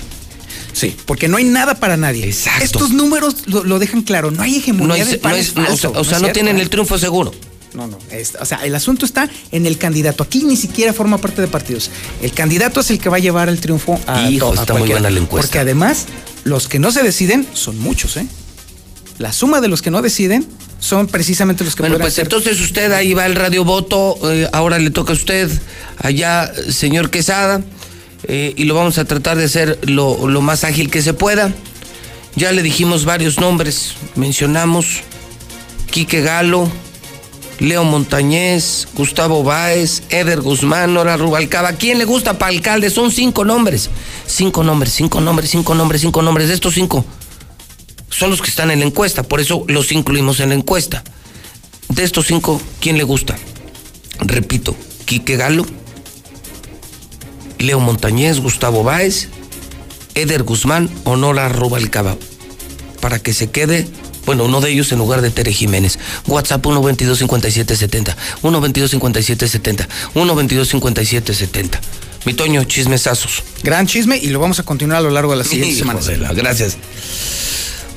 Sí, porque no hay nada para nadie. Exacto. Estos números lo, lo dejan claro. No hay hegemonía No es- no o sea, o sea, es no tienen el triunfo seguro. No, no. es- o sea, el asunto está en el candidato. Aquí ni siquiera forma parte de partidos. El candidato es el que va a llevar el triunfo a Hijo, to- a está muy buena la encuesta. Porque además, los que no se deciden son muchos, ¿eh? La suma de los que no deciden son precisamente los que Bueno, pues entonces usted ahí va el radio voto, eh, ahora le toca a usted, allá, señor Quesada, eh, y lo vamos a tratar de hacer lo, lo más ágil que se pueda. Ya le dijimos varios nombres, mencionamos Quique Galo, Leo Montañez, Gustavo Báez, Eder Guzmán, Nora Rubalcaba. ¿Quién le gusta para alcalde? Son cinco nombres. Cinco nombres, cinco nombres, cinco nombres, cinco nombres. De estos cinco son los que están en la encuesta, por eso los incluimos en la encuesta. De estos cinco, ¿quién le gusta? Repito, Quique Galo, Leo Montañez, Gustavo Báez, Eder Guzmán o Nora Rubalcaba. Para que se quede, bueno, uno de ellos en lugar de Tere Jiménez. WhatsApp 122-5770, 122-5770, 122-5770. Mi Toño, chismesazos. Gran chisme y lo vamos a continuar a lo largo de las siguientes semanas. la- gracias.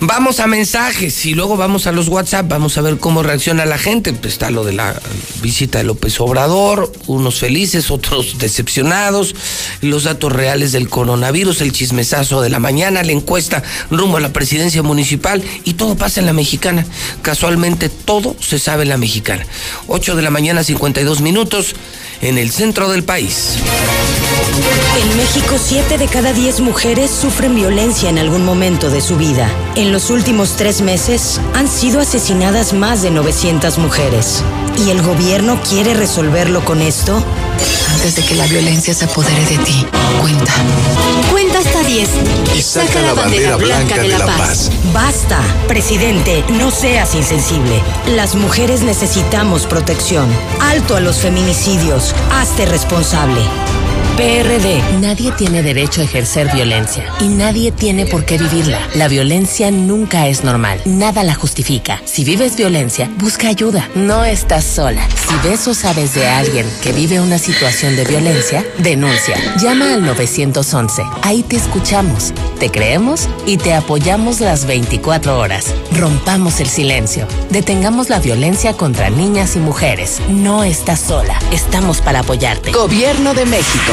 Vamos a mensajes y luego vamos a los WhatsApp, vamos a ver cómo reacciona la gente. Pues está lo de la visita de López Obrador, unos felices, otros decepcionados, los datos reales del coronavirus, el chismesazo de la mañana, la encuesta rumbo a la presidencia municipal y todo pasa en la mexicana. Casualmente todo se sabe en la mexicana. 8 de la mañana, 52 minutos en el centro del país. En México, 7 de cada 10 mujeres sufren violencia en algún momento de su vida. Los últimos tres meses han sido asesinadas más de 900 mujeres. ¿Y el gobierno quiere resolverlo con esto? Antes de que la violencia se apodere de ti, cuenta. Cuenta hasta 10 y saca la bandera blanca de la paz. Basta, presidente, no seas insensible. Las mujeres necesitamos protección. Alto a los feminicidios. Hazte responsable. PRD. Nadie tiene derecho a ejercer violencia y nadie tiene por qué vivirla. La violencia nunca es normal, nada la justifica. Si vives violencia, busca ayuda. No estás sola. Si ves o sabes de alguien que vive una situación de violencia, denuncia. Llama al 911. Ahí te escuchamos, te creemos y te apoyamos las 24 horas. Rompamos el silencio. Detengamos la violencia contra niñas y mujeres. No estás sola. Estamos para apoyarte. Gobierno de México.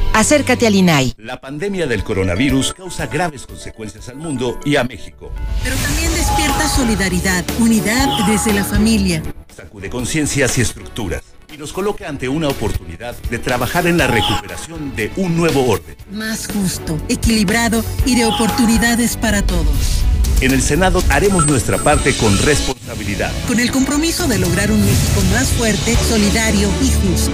Acércate al INAI. La pandemia del coronavirus causa graves consecuencias al mundo y a México. Pero también despierta solidaridad, unidad desde la familia. Sacude conciencias y estructuras y nos coloca ante una oportunidad de trabajar en la recuperación de un nuevo orden. Más justo, equilibrado y de oportunidades para todos. En el Senado haremos nuestra parte con responsabilidad. Con el compromiso de lograr un México más fuerte, solidario y justo.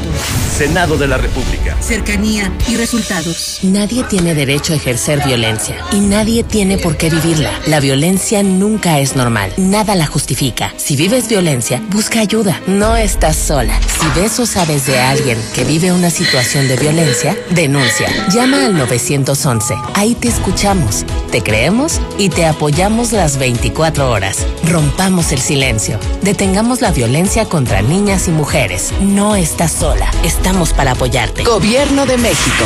Senado de la República. Cercanía y resultados. Nadie tiene derecho a ejercer violencia y nadie tiene por qué vivirla. La violencia nunca es normal. Nada la justifica. Si vives violencia, busca ayuda. No estás sola. Si ves o sabes de alguien que vive una situación de violencia, denuncia. Llama al 911. Ahí te escuchamos, te creemos y te apoyamos las 24 horas. Rompamos el silencio. Detengamos la violencia contra niñas y mujeres. No estás sola. Estamos para apoyarte. Gobierno de México.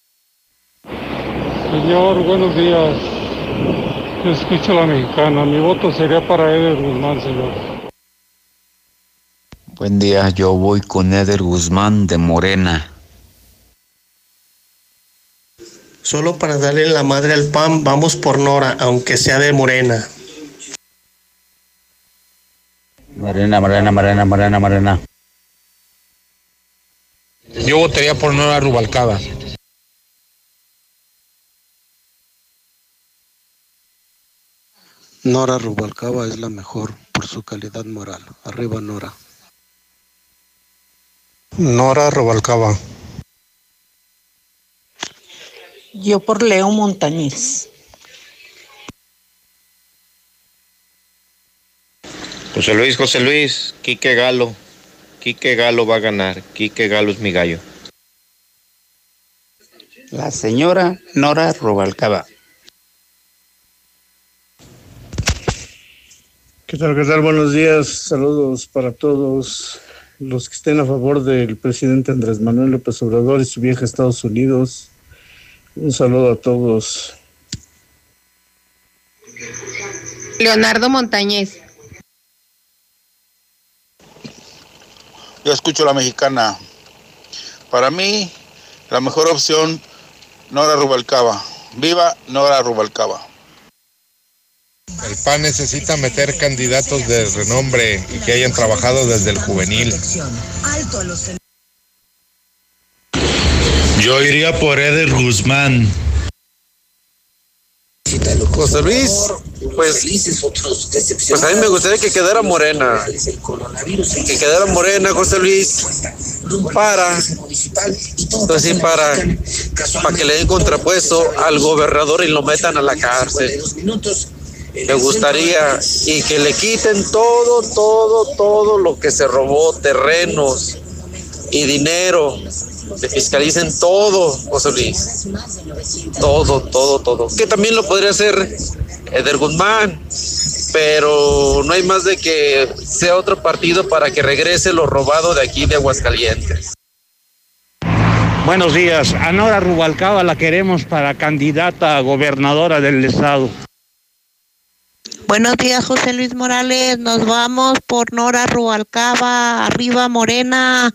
Señor, buenos días. Escucho a la mexicana. Mi voto sería para Eder Guzmán, señor. Buen día, yo voy con Eder Guzmán de Morena. Solo para darle la madre al PAN, vamos por Nora, aunque sea de Morena. Morena, Morena, Morena, Morena, Morena. Yo votaría por Nora Rubalcaba. Nora Rubalcaba es la mejor por su calidad moral. Arriba Nora. Nora Rubalcaba. Yo por Leo Montañez. José Luis, José Luis, Quique Galo. Quique Galo va a ganar. Quique Galo es mi gallo. La señora Nora Rubalcaba. ¿Qué tal? ¿Qué tal? Buenos días. Saludos para todos los que estén a favor del presidente Andrés Manuel López Obrador y su viaje a Estados Unidos. Un saludo a todos. Leonardo Montañez. Yo escucho a la mexicana. Para mí, la mejor opción, Nora Rubalcaba. Viva Nora Rubalcaba. El PAN necesita meter candidatos de renombre y que hayan trabajado desde el juvenil. Yo iría por Eder Guzmán. José Luis, pues, pues a mí me gustaría que quedara morena. Que quedara morena, José Luis, para, pues sí, para, para que le den contrapuesto al gobernador y lo metan a la cárcel. Me gustaría y que le quiten todo, todo, todo lo que se robó, terrenos y dinero. Le fiscalicen todo, José Luis. Todo, todo, todo. Que también lo podría hacer Eder Guzmán, pero no hay más de que sea otro partido para que regrese lo robado de aquí de Aguascalientes. Buenos días. A Nora Rubalcaba la queremos para candidata a gobernadora del estado. Buenos días, José Luis Morales. Nos vamos por Nora Rubalcaba, arriba Morena.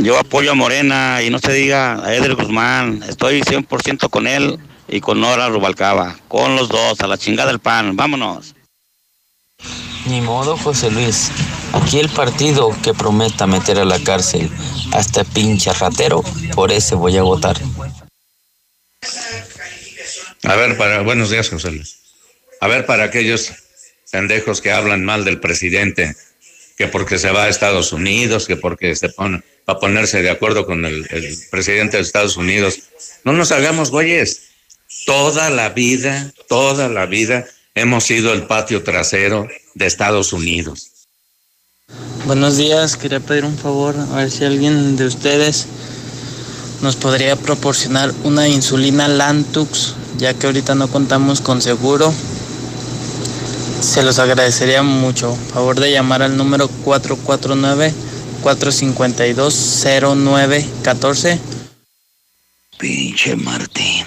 Yo apoyo a Morena y no se diga a Eder Guzmán. Estoy 100% con él y con Nora Rubalcaba. Con los dos, a la chingada del pan. Vámonos. Ni modo, José Luis. Aquí el partido que prometa meter a la cárcel a este pinche ratero, por ese voy a votar. A ver, para buenos días, José Luis. A ver, para aquellos pendejos que hablan mal del presidente, que porque se va a Estados Unidos, que porque se pone para ponerse de acuerdo con el presidente de Estados Unidos. No nos hagamos güeyes. Toda la vida, toda la vida hemos sido el patio trasero de Estados Unidos. Buenos días, quería pedir un favor, a ver si alguien de ustedes nos podría proporcionar una insulina Lantux, ya que ahorita no contamos con seguro. Se los agradecería mucho. Favor de llamar al número 449-452-0914. Pinche Martín.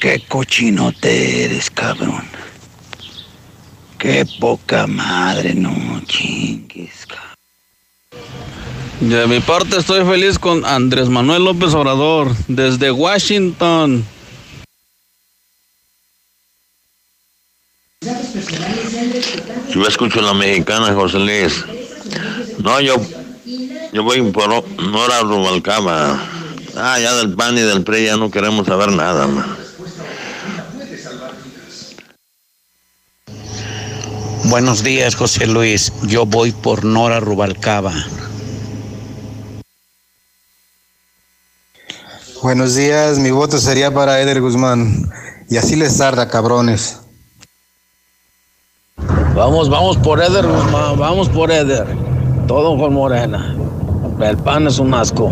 Qué cochinote eres, cabrón. Qué poca madre, no chingues, cabrón. De mi parte estoy feliz con Andrés Manuel López Obrador desde Washington. Yo escucho la mexicana, José Luis. No, yo, yo voy por Nora Rubalcaba. Ah, ya del PAN y del PRI ya no queremos saber nada, ma. Buenos días, José Luis. Yo voy por Nora Rubalcaba. Buenos días, mi voto sería para Eder Guzmán. Y así les tarda, cabrones. Vamos, vamos por Eder Guzmán, vamos por Eder. Todo con Morena. El pan es un asco.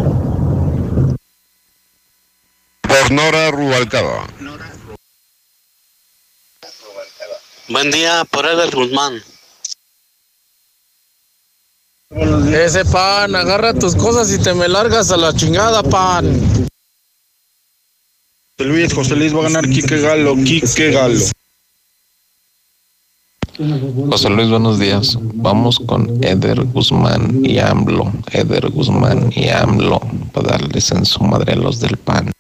Por Nora Rubalcaba. Buen día, por Eder Guzmán. Ese pan, agarra tus cosas y te me largas a la chingada, pan. José Luis, José Luis va a ganar Quique Galo, Quique Galo. José Luis, buenos días. Vamos con Eder Guzmán y AMLO. Eder Guzmán y AMLO para darles en su madre a los del PAN.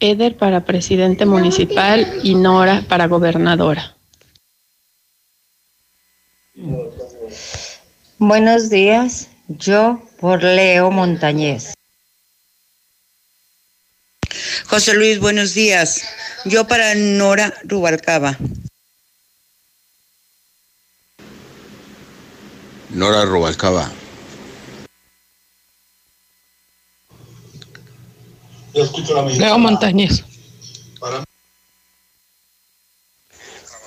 Eder para presidente municipal y Nora para gobernadora. Buenos días, yo por Leo Montañez. José Luis, buenos días. Yo para Nora Rubalcaba. Nora Rubalcaba. Leo Montañez.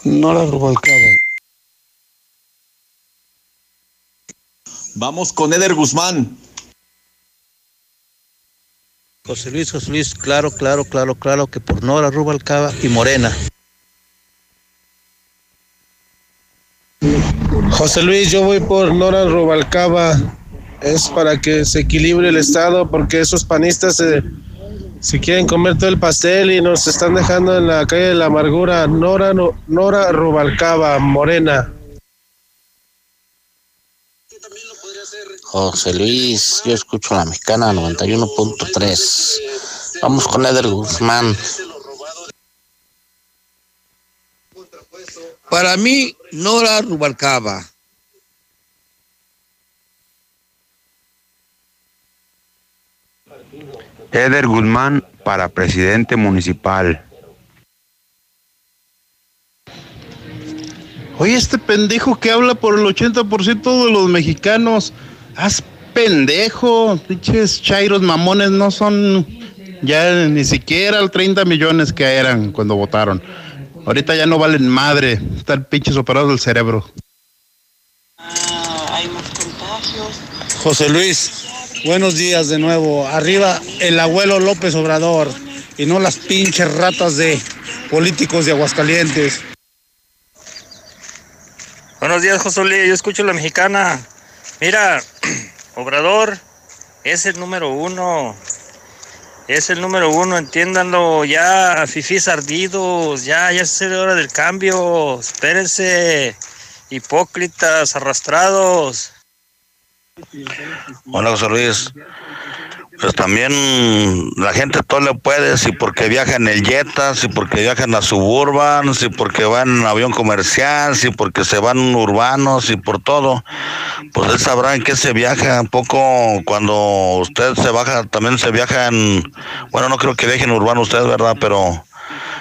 Nora Rubalcaba. Vamos con Eder Guzmán. José Luis, José Luis, claro, claro, claro, claro que por Nora Rubalcaba y Morena. José Luis, yo voy por Nora Rubalcaba. Es para que se equilibre el Estado porque esos panistas se, se quieren comer todo el pastel y nos están dejando en la calle de la amargura. Nora, no- Nora Rubalcaba, Morena. José Luis, yo escucho la mexicana 91.3. Vamos con Eder Guzmán. Para mí, Nora Rubalcaba. Eder Guzmán para presidente municipal. Oye, este pendejo que habla por el 80% de los mexicanos. Haz pendejo. Pinches chairos mamones no son ya ni siquiera el 30 millones que eran cuando votaron. Ahorita ya no valen madre. Están pinches operados del cerebro. hay más contagios. José Luis, buenos días de nuevo. Arriba el abuelo López Obrador y no las pinches ratas de políticos de Aguascalientes. Buenos días, José Luis. Yo escucho la mexicana. Mira, Obrador es el número uno. Es el número uno, entiéndanlo. Ya, fifís ardidos. Ya, ya es hora del cambio. Espérense. Hipócritas, arrastrados. Hola José Luis. Pues también la gente todo le puede, si porque viaja en el Jetta, si porque viaja en la Suburban, si porque va en avión comercial, si porque se van urbanos y por todo. Pues él sabrá en qué se viaja. Un poco cuando usted se baja, también se viaja en, bueno, no creo que viaje en urbano usted, ¿verdad? Pero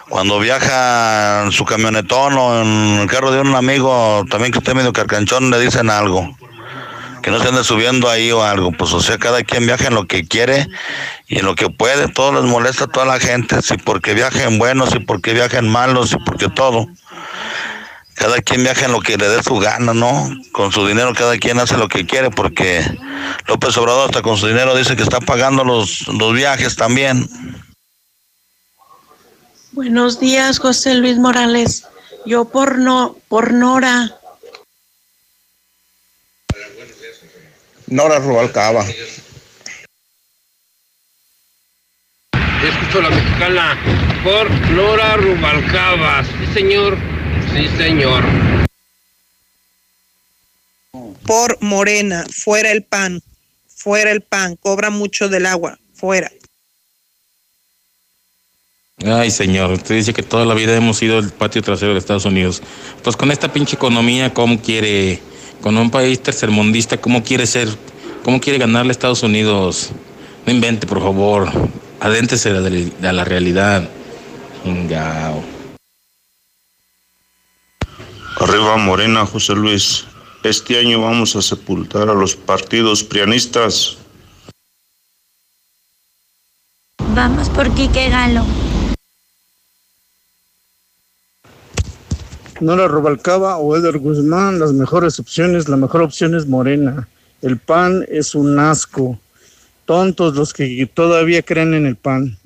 cuando viaja en su camionetón o en el carro de un amigo, también que esté medio carcanchón, le dicen algo que no se ande subiendo ahí o algo. Pues o sea, cada quien viaja en lo que quiere y en lo que puede. Todo les molesta a toda la gente, si porque viajen buenos, si porque viajen malos, si porque todo. Cada quien viaja en lo que le dé su gana, ¿no? Con su dinero cada quien hace lo que quiere porque López Obrador hasta con su dinero dice que está pagando los, los viajes también. Buenos días, José Luis Morales. Yo por no, por Nora. Nora Rubalcaba. Escucho la mexicana por Nora Rubalcaba. Sí, señor. Sí, señor. Por Morena, fuera el pan, fuera el pan, cobra mucho del agua, fuera. Ay, señor, usted dice que toda la vida hemos sido el patio trasero de Estados Unidos. Pues con esta pinche economía, ¿cómo quiere, con un país tercermundista, cómo quiere ser, cómo quiere ganarle a Estados Unidos? No invente, por favor. Adéntese a la, realidad. Ingao. Arriba Morena, José Luis. Este año vamos a sepultar a los partidos prianistas. Vamos por Quique Galo. Nora Rubalcaba o Eder Guzmán, las mejores opciones, la mejor opción es Morena. El PAN es un asco. Tontos los que todavía creen en el PAN.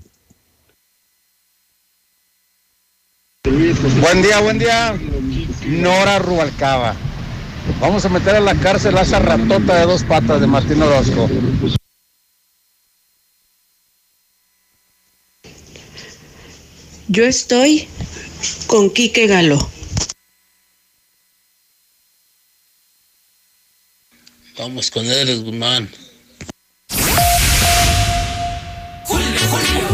Buen día, buen día. Nora Rubalcaba. Vamos a meter a la cárcel a esa ratota de dos patas de Martín Orozco. Yo estoy con Quique Galo. Vamos con él, Guzmán.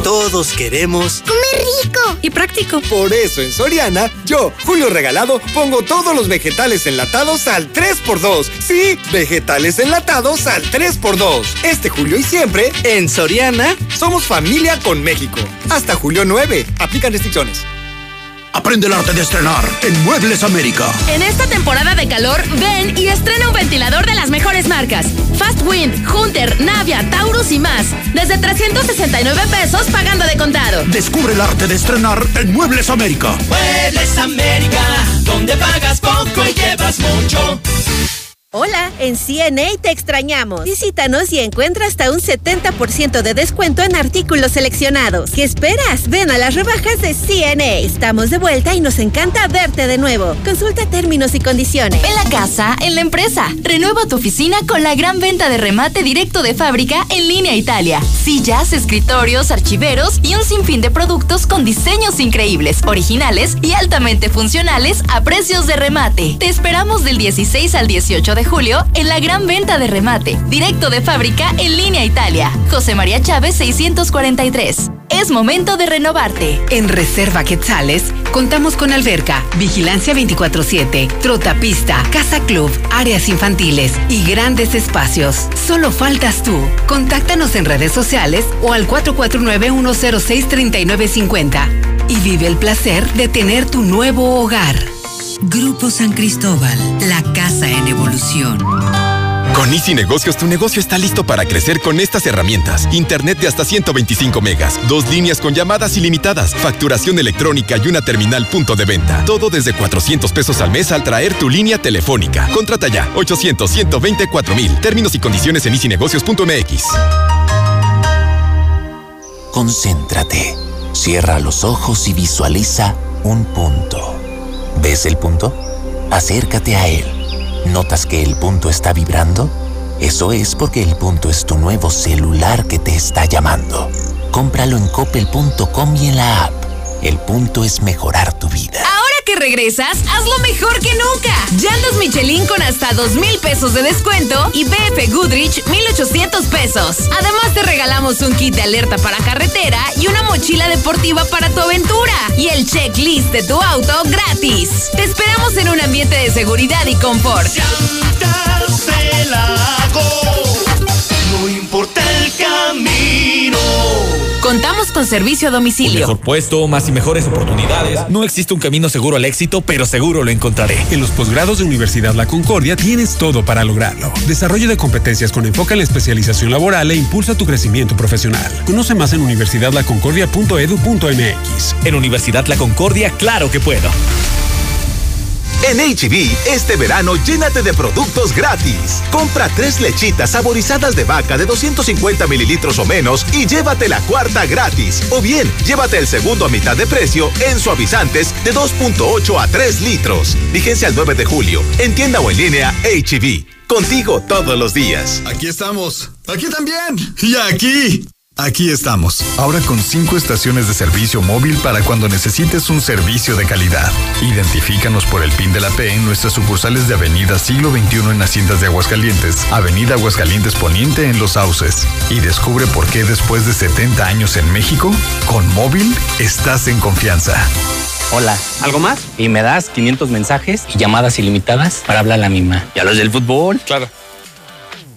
Todos queremos comer rico y práctico. Por eso en Soriana, yo, Julio Regalado, pongo todos los vegetales enlatados al 3x2. Sí, vegetales enlatados al 3x2. Este julio y siempre, en Soriana, somos familia con México. Hasta julio 9. Aplican restricciones. Aprende el arte de estrenar en Muebles América. En esta temporada de calor, ven y estrena un ventilador de las mejores marcas. Fast Wind, Hunter, Navia, Taurus y más. Desde 369 pesos pagando de contado. Descubre el arte de estrenar en Muebles América. Muebles América, donde pagas poco y llevas mucho. Hola, en CNA te extrañamos. Visítanos y encuentra hasta un 70% de descuento en artículos seleccionados. ¿Qué esperas? Ven a las rebajas de CNA. Estamos de vuelta y nos encanta verte de nuevo. Consulta términos y condiciones. En la casa, en la empresa. Renueva tu oficina con la gran venta de remate directo de fábrica en línea Italia. Sillas, escritorios, archiveros y un sinfín de productos con diseños increíbles, originales y altamente funcionales a precios de remate. Te esperamos del 16 al 18 de julio en la gran venta de remate, directo de fábrica en línea Italia. José María Chávez 643. Es momento de renovarte. En Reserva Quetzales contamos con alberca, vigilancia 24/7, trotapista, casa club, áreas infantiles y grandes espacios. Solo faltas tú. Contáctanos en redes sociales o al 449-106-3950 y vive el placer de tener tu nuevo hogar. Grupo San Cristóbal, la casa en evolución. Con Easy Negocios, tu negocio está listo para crecer con estas herramientas. Internet de hasta 125 megas, dos líneas con llamadas ilimitadas, facturación electrónica y una terminal punto de venta. Todo desde 400 pesos al mes al traer tu línea telefónica. Contrata ya, 800-124 mil. Términos y condiciones en easynegocios.mx. Concéntrate. Cierra los ojos y visualiza un punto. ¿Ves el punto? Acércate a él. ¿Notas que el punto está vibrando? Eso es porque el punto es tu nuevo celular que te está llamando. Cómpralo en coppel.com y en la app. El punto es mejorar tu vida. Ahora que regresas, hazlo mejor que nunca. Llantas Michelin con hasta dos mil pesos de descuento y BF Goodrich 1800 pesos. Además te regalamos un kit de alerta para carretera y una mochila deportiva para tu aventura. Y el checklist de tu auto gratis. Te esperamos en un ambiente de seguridad y confort. No importa el camino. Contamos con servicio a domicilio. Mejor puesto, más y mejores oportunidades. No existe un camino seguro al éxito, pero seguro lo encontraré. En los posgrados de Universidad La Concordia tienes todo para lograrlo. Desarrollo de competencias con enfoque en la especialización laboral e impulsa tu crecimiento profesional. Conoce más en universidadlaconcordia.edu.mx. En Universidad La Concordia, claro que puedo. En HB, este verano llénate de productos gratis. Compra tres lechitas saborizadas de vaca de 250 mililitros o menos y llévate la cuarta gratis. O bien, llévate el segundo a mitad de precio en suavizantes de 2.8 a 3 litros. Vigencia el 9 de julio. En tienda o en línea, HB. Contigo todos los días. Aquí estamos. Aquí también. Y aquí. Aquí estamos, ahora con cinco estaciones de servicio móvil para cuando necesites un servicio de calidad. Identifícanos por el PIN de la P en nuestras sucursales de Avenida Siglo XXI en Haciendas de Aguascalientes, Avenida Aguascalientes Poniente en Los Sauces. Y descubre por qué después de 70 años en México, con móvil estás en confianza. Hola, ¿algo más? Y me das 500 mensajes y llamadas ilimitadas para hablar a la misma. ¿Y a los del fútbol? Claro.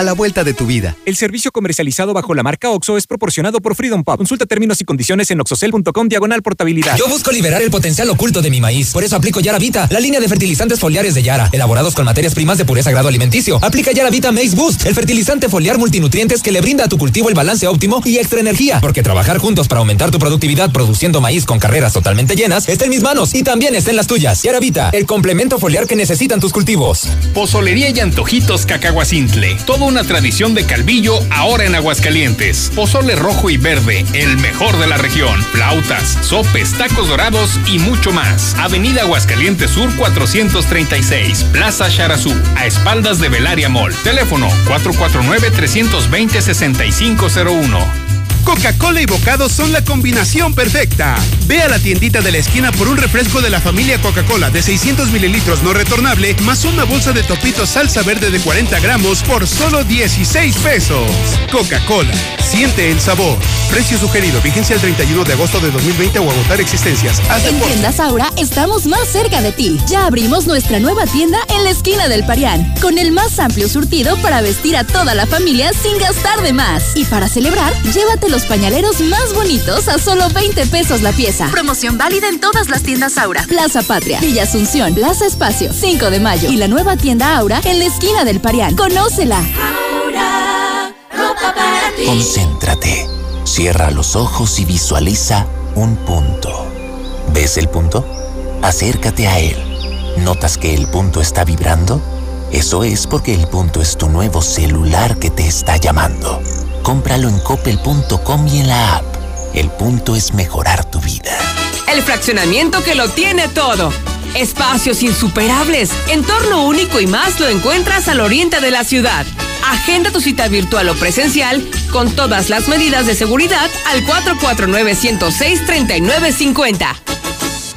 a la vuelta de tu vida. El servicio comercializado bajo la marca OXO es proporcionado por Freedom Pub. Consulta términos y condiciones en oxocel.com diagonal portabilidad. Yo busco liberar el potencial oculto de mi maíz. Por eso aplico Yara Vita, la línea de fertilizantes foliares de Yara, elaborados con materias primas de pureza grado alimenticio. Aplica Yara Vita Maize Boost, el fertilizante foliar multinutrientes que le brinda a tu cultivo el balance óptimo y extra energía. Porque trabajar juntos para aumentar tu productividad produciendo maíz con carreras totalmente llenas está en mis manos y también está en las tuyas. Yara Vita, el complemento foliar que necesitan tus cultivos. Pozolería y antojitos Cacahuacintle. Toda una tradición de Calvillo ahora en Aguascalientes. Pozole rojo y verde, el mejor de la región. Flautas, sopes, tacos dorados y mucho más. Avenida Aguascalientes Sur 436, Plaza Charazú, a espaldas de Velaria Mall. Teléfono 449-320-6501. Coca-Cola y bocados son la combinación perfecta. Ve a la tiendita de la esquina por un refresco de la familia Coca-Cola de 600 mililitros no retornable, más una bolsa de topitos salsa verde de 40 gramos por solo 16 pesos. Coca-Cola, siente el sabor. Precio sugerido, vigencia el 31 de agosto de 2020 o agotar existencias. Haz En. Tiendas Aura estamos más cerca de ti. Ya abrimos nuestra nueva tienda en la esquina del Parián, con el más amplio surtido para vestir a toda la familia sin gastar de más. Y para celebrar, llévate los pañaleros más bonitos a solo 20 pesos la pieza. Promoción válida en todas las tiendas Aura. Plaza Patria, Villa Asunción, Plaza Espacio, 5 de mayo. Y la nueva tienda Aura en la esquina del Parián. Conócela. Concéntrate. Cierra los ojos y visualiza un punto. ¿Ves el punto? Acércate a él. ¿Notas que el punto está vibrando? Eso es porque el punto es tu nuevo celular que te está llamando. Cómpralo en coppel.com y en la app. El punto es mejorar tu vida. El fraccionamiento que lo tiene todo. Espacios insuperables, entorno único y más lo encuentras al oriente de la ciudad. Agenda tu cita virtual o presencial con todas las medidas de seguridad al 449-106-3950.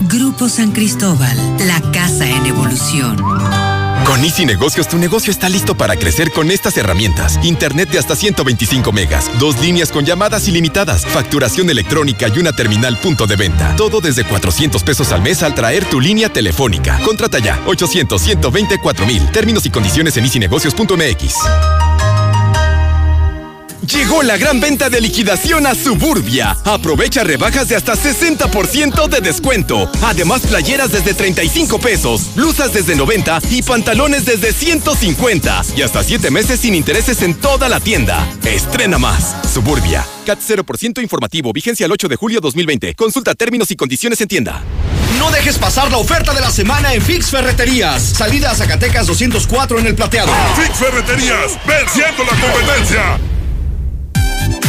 Grupo San Cristóbal, la casa en evolución. Con Easy Negocios, tu negocio está listo para crecer con estas herramientas. Internet de hasta 125 megas, dos líneas con llamadas ilimitadas, facturación electrónica y una terminal punto de venta. Todo desde 400 pesos al mes al traer tu línea telefónica. Contrata ya, 800-124 mil. Términos y condiciones en easynegocios.mx. Llegó la gran venta de liquidación a Suburbia. Aprovecha rebajas de hasta 60% de descuento. Además, playeras desde 35 pesos, blusas desde 90 y pantalones desde 150. Y hasta 7 meses sin intereses en toda la tienda. Estrena más. Suburbia. CAT 0% informativo. Vigencia el 8 de julio 2020. Consulta términos y condiciones en tienda. No dejes pasar la oferta de la semana en Fix Ferreterías. Salida a Zacatecas 204 en el plateado. Fix Ferreterías, venciendo la competencia.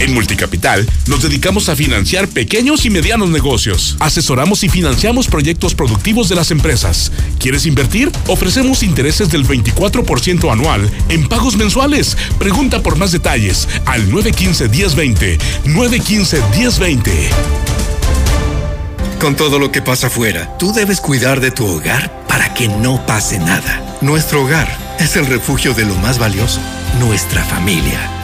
En Multicapital nos dedicamos a financiar pequeños y medianos negocios. Asesoramos y financiamos proyectos productivos de las empresas. ¿Quieres invertir? Ofrecemos intereses del 24% anual en pagos mensuales. Pregunta por más detalles al 915-1020. 915-1020. Con todo lo que pasa afuera, tú debes cuidar de tu hogar para que no pase nada. Nuestro hogar es el refugio de lo más valioso, nuestra familia.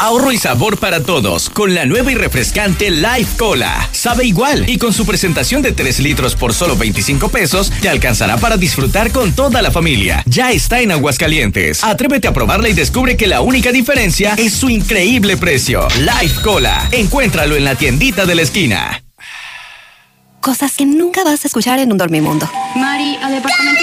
Ahorro y sabor para todos con la nueva y refrescante Life Cola. Sabe igual y con su presentación de 3 litros por solo 25 pesos te alcanzará para disfrutar con toda la familia. Ya está en Aguascalientes. Atrévete a probarla y descubre que la única diferencia es su increíble precio. Life Cola. Encuéntralo en la tiendita de la esquina. Cosas que nunca vas a escuchar en un dormimundo. Mari, al departamento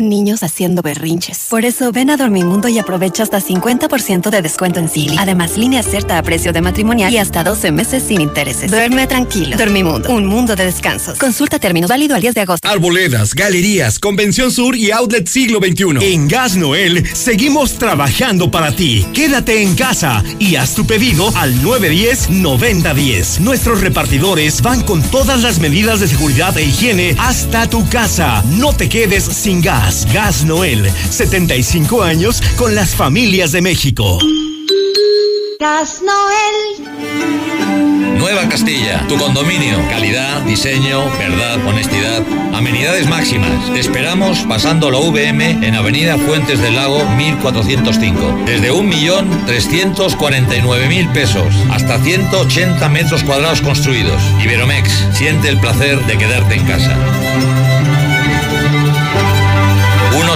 niños haciendo berrinches. Por eso ven a Dormimundo y aprovecha hasta 50% de descuento en Silly. Además, línea cierta a precio de matrimonial y hasta 12 meses sin intereses. Duerme tranquilo. Dormimundo, un mundo de descansos. Consulta términos válido al 10 de agosto. Arboledas, galerías, Convención Sur y Outlet Siglo XXI. En Gas Noel seguimos trabajando para ti. Quédate en casa y haz tu pedido al 910-9010. Nuestros repartidores van con todas las medidas de seguridad e higiene hasta tu casa. No te quedes sin gas. Gas. Noel, 75 años con las familias de México. Gas Noel. Nueva Castilla, tu condominio. Calidad, diseño, verdad, honestidad, amenidades máximas. Te esperamos pasando la VM en Avenida Fuentes del Lago 1405. Desde 1.349.000 pesos hasta 180 metros cuadrados construidos. Iberomex, siente el placer de quedarte en casa.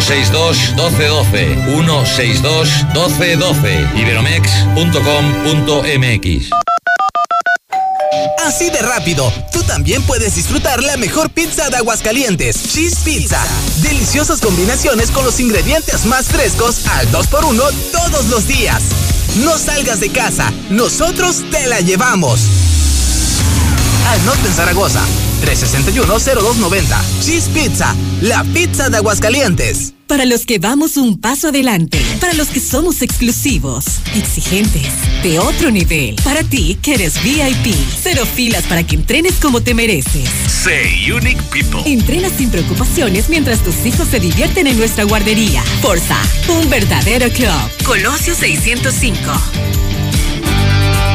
162 1212 162 1212 iberomex.com.mx Así de rápido, tú también puedes disfrutar la mejor pizza de Aguascalientes, Cheese Pizza. Deliciosas combinaciones con los ingredientes más frescos al 2x1 todos los días. No salgas de casa, nosotros te la llevamos. Al norte en Zaragoza, 361-0290. Cheese Pizza, la pizza de Aguascalientes. Para los que vamos un paso adelante, para los que somos exclusivos, exigentes, de otro nivel, para ti que eres VIP, cero filas para que entrenes como te mereces. Say Unique People. Entrena sin preocupaciones mientras tus hijos se divierten en nuestra guardería. Forza, un verdadero club. Colosio 605.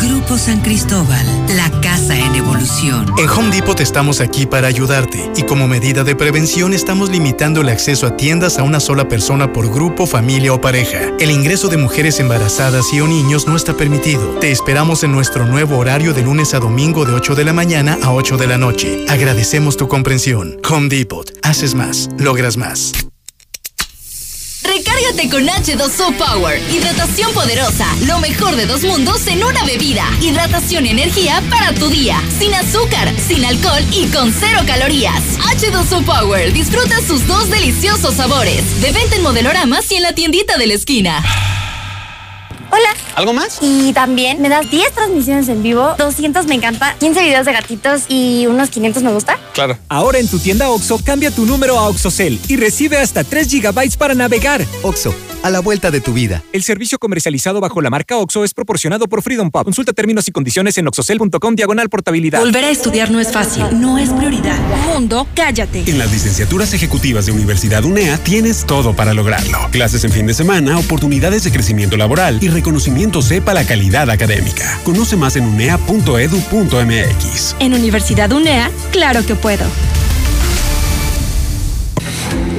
Grupo San Cristóbal, la casa en evolución. En Home Depot estamos aquí para ayudarte y como medida de prevención estamos limitando el acceso a tiendas a una sola persona por grupo, familia o pareja. El ingreso de mujeres embarazadas y o niños no está permitido. Te esperamos en nuestro nuevo horario de lunes a domingo de 8 de la mañana a 8 de la noche. Agradecemos tu comprensión. Home Depot. Haces más, logras más. Recárgate con H2O Power. Hidratación poderosa. Lo mejor de dos mundos en una bebida. Hidratación y energía para tu día. Sin azúcar, sin alcohol y con cero calorías. H2O Power. Disfruta sus dos deliciosos sabores. De venta en modeloramas y en la tiendita de la esquina. Hola. ¿Algo más? Y también me das 10 transmisiones en vivo, 200 me encanta, 15 videos de gatitos y unos 500 me gusta. Claro. Ahora en tu tienda OXO, cambia tu número a OXOCEL y recibe hasta 3 GB para navegar. OXO, a la vuelta de tu vida. El servicio comercializado bajo la marca OXO es proporcionado por Freedom Pop. Consulta términos y condiciones en oxocel.com diagonal portabilidad. Volver a estudiar no es fácil, no es prioridad. Mundo, cállate. En las licenciaturas ejecutivas de Universidad UNEA tienes todo para lograrlo. Clases en fin de semana, oportunidades de crecimiento laboral y reconocimiento sepa la calidad académica. Conoce más en unea.edu.mx. En Universidad UNEA, claro que puedo.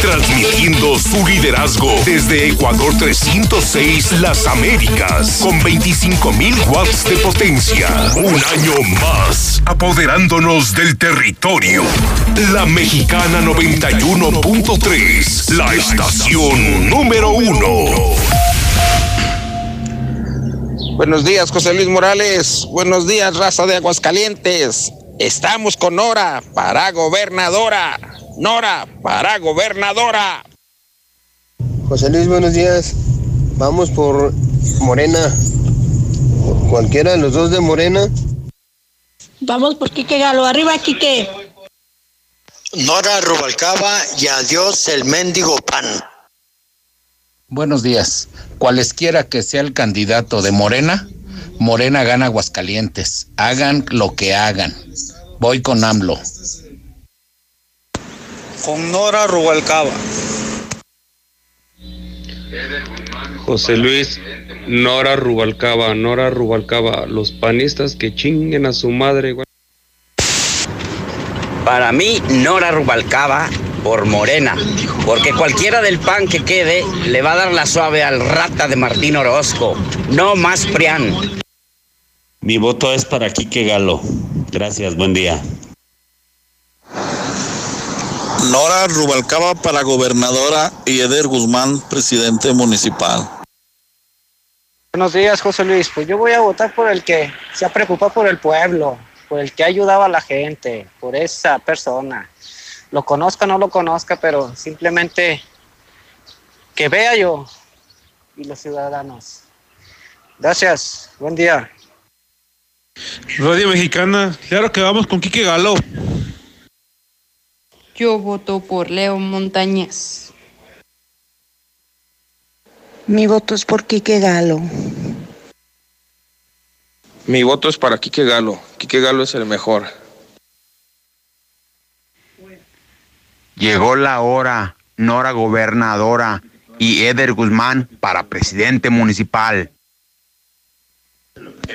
Transmitiendo su liderazgo desde Ecuador 306 Las Américas, con 25.000 watts de potencia. Un año más, apoderándonos del territorio. La Mexicana 91.3, la estación número uno. Buenos días, José Luis Morales. Buenos días, raza de Aguascalientes. Estamos con Nora para gobernadora. Nora para gobernadora. José Luis, buenos días. Vamos por Morena. Cualquiera de los dos de Morena. Vamos por Quique Galo. Arriba, Quique. Nora Rubalcaba y adiós el mendigo pan. Buenos días. Cualesquiera que sea el candidato de Morena, Morena gana Aguascalientes. Hagan lo que hagan. Voy con AMLO. Con Nora Rubalcaba. José Luis, Nora Rubalcaba, Nora Rubalcaba, los panistas que chinguen a su madre. Para mí, Nora Rubalcaba por Morena, porque cualquiera del PAN que quede le va a dar la suave al rata de Martín Orozco. No más Prián. Mi voto es para Quique Galo. Gracias, buen día. Nora Rubalcaba para gobernadora y Eder Guzmán, presidente municipal. Buenos días, José Luis. Pues yo voy a votar por el que se ha preocupado por el pueblo, por el que ayudaba a la gente, por esa persona. Lo conozca o no lo conozca, pero simplemente que vea yo y los ciudadanos. Gracias, buen día. Radio Mexicana, claro que vamos con Quique Galo. Yo voto por Leo Montañez. Mi voto es por Quique Galo. Mi voto es para Quique Galo. Quique Galo es el mejor. Llegó la hora, Nora gobernadora y Eder Guzmán para presidente municipal.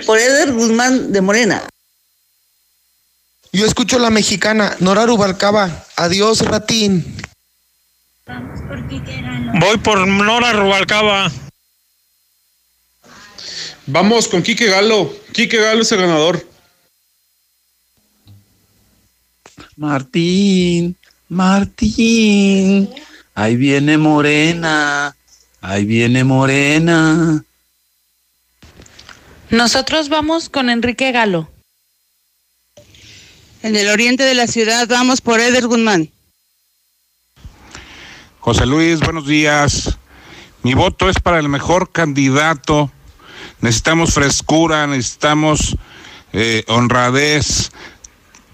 Por Eder Guzmán de Morena. Yo escucho la mexicana, Nora Rubalcaba. Adiós, ratín. Voy por Nora Rubalcaba. Vamos con Quique Galo. Quique Galo es el ganador. Martín, Martín, ahí viene Morena, ahí viene Morena. Nosotros vamos con Enrique Galo. En el oriente de la ciudad vamos por Eder Guzmán. José Luis, buenos días. Mi voto es para el mejor candidato. Necesitamos frescura, necesitamos eh, honradez.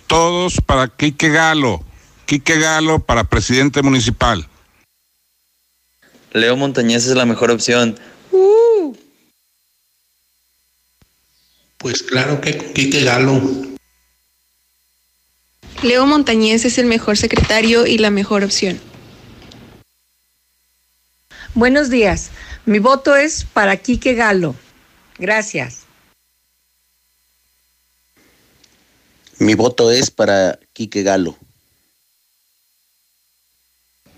Todos para Quique Galo. Quique Galo para presidente municipal. Leo Montañez es la mejor opción. Pues claro que con Quique Galo. Leo Montañez es el mejor secretario y la mejor opción. Buenos días. Mi voto es para Quique Galo. Gracias. Mi voto es para Quique Galo.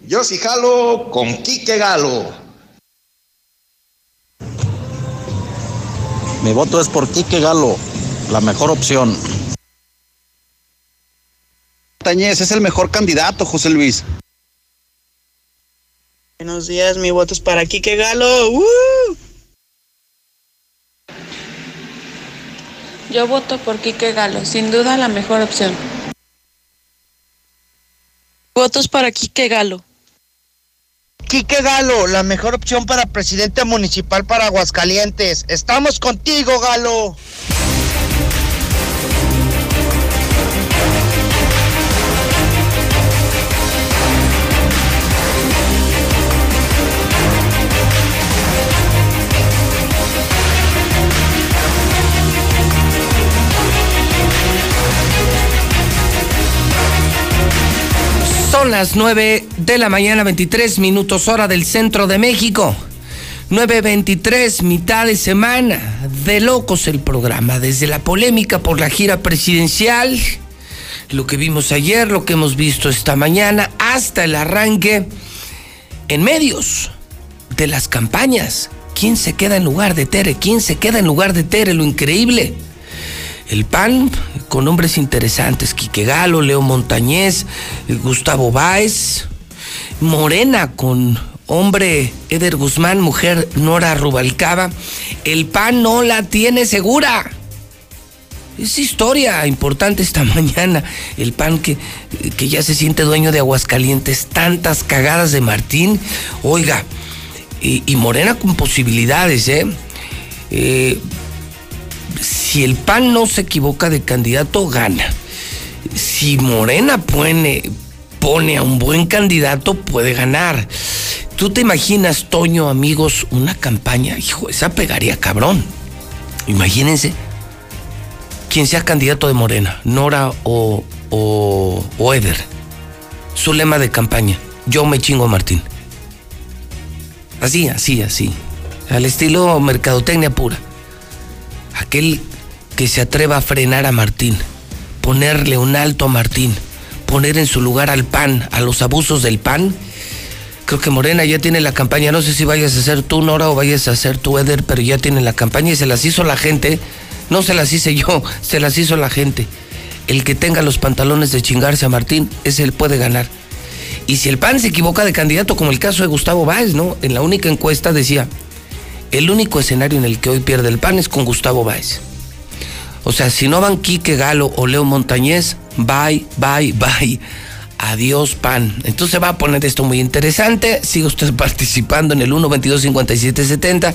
Yo sí jalo con Quique Galo. Mi voto es por Quique Galo, la mejor opción. Montañez es el mejor candidato, José Luis. Buenos días, mi voto es para Quique Galo. ¡Uh! Yo voto por Quique Galo, sin duda la mejor opción. Votos para Quique Galo. Quique Galo, la mejor opción para presidente municipal para Aguascalientes. Estamos contigo, Galo. Son las 9 de la mañana, 23 minutos hora del centro de México. 9.23, mitad de semana. De locos el programa, desde la polémica por la gira presidencial, lo que vimos ayer, lo que hemos visto esta mañana, hasta el arranque en medios de las campañas. ¿Quién se queda en lugar de Tere? ¿Quién se queda en lugar de Tere? Lo increíble. El PAN con nombres interesantes, Quique Galo, Leo Montañez, Gustavo Báez, Morena con hombre Eder Guzmán, mujer Nora Rubalcaba. El PAN no la tiene segura. Es historia importante esta mañana. El PAN que, que ya se siente dueño de Aguascalientes. Tantas cagadas de Martín. Oiga, y, y Morena con posibilidades, ¿eh? ¿eh? Si el PAN no se equivoca de candidato, gana. Si Morena pone, pone a un buen candidato, puede ganar. ¿Tú te imaginas, Toño, amigos, una campaña? Hijo, esa pegaría cabrón. Imagínense quien sea candidato de Morena, Nora o, o, o Eder. Su lema de campaña, yo me chingo a Martín. Así, así, así. Al estilo mercadotecnia pura. Aquel que se atreva a frenar a Martín, ponerle un alto a Martín, poner en su lugar al PAN, a los abusos del PAN. Creo que Morena ya tiene la campaña, no sé si vayas a ser tú, Nora, o vayas a ser tú, Eder, pero ya tiene la campaña y se las hizo la gente. No se las hice yo, se las hizo la gente. El que tenga los pantalones de chingarse a Martín, ese él puede ganar. Y si el PAN se equivoca de candidato, como el caso de Gustavo Báez, ¿no? En la única encuesta decía, el único escenario en el que hoy pierde el PAN es con Gustavo Báez. O sea, si no van Quique Galo o Leo Montañez, bye, bye, bye. Adiós, PAN. Entonces va a poner esto muy interesante. Sigue usted participando en el 122-5770.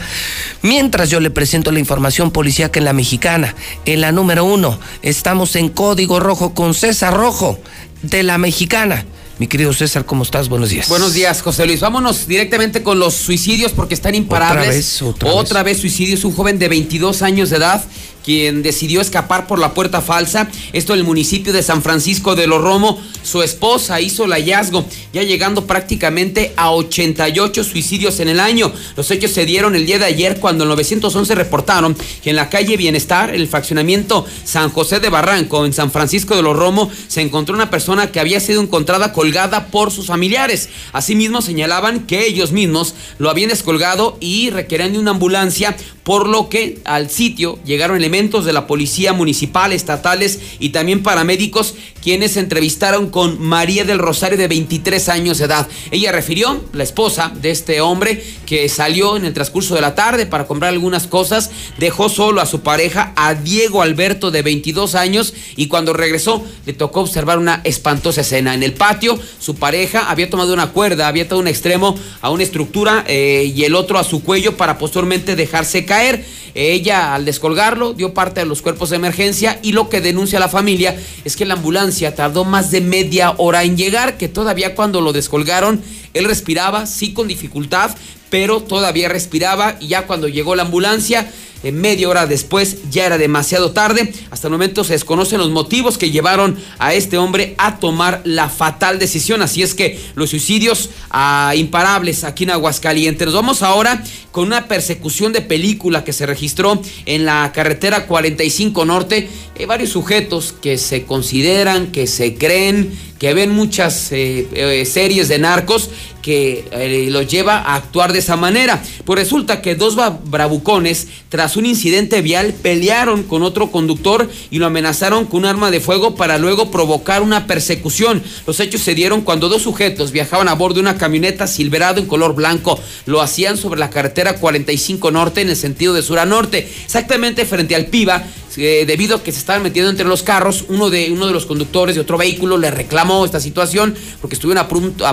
Mientras yo le presento la información policíaca en la mexicana. En la número uno, estamos en código rojo con César Rojo de la mexicana. Mi querido César, ¿cómo estás? Buenos días. Buenos días, José Luis. Vámonos directamente con los suicidios porque están imparables. Otra vez, otra, otra vez. vez suicidios. Un joven de 22 años de edad quien decidió escapar por la puerta falsa. Esto en el municipio de San Francisco de los Romo. Su esposa hizo el hallazgo, ya llegando prácticamente a 88 suicidios en el año. Los hechos se dieron el día de ayer cuando en 911 reportaron que en la calle Bienestar, el fraccionamiento San José de Barranco, en San Francisco de los Romo, se encontró una persona que había sido encontrada colgada por sus familiares. Asimismo señalaban que ellos mismos lo habían descolgado y requerían de una ambulancia, por lo que al sitio llegaron elementos de la policía municipal, estatales y también paramédicos, quienes se entrevistaron con María del Rosario de 23 años de edad. Ella refirió, la esposa de este hombre, que salió en el transcurso de la tarde para comprar algunas cosas, dejó solo a su pareja, a Diego Alberto de 22 años, y cuando regresó le tocó observar una espantosa escena. En el patio, su pareja había tomado una cuerda, había tomado un extremo a una estructura eh, y el otro a su cuello para posteriormente dejarse caer. Ella, al descolgarlo, dio parte de los cuerpos de emergencia y lo que denuncia la familia es que la ambulancia tardó más de media hora en llegar, que todavía cuando lo descolgaron, él respiraba, sí con dificultad, pero todavía respiraba y ya cuando llegó la ambulancia, media hora después ya era demasiado tarde. Hasta el momento se desconocen los motivos que llevaron a este hombre a tomar la fatal decisión. Así es que los suicidios ah, imparables aquí en Aguascalientes. Nos vamos ahora con una persecución de película que se registró en la carretera 45 Norte. Hay varios sujetos que se consideran, que se creen, que ven muchas eh, eh, series de narcos que eh, lleva a actuar de esa manera. Pues resulta que dos bravucones, tras un incidente vial, pelearon con otro conductor y lo amenazaron con un arma de fuego para luego provocar una persecución. Los hechos se dieron cuando dos sujetos viajaban a bordo de una camioneta Silverado en color blanco. Lo hacían sobre la carretera 45 Norte en el sentido de sur a norte, exactamente frente al Piba, eh, debido a que se estaban metiendo entre los carros, uno de, uno de los conductores de otro vehículo le reclamó esta situación porque estuvieron a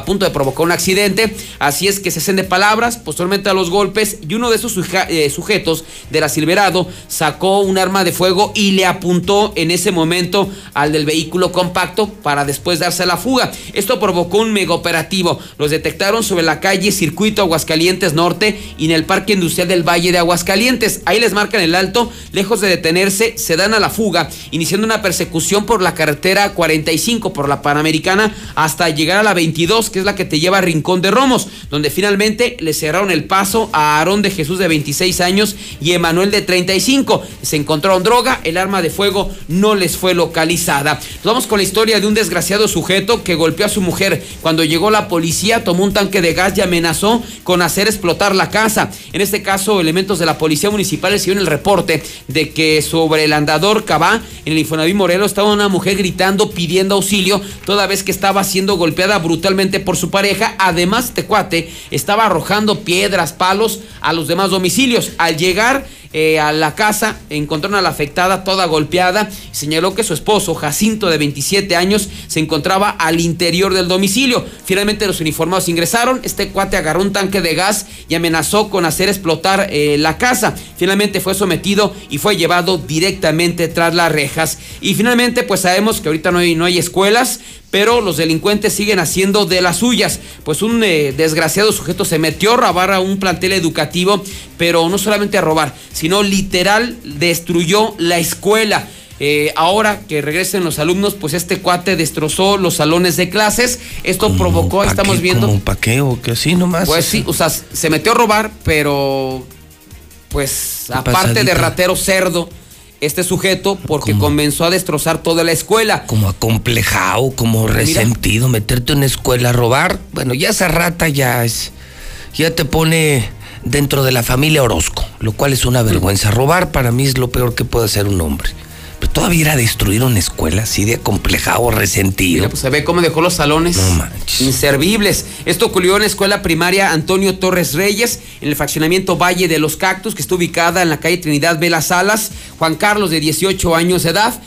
punto, de provocar un accidente. Así es que se hacen de palabras, posteriormente a los golpes, y uno de esos eh, sujetos de la Silverado sacó un arma de fuego y le apuntó en ese momento al del vehículo compacto para después darse la fuga. Esto provocó un mega operativo. Los detectaron sobre la calle Circuito Aguascalientes Norte y en el Parque Industrial del Valle de Aguascalientes. Ahí les marcan el alto, lejos de detenerse se dan a la fuga, iniciando una persecución por la carretera 45, por la Panamericana, hasta llegar a la 22, que es la que te lleva a Rincón de Romos, donde finalmente le cerraron el paso a Aarón de Jesús de 26 años y Emanuel de 35. Se encontraron droga, el arma de fuego no les fue localizada. Nos vamos con la historia de un desgraciado sujeto que golpeó a su mujer. Cuando llegó la policía, tomó un tanque de gas y amenazó con hacer explotar la casa. En este caso, elementos de la policía municipal recibieron el reporte de que sobre el andador Cabá, en el Infonavit Morelos, estaba una mujer gritando, pidiendo auxilio, toda vez que estaba siendo golpeada brutalmente por su pareja. Además, este cuate estaba arrojando piedras, palos a los demás domicilios. Al llegar, eh, a la casa, encontraron a la afectada toda golpeada señaló que su esposo, Jacinto, de 27 años, se encontraba al interior del domicilio. Finalmente los uniformados ingresaron, este cuate agarró un tanque de gas y amenazó con hacer explotar eh, la casa. Finalmente fue sometido y fue llevado directamente tras las rejas. Y finalmente pues sabemos que ahorita no hay, no hay escuelas, pero los delincuentes siguen haciendo de las suyas. Pues un eh, desgraciado sujeto se metió a robar a un plantel educativo, pero no solamente a robar, sino literal destruyó la escuela. Eh, ahora que regresen los alumnos, pues este cuate destrozó los salones de clases. Esto provocó, estamos viendo. ¿Como pa' qué o que así nomás? Pues sí, o sea, se metió a robar, pero pues aparte de ratero cerdo, este sujeto, porque comenzó a destrozar toda la escuela. Como acomplejado, como resentido, meterte en una escuela a robar. Bueno, ya esa rata ya es. Ya te pone dentro de la familia Orozco, lo cual es una vergüenza. Robar para mí es lo peor que puede hacer un hombre. Pero todavía ir a destruir una escuela así de acomplejado, resentido. Mira, pues se ve cómo dejó los salones inservibles. Esto ocurrió en la escuela primaria Antonio Torres Reyes, en el fraccionamiento Valle de los Cactus, que está ubicada en la calle Trinidad Vela Salas. Juan Carlos, de 18 años de edad.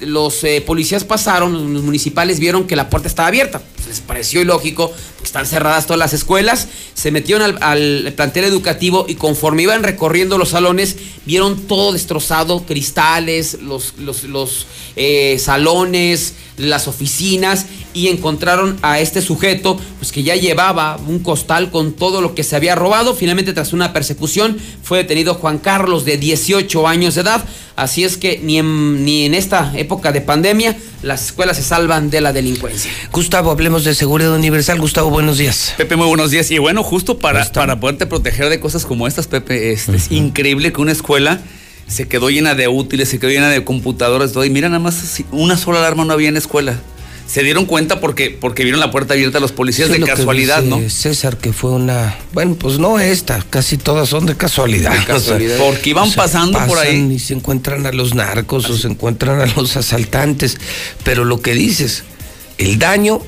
Los eh, policías pasaron, los, los municipales vieron que la puerta estaba abierta. Pues, les pareció ilógico, porque están cerradas todas las escuelas. Se metieron al, al plantel educativo y conforme iban recorriendo los salones, vieron todo destrozado, cristales, los, los, los eh, salones, las oficinas y encontraron a este sujeto pues que ya llevaba un costal con todo lo que se había robado. Finalmente tras una persecución fue detenido Juan Carlos de 18 años de edad. Así es que ni en, ni en esta época de pandemia las escuelas se salvan de la delincuencia. Gustavo, hablemos de seguridad universal. Gustavo, buenos días. Pepe, muy buenos días. Y bueno, justo para, para poderte proteger de cosas como estas, Pepe, este, es increíble que una escuela se quedó llena de útiles, se quedó llena de computadoras, todo. Y mira, nada más así, una sola alarma no había en la escuela. Se dieron cuenta porque, porque vieron la puerta abierta a los policías Eso de lo que casualidad, dice ¿no? César, que fue una. Bueno, pues no esta, casi todas son de casualidad. De casualidad. Porque iban pasando por ahí. Y se encuentran a los narcos o se encuentran a los asaltantes. Pero lo que dices, el daño,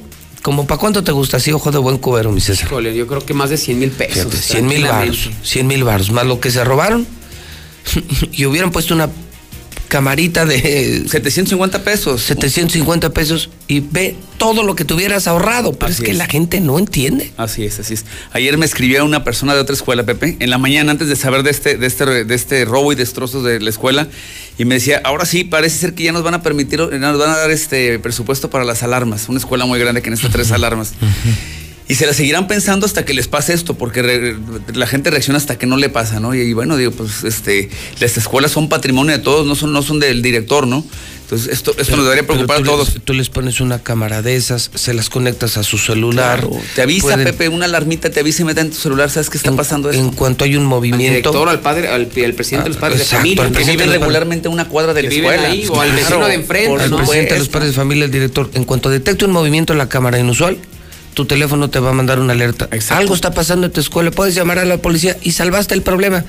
como para cuánto te gusta así, ojo de buen cubero, mi César. Híjole, yo creo que más de 100 mil pesos. Fíjate, 100 mil baros, tranquilamente. 100 mil baros, más lo que se robaron. y hubieran puesto una camarita de 750 pesos. 750 pesos y ve todo lo que te hubieras ahorrado. Pero Así es que es. la gente no entiende. Así es, así es. Ayer me escribió una persona de otra escuela, Pepe, en la mañana antes de saber de este, de este, de este robo y destrozos de la escuela, y me decía, ahora sí, parece ser que ya nos van a permitir, nos van a dar este presupuesto para las alarmas. Una escuela muy grande que necesita tres alarmas. Y se la seguirán pensando hasta que les pase esto, porque re- la gente reacciona hasta que no le pasa, ¿no? Y, y bueno, digo, pues este, las escuelas son patrimonio de todos, no son, no son del director, ¿no? Entonces, esto, esto nos debería preocupar a todos. les- tú les pones una cámara de esas, se las conectas a su celular. Claro, te avisa, pueden- Pepe, una alarmita te avisa y mete en tu celular, ¿sabes qué está pasando eso? En cuanto hay un movimiento. director, al padre, al, al presidente de los padres Exacto, de familia. al que los regularmente a una cuadra de la escuela. ahí, o al vecino de enfrente, Al ¿no? presidente de los padres de familia, el director, en cuanto detecte un movimiento en la cámara inusual, tu teléfono te va a mandar una alerta. Algo está pasando en tu escuela, puedes llamar a la policía y salvaste el problema.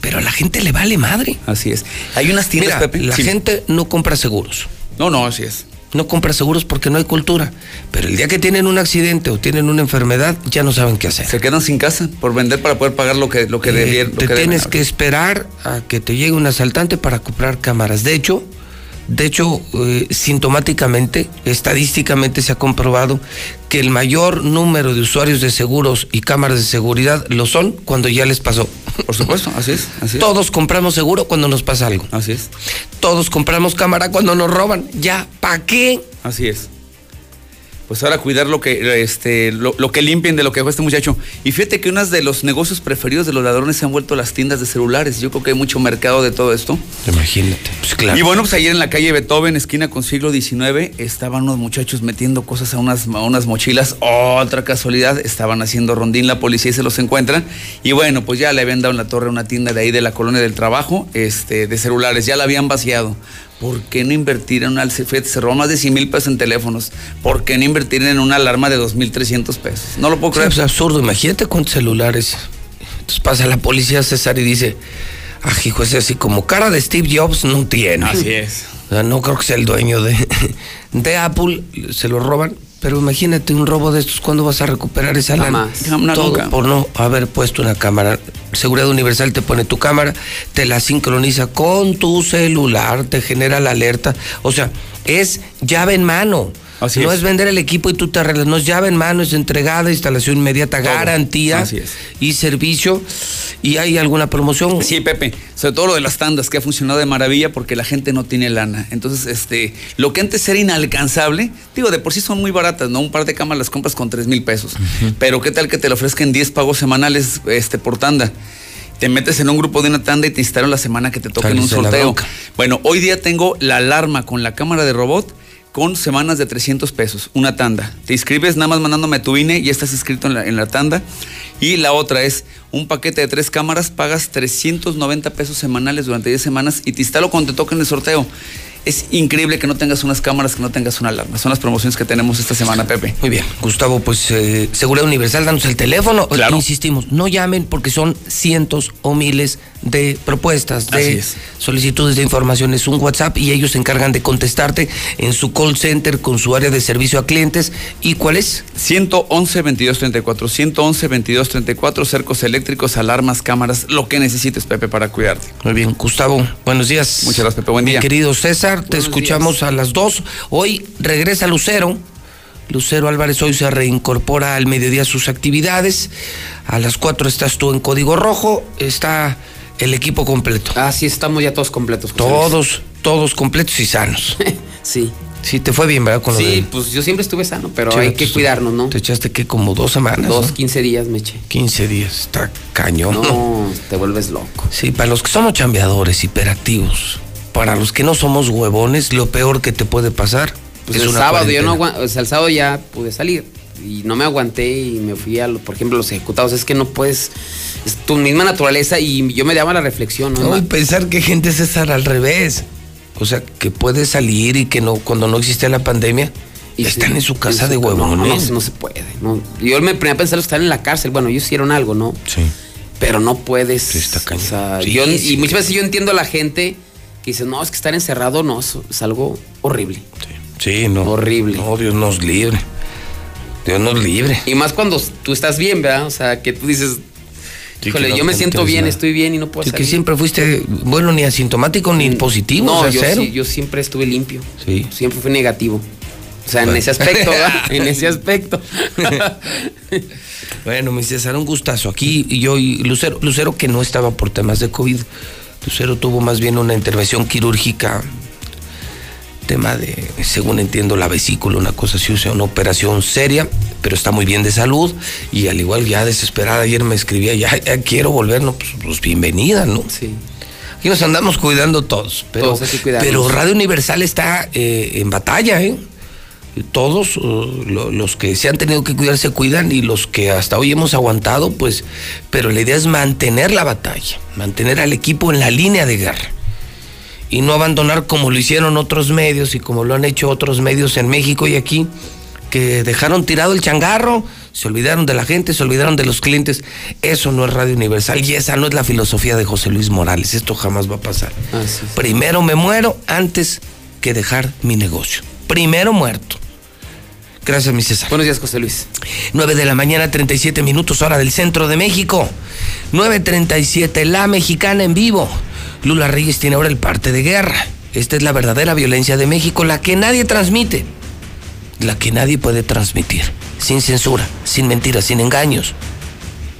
Pero a la gente le vale madre. Así es. Hay unas tiendas, Mira, Pepe. la Sí. gente no compra seguros. No, no, así es. No compra seguros porque no hay cultura. Pero el día que tienen un accidente o tienen una enfermedad, ya no saben qué hacer. Se quedan sin casa por vender para poder pagar lo que, lo que Eh, debieron. te que deben. tienes que esperar a que te llegue un asaltante para comprar cámaras. De hecho, de hecho, eh, sintomáticamente, estadísticamente se ha comprobado que el mayor número de usuarios de seguros y cámaras de seguridad lo son cuando ya les pasó. Por supuesto, así es. Así es. Todos compramos seguro cuando nos pasa algo. Así es. Todos compramos cámara cuando nos roban. Ya, ¿para qué? Así es. Pues ahora cuidar lo que este lo, lo, que limpien de lo que dejó este muchacho. Y fíjate que uno de los negocios preferidos de los ladrones se han vuelto las tiendas de celulares. Yo creo que hay mucho mercado de todo esto. Imagínate. Pues claro. Y bueno, pues ayer en la calle Beethoven, esquina con siglo XIX, estaban unos muchachos metiendo cosas a unas, a unas mochilas. Otra casualidad, estaban haciendo rondín la policía y se los encuentran. Y bueno, pues ya le habían dado en la torre una tienda de ahí de la colonia del trabajo, este, de celulares, ya la habían vaciado. ¿Por qué no invertir en un Alcefet? Se robó más de 100 mil pesos en teléfonos. ¿Por qué no invertir en una alarma de 2.300 pesos? No lo puedo creer. es absurdo. Imagínate cuántos celulares. Entonces pasa la policía César y dice, ah, hijo, ese así como cara de Steve Jobs no tiene. Así es. O sea, no creo que sea el dueño de, de Apple. Se lo roban. Pero imagínate un robo de estos, ¿cuándo vas a recuperar esa lana? Todo por no haber puesto una cámara. Seguridad Universal te pone tu cámara, te la sincroniza con tu celular, te genera la alerta. O sea, es llave en mano. No es. vender el equipo y tú te arreglas, no es llave en mano, es entregada, instalación inmediata, garantía y servicio. ¿Y hay alguna promoción? Sí, Pepe, sobre todo lo de las tandas, que ha funcionado de maravilla porque la gente no tiene lana. Entonces, este, lo que antes era inalcanzable, digo, de por sí son muy baratas, ¿no? Un par de camas las compras con 3 mil pesos. Pero ¿qué tal que te lo ofrezcan 10 pagos semanales este, por tanda? te metes en un grupo de una tanda y te instalan la semana que te toca en un sorteo. Bueno, hoy día tengo la alarma con la cámara de robot con semanas de 300 pesos, una tanda. Te inscribes nada más mandándome tu INE y estás inscrito en la, en la tanda. Y la otra es un paquete de tres cámaras, pagas 390 pesos semanales durante 10 semanas y te instalo cuando te toque en el sorteo es increíble que no tengas unas cámaras, que no tengas una alarma. Son las promociones que tenemos esta semana, Pepe. Muy bien, Gustavo, pues eh, Seguridad Universal, danos el teléfono. Claro. Insistimos, no llamen porque son cientos o miles de propuestas, de solicitudes de información. Es un WhatsApp y ellos se encargan de contestarte en su call center con su área de servicio a clientes. ¿Y cuál es? 111 2234 111 2234 cercos eléctricos, alarmas, cámaras, lo que necesites, Pepe, para cuidarte. Muy bien, Gustavo, buenos días. Muchas gracias, Pepe, buen día. querido César, te escuchamos a las dos. Hoy regresa Lucero. Lucero Álvarez hoy se reincorpora al mediodía a sus actividades. A las cuatro estás tú en Código Rojo. Está el equipo completo. Ah, sí, estamos ya todos completos. todos, todos completos y sanos. sí. Sí, te fue bien, ¿verdad? sí, pues yo siempre estuve sano, pero hay que cuidarnos, ¿no? Te echaste que como dos semanas. Dos, quince días me eché. Quince días, está cañón. No, te vuelves loco. Sí, para los que somos chambeadores, hiperactivos, para los que no somos huevones, lo peor que te puede pasar. Pues es el sábado, yo no o sea, el sábado ya pude salir y no me aguanté y me fui a, por ejemplo, los ejecutados. Es que no puedes es tu misma naturaleza y yo me daba la reflexión, ¿no? No, pensar que gente es estar al revés. O sea, que puede salir y que no, cuando no existía la pandemia, y están en su casa de huevo. No, no, no, se puede. Yo me ponía a pensar que están en la cárcel. Bueno, ellos hicieron algo, ¿no? Sí. Pero no puedes. Sí, está cañón. O sea, yo, y muchas veces yo entiendo a la gente que dice, no, es que estar encerrado no, es algo horrible. Sí, no. Horrible. No, Dios nos libre. Dios nos libre. Y más cuando tú estás bien, ¿verdad? O sea, que tú dices, Híjole, yo me siento bien, estoy bien y no puedo salir. que siempre fuiste, bueno, ni asintomático ni mm, positivo, no, yo, Sí, yo siempre estuve limpio. Sí. Siempre fui negativo. O sea, en ese aspecto, en ese aspecto. bueno, mi César, un gustazo. Aquí y yo y Lucero, Lucero que no estaba por temas de COVID. Lucero tuvo más bien una intervención quirúrgica tema de, según entiendo, la vesícula, una cosa así, o sea, una operación seria, pero está muy bien de salud y al igual ya desesperada, ayer me escribía, ya, quiero volver, no, pues, pues, bienvenida, ¿no? Sí. Aquí nos andamos cuidando todos, pero, pero Radio Universal está eh, en batalla, ¿eh? Todos uh, los que se han tenido que cuidar se cuidan y los que hasta hoy hemos aguantado, pues, pero la idea es mantener la batalla, mantener al equipo en la línea de guerra y no abandonar como lo hicieron otros medios y como lo han hecho otros medios en México y aquí, que dejaron tirado el changarro, se olvidaron de la gente, se olvidaron de los clientes. Eso no es Radio Universal y esa no es la filosofía de José Luis Morales. Esto jamás va a pasar. Primero me muero antes que dejar mi negocio. Primero muerto. Gracias, mi César. Buenos días, José Luis. 9 de la mañana, 37 minutos, hora del centro de México. 9.37, La Mexicana en vivo. Lula Reyes tiene ahora el parte de guerra. Esta es la verdadera violencia de México, la que nadie transmite, la que nadie puede transmitir, sin censura, sin mentiras, sin engaños,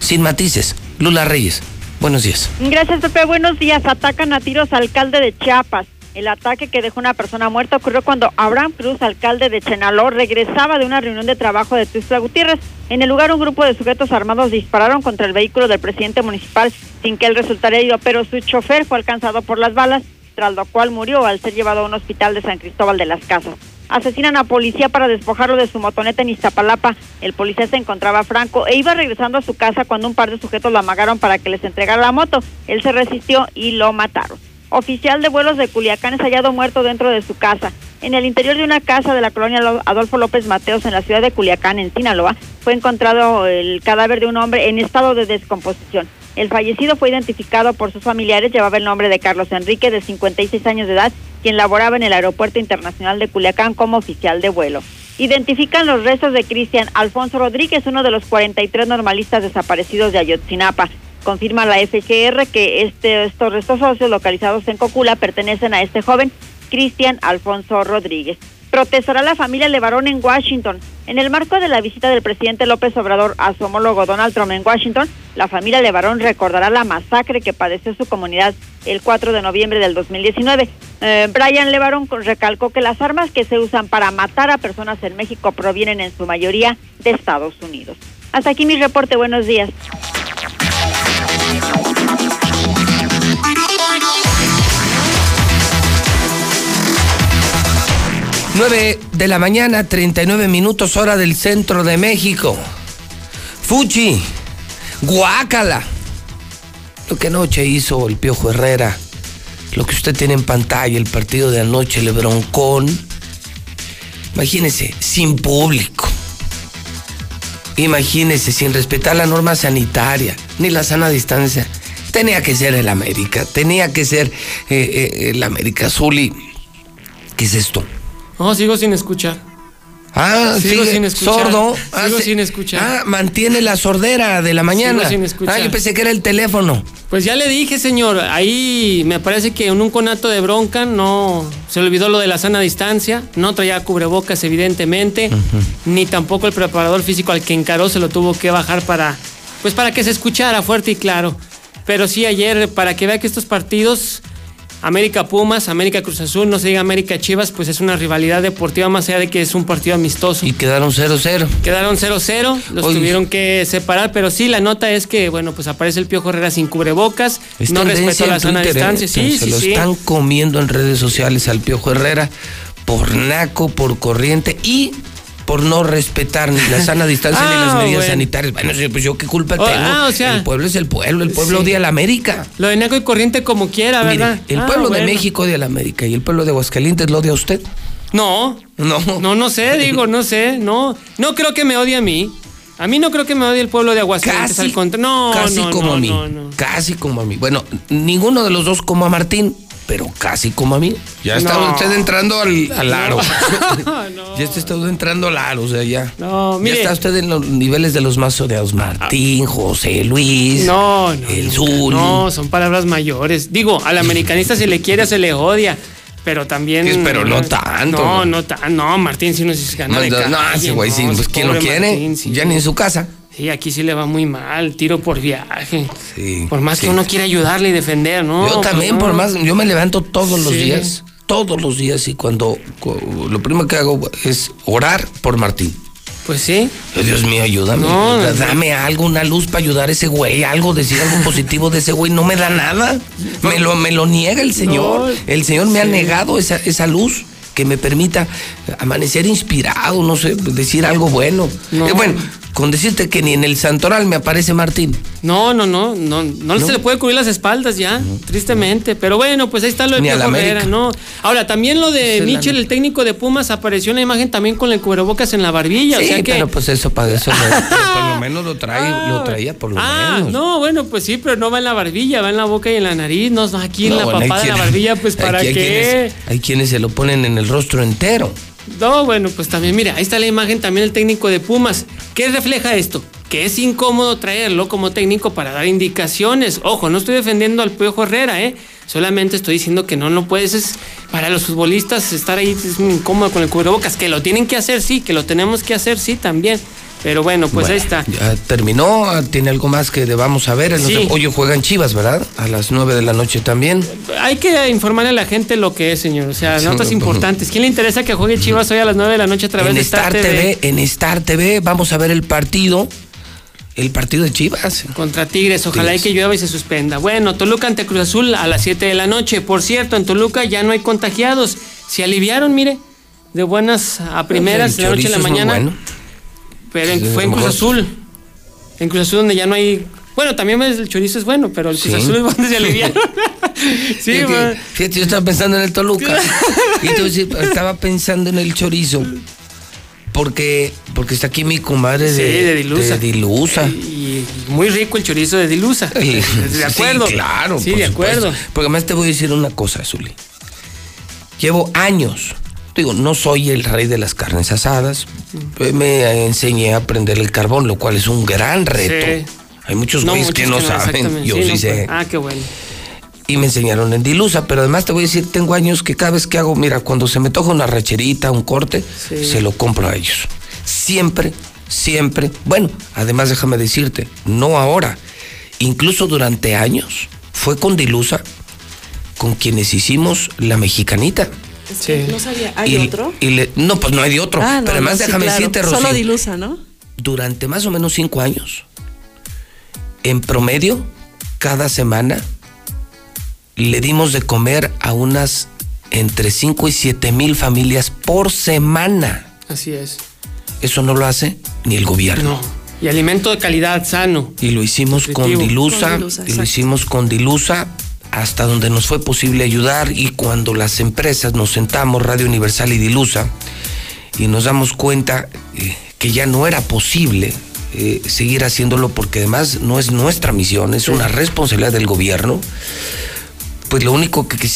sin matices. Lula Reyes, buenos días. Gracias, Pepe. Buenos días. Atacan a tiros alcalde de Chiapas. El ataque que dejó una persona muerta ocurrió cuando Abraham Cruz, alcalde de Chenaló, regresaba de una reunión de trabajo de Tuxtla Gutiérrez. En el lugar, un grupo de sujetos armados dispararon contra el vehículo del presidente municipal sin que él resultara herido, pero su chofer fue alcanzado por las balas, tras lo cual murió al ser llevado a un hospital de San Cristóbal de las Casas. Asesinan a policía para despojarlo de su motoneta en Iztapalapa. El policía se encontraba franco e iba regresando a su casa cuando un par de sujetos lo amagaron para que les entregara la moto. Él se resistió y lo mataron oficial de vuelos de Culiacán es hallado muerto dentro de su casa. En el interior de una casa de la colonia Adolfo López Mateos en la ciudad de Culiacán, en Sinaloa, fue encontrado el cadáver de un hombre en estado de descomposición. El fallecido fue identificado por sus familiares, llevaba el nombre de Carlos Enrique, de 56 años de edad, quien laboraba en el Aeropuerto Internacional de Culiacán como oficial de vuelo. Identifican los restos de Cristian Alfonso Rodríguez, uno de los 43 normalistas desaparecidos de Ayotzinapa. Confirma la FGR que este, estos restos socios localizados en Cocula pertenecen a este joven, Cristian Alfonso Rodríguez. Protestará la familia Levarón en Washington. En el marco de la visita del presidente López Obrador a su homólogo Donald Trump en Washington, la familia Levarón recordará la masacre que padeció su comunidad el 4 de noviembre del 2019. Eh, Brian Levarón recalcó que las armas que se usan para matar a personas en México provienen en su mayoría de Estados Unidos. Hasta aquí mi reporte. Buenos días. 9 de la mañana, 39 minutos hora del centro de México. Fuchi, guácala. Lo que anoche hizo el Piojo Herrera, lo que usted tiene en pantalla, el partido de anoche, Lebron con. Imagínese, sin público. Imagínese, sin respetar la norma sanitaria, ni la sana distancia. Tenía que ser el América, tenía que ser eh, eh, el América Azul y... ¿Qué es esto? No, sigo sin escuchar. Ah, sigo sin escuchar. Sordo. Sigo sin escuchar. Ah, mantiene la sordera de la mañana. Sigo sin escuchar. Ah, yo pensé que era el teléfono. Pues ya le dije, señor. Ahí me parece que en un conato de bronca no se olvidó lo de la sana distancia. No traía cubrebocas, evidentemente. Ni tampoco el preparador físico al que encaró se lo tuvo que bajar para. Pues para que se escuchara fuerte y claro. Pero sí, ayer, para que vea que estos partidos América Pumas, América Cruz Azul, no se diga América Chivas, pues es una rivalidad deportiva más allá de que es un partido amistoso. Y quedaron 0-0. Quedaron 0-0, los tuvieron que separar, pero sí, la nota es que, bueno, pues aparece el Piojo Herrera sin cubrebocas, no respetó la zona de ¿eh? distancia. Sí, se sí, lo están comiendo en redes sociales al Piojo Herrera por naco, por corriente y por no respetar ni la sana distancia ni las ah, medidas sanitarias. Bueno, pues yo qué culpa oh, tengo. Ah, el pueblo es el pueblo, el pueblo odia a la América. Lo de Naco y Corriente como quiera, ¿verdad? el ah, pueblo de México odia a la América y el pueblo de Aguascalientes lo odia a usted. No, no, no, no sé, digo, no sé, no, no creo que me odie a mí. A mí no creo que me odie el pueblo de Aguascalientes, casi, al No, casi como a mí, casi como a mí. Bueno, ninguno de los dos como a Martín pero casi como a mí. Ya está usted entrando al, aro. ya está usted entrando al aro, o sea, ya. No, mire. Ya está usted en los niveles de los más odiados. Martín, José Luis. No, no. El Zul. No, son palabras mayores. Digo, al americanista si le quiere se le odia. Pero también. pero no tanto. No, no tanto. No, Martín si no de No, ese güey sí, pues ¿quién lo quiere? ya ni en su casa. Sí, aquí sí le va muy mal, tiro por viaje. Sí. Por más que uno quiera ayudarle y defender, ¿no? Yo también, por más, yo me levanto todos los días, todos los días y cuando, lo primero que hago es orar por Martín. Pues sí. Dios mío, ayúdame. dame algo, una luz para ayudar a ese güey, algo, decir algo positivo de ese güey. No me da nada. Me lo, me lo niega el Señor. el Señor me ha negado esa, esa luz que me permita amanecer inspirado, no sé, decir algo bueno. Eh, bueno, con decirte que ni en el Santoral me aparece Martín. No, no, no, no, no, se le puede cubrir las espaldas ya, tristemente. Pero bueno, pues ahí está lo de Piojo Herrera, ¿no? Ahora, también lo de Michel, el técnico de Pumas, apareció en la imagen también con el cubrebocas en la barbilla. Sí, o sea que... pero pues eso para eso por lo menos lo trae, lo ah. traía por lo ah, menos. No, bueno, pues sí, pero no va en la barbilla, va en la boca y en la nariz, no aquí en la papada de la barbilla, pues para qué. hay quienes se lo ponen en el rostro entero. No, bueno, pues también, mira, ahí está la imagen también el técnico de Pumas. ¿Qué refleja esto? Que es incómodo traerlo como técnico para dar indicaciones. Ojo, no estoy defendiendo al Piojo Herrera, ¿eh? Solamente estoy diciendo que no, no puedes, es para los futbolistas estar ahí es incómodo con el cubrebocas, que lo tienen que hacer, sí, que lo tenemos que hacer, sí, también. Pero bueno, pues ahí está. Ya terminó, tiene algo más que debamos saber. Sí. Hoy juegan Chivas, ¿verdad? A las 9 de la noche también. Hay que informarle a la gente lo que es, señor. O sea, notas importantes. ¿Quién le interesa que juegue Chivas hoy a las 9 de la noche a través En de Star TV, en Star TV vamos a ver el partido, el partido de Chivas. Contra Tigres, ojalá y que llueva y se suspenda. Bueno, Toluca ante Cruz Azul a las 7 de la noche. Por cierto, en Toluca ya no hay contagiados. Se aliviaron, mire, de buenas a primeras, de la noche a la mañana. bueno. Pero en- fue en Cruz Azul. En Cruz Azul donde ya no hay... Bueno, también el chorizo es bueno, pero el Cruz Sí. Azul es donde se aliviaron. sí, Fíjate, yo estaba pensando en el Toluca. y entonces estaba pensando en el chorizo. Porque, porque está aquí mi comadre de, Sí, de Dilusa. de Dilusa. Y muy rico el chorizo de Dilusa. De acuerdo. Sí, claro. Sí, de acuerdo. Porque además te voy a decir una cosa, Zuli. Llevo años. Digo, no soy el rey de las carnes asadas. Me enseñé a prender el carbón, lo cual es un gran reto. Sí. Hay muchos No, güeyes muchos que no que no, saben. Yo Sí, sí, no, sé. pues. Ah, qué bueno. Y me enseñaron en Dilusa, pero además te voy a decir, tengo años que cada vez que hago, mira, cuando se me toca una racherita, un corte, Sí. se lo compro a ellos. Siempre, siempre. Bueno, además déjame decirte, no ahora, incluso durante años, fue con Dilusa con quienes hicimos la mexicanita. Sí. No sabía. ¿Hay Y- otro? y le- no, pues no hay de otro. Ah, no, pero además no, sí, déjame claro. decirte, Solo Rocío, Dilusa, ¿no? durante más o menos cinco años, en promedio, cada semana, le dimos de comer a unas entre 5 y 7 mil familias por semana. Así es. Eso no lo hace ni el gobierno. No. Y alimento de calidad, sano. Y lo hicimos con. Dilusa, Con Dilusa, y lo hicimos con Dilusa hasta donde nos fue posible ayudar y cuando las empresas nos sentamos, Radio Universal y Dilusa, y nos damos cuenta eh, que ya no era posible eh, seguir haciéndolo porque además no es nuestra misión, es una responsabilidad del gobierno, pues lo único que, que